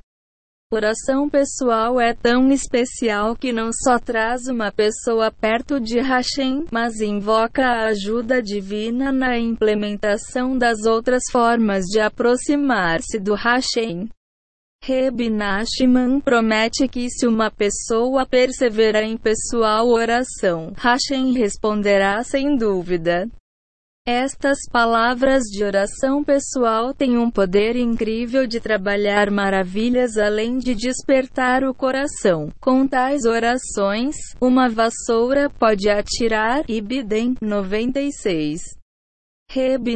oração pessoal é tão especial que não só traz uma pessoa perto de Hashem, mas invoca a ajuda divina na implementação das outras formas de aproximar-se do Hashem. Reb Nachman promete que se uma pessoa perseverar em pessoal oração, Hashem responderá sem dúvida. Estas palavras de oração pessoal têm um poder incrível de trabalhar maravilhas além de despertar o coração. Com tais orações, uma vassoura pode atirar. Ibidem 96 Reb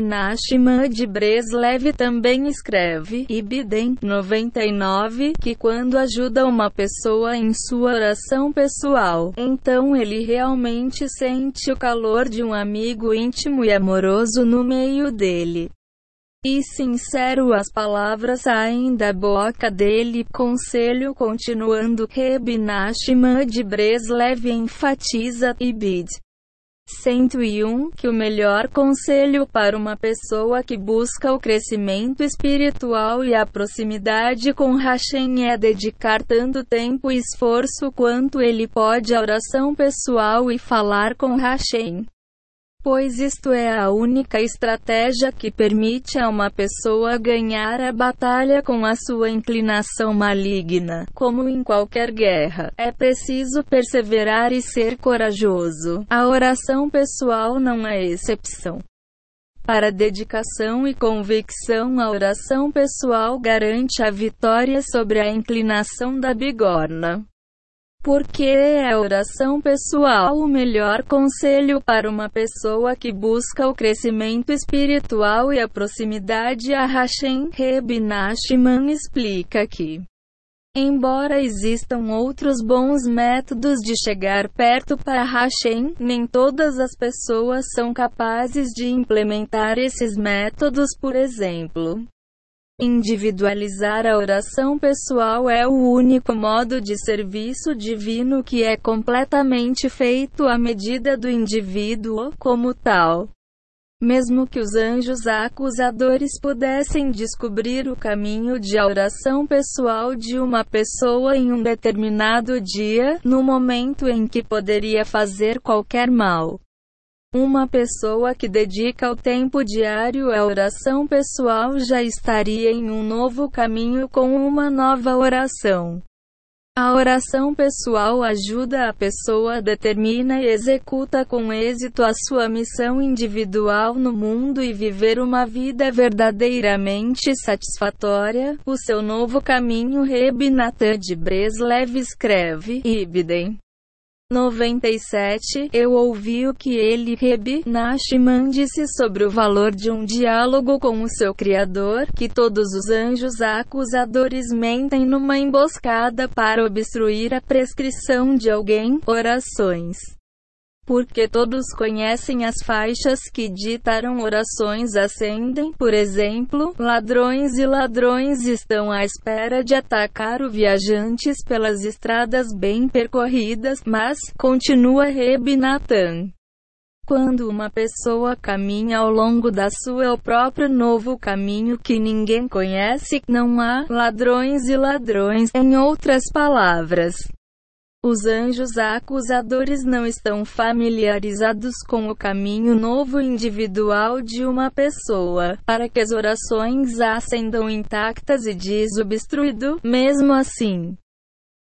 de Breslev também escreve, Ibidem 99, que quando ajuda uma pessoa em sua oração pessoal, então ele realmente sente o calor de um amigo íntimo e amoroso no meio dele. E sincero as palavras saem da boca dele, conselho continuando, Reb de Breslev enfatiza, Ibid 101 que o melhor conselho para uma pessoa que busca o crescimento espiritual e a proximidade com Hashem é dedicar tanto tempo e esforço quanto ele pode à oração pessoal e falar com Hashem pois isto é a única estratégia que permite a uma pessoa ganhar a batalha com a sua inclinação maligna. Como em qualquer guerra, é preciso perseverar e ser corajoso. A oração pessoal não é exceção. Para dedicação e convicção, a oração pessoal garante a vitória sobre a inclinação da bigorna. Porque é a oração pessoal o melhor conselho para uma pessoa que busca o crescimento espiritual e a proximidade a Hashem. Reb explica que, embora existam outros bons métodos de chegar perto para Hashem, nem todas as pessoas são capazes de implementar esses métodos, por exemplo. Individualizar a oração pessoal é o único modo de serviço divino que é completamente feito à medida do indivíduo, como tal. Mesmo que os anjos acusadores pudessem descobrir o caminho de oração pessoal de uma pessoa em um determinado dia, no momento em que poderia fazer qualquer mal. Uma pessoa que dedica o tempo diário à oração pessoal já estaria em um novo caminho com uma nova oração. A oração pessoal ajuda a pessoa, determina e executa com êxito a sua missão individual no mundo e viver uma vida verdadeiramente satisfatória. O seu novo caminho Reb Natan de Breslev escreve, Ibidem. 97, eu ouvi o que ele, Reb Nachman, disse sobre o valor de um diálogo com o seu Criador, que todos os anjos acusadores mentem numa emboscada para obstruir a prescrição de alguém, orações porque todos conhecem as faixas que ditaram orações ascendem, por exemplo, ladrões e ladrões estão à espera de atacar o viajantes pelas estradas bem percorridas, mas, continua Reb Natan. Quando uma pessoa caminha ao longo da sua é o próprio novo caminho que ninguém conhece, não há ladrões e ladrões, em outras palavras. Os anjos acusadores não estão familiarizados com o caminho novo individual de uma pessoa, para que as orações ascendam intactas e desobstruído, mesmo assim.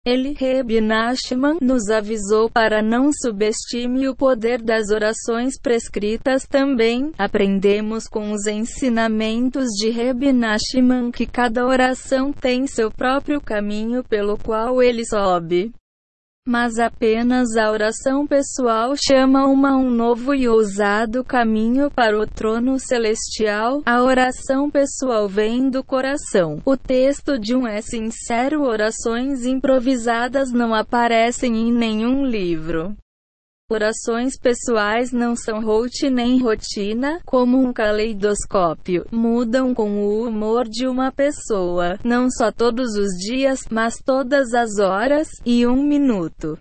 Ele, Reb Nachman, nos avisou para não subestime o poder das orações prescritas também. Aprendemos com os ensinamentos de Reb Nachman que cada oração tem seu próprio caminho pelo qual ele sobe. Mas apenas a oração pessoal chama uma um novo e ousado caminho para o trono celestial. A oração pessoal vem do coração. O texto de um é sincero. Orações improvisadas não aparecem em nenhum livro. Orações pessoais não são rote nem rotina, como um caleidoscópio. Mudam com o humor de uma pessoa, não só todos os dias, mas todas as horas, e um minuto.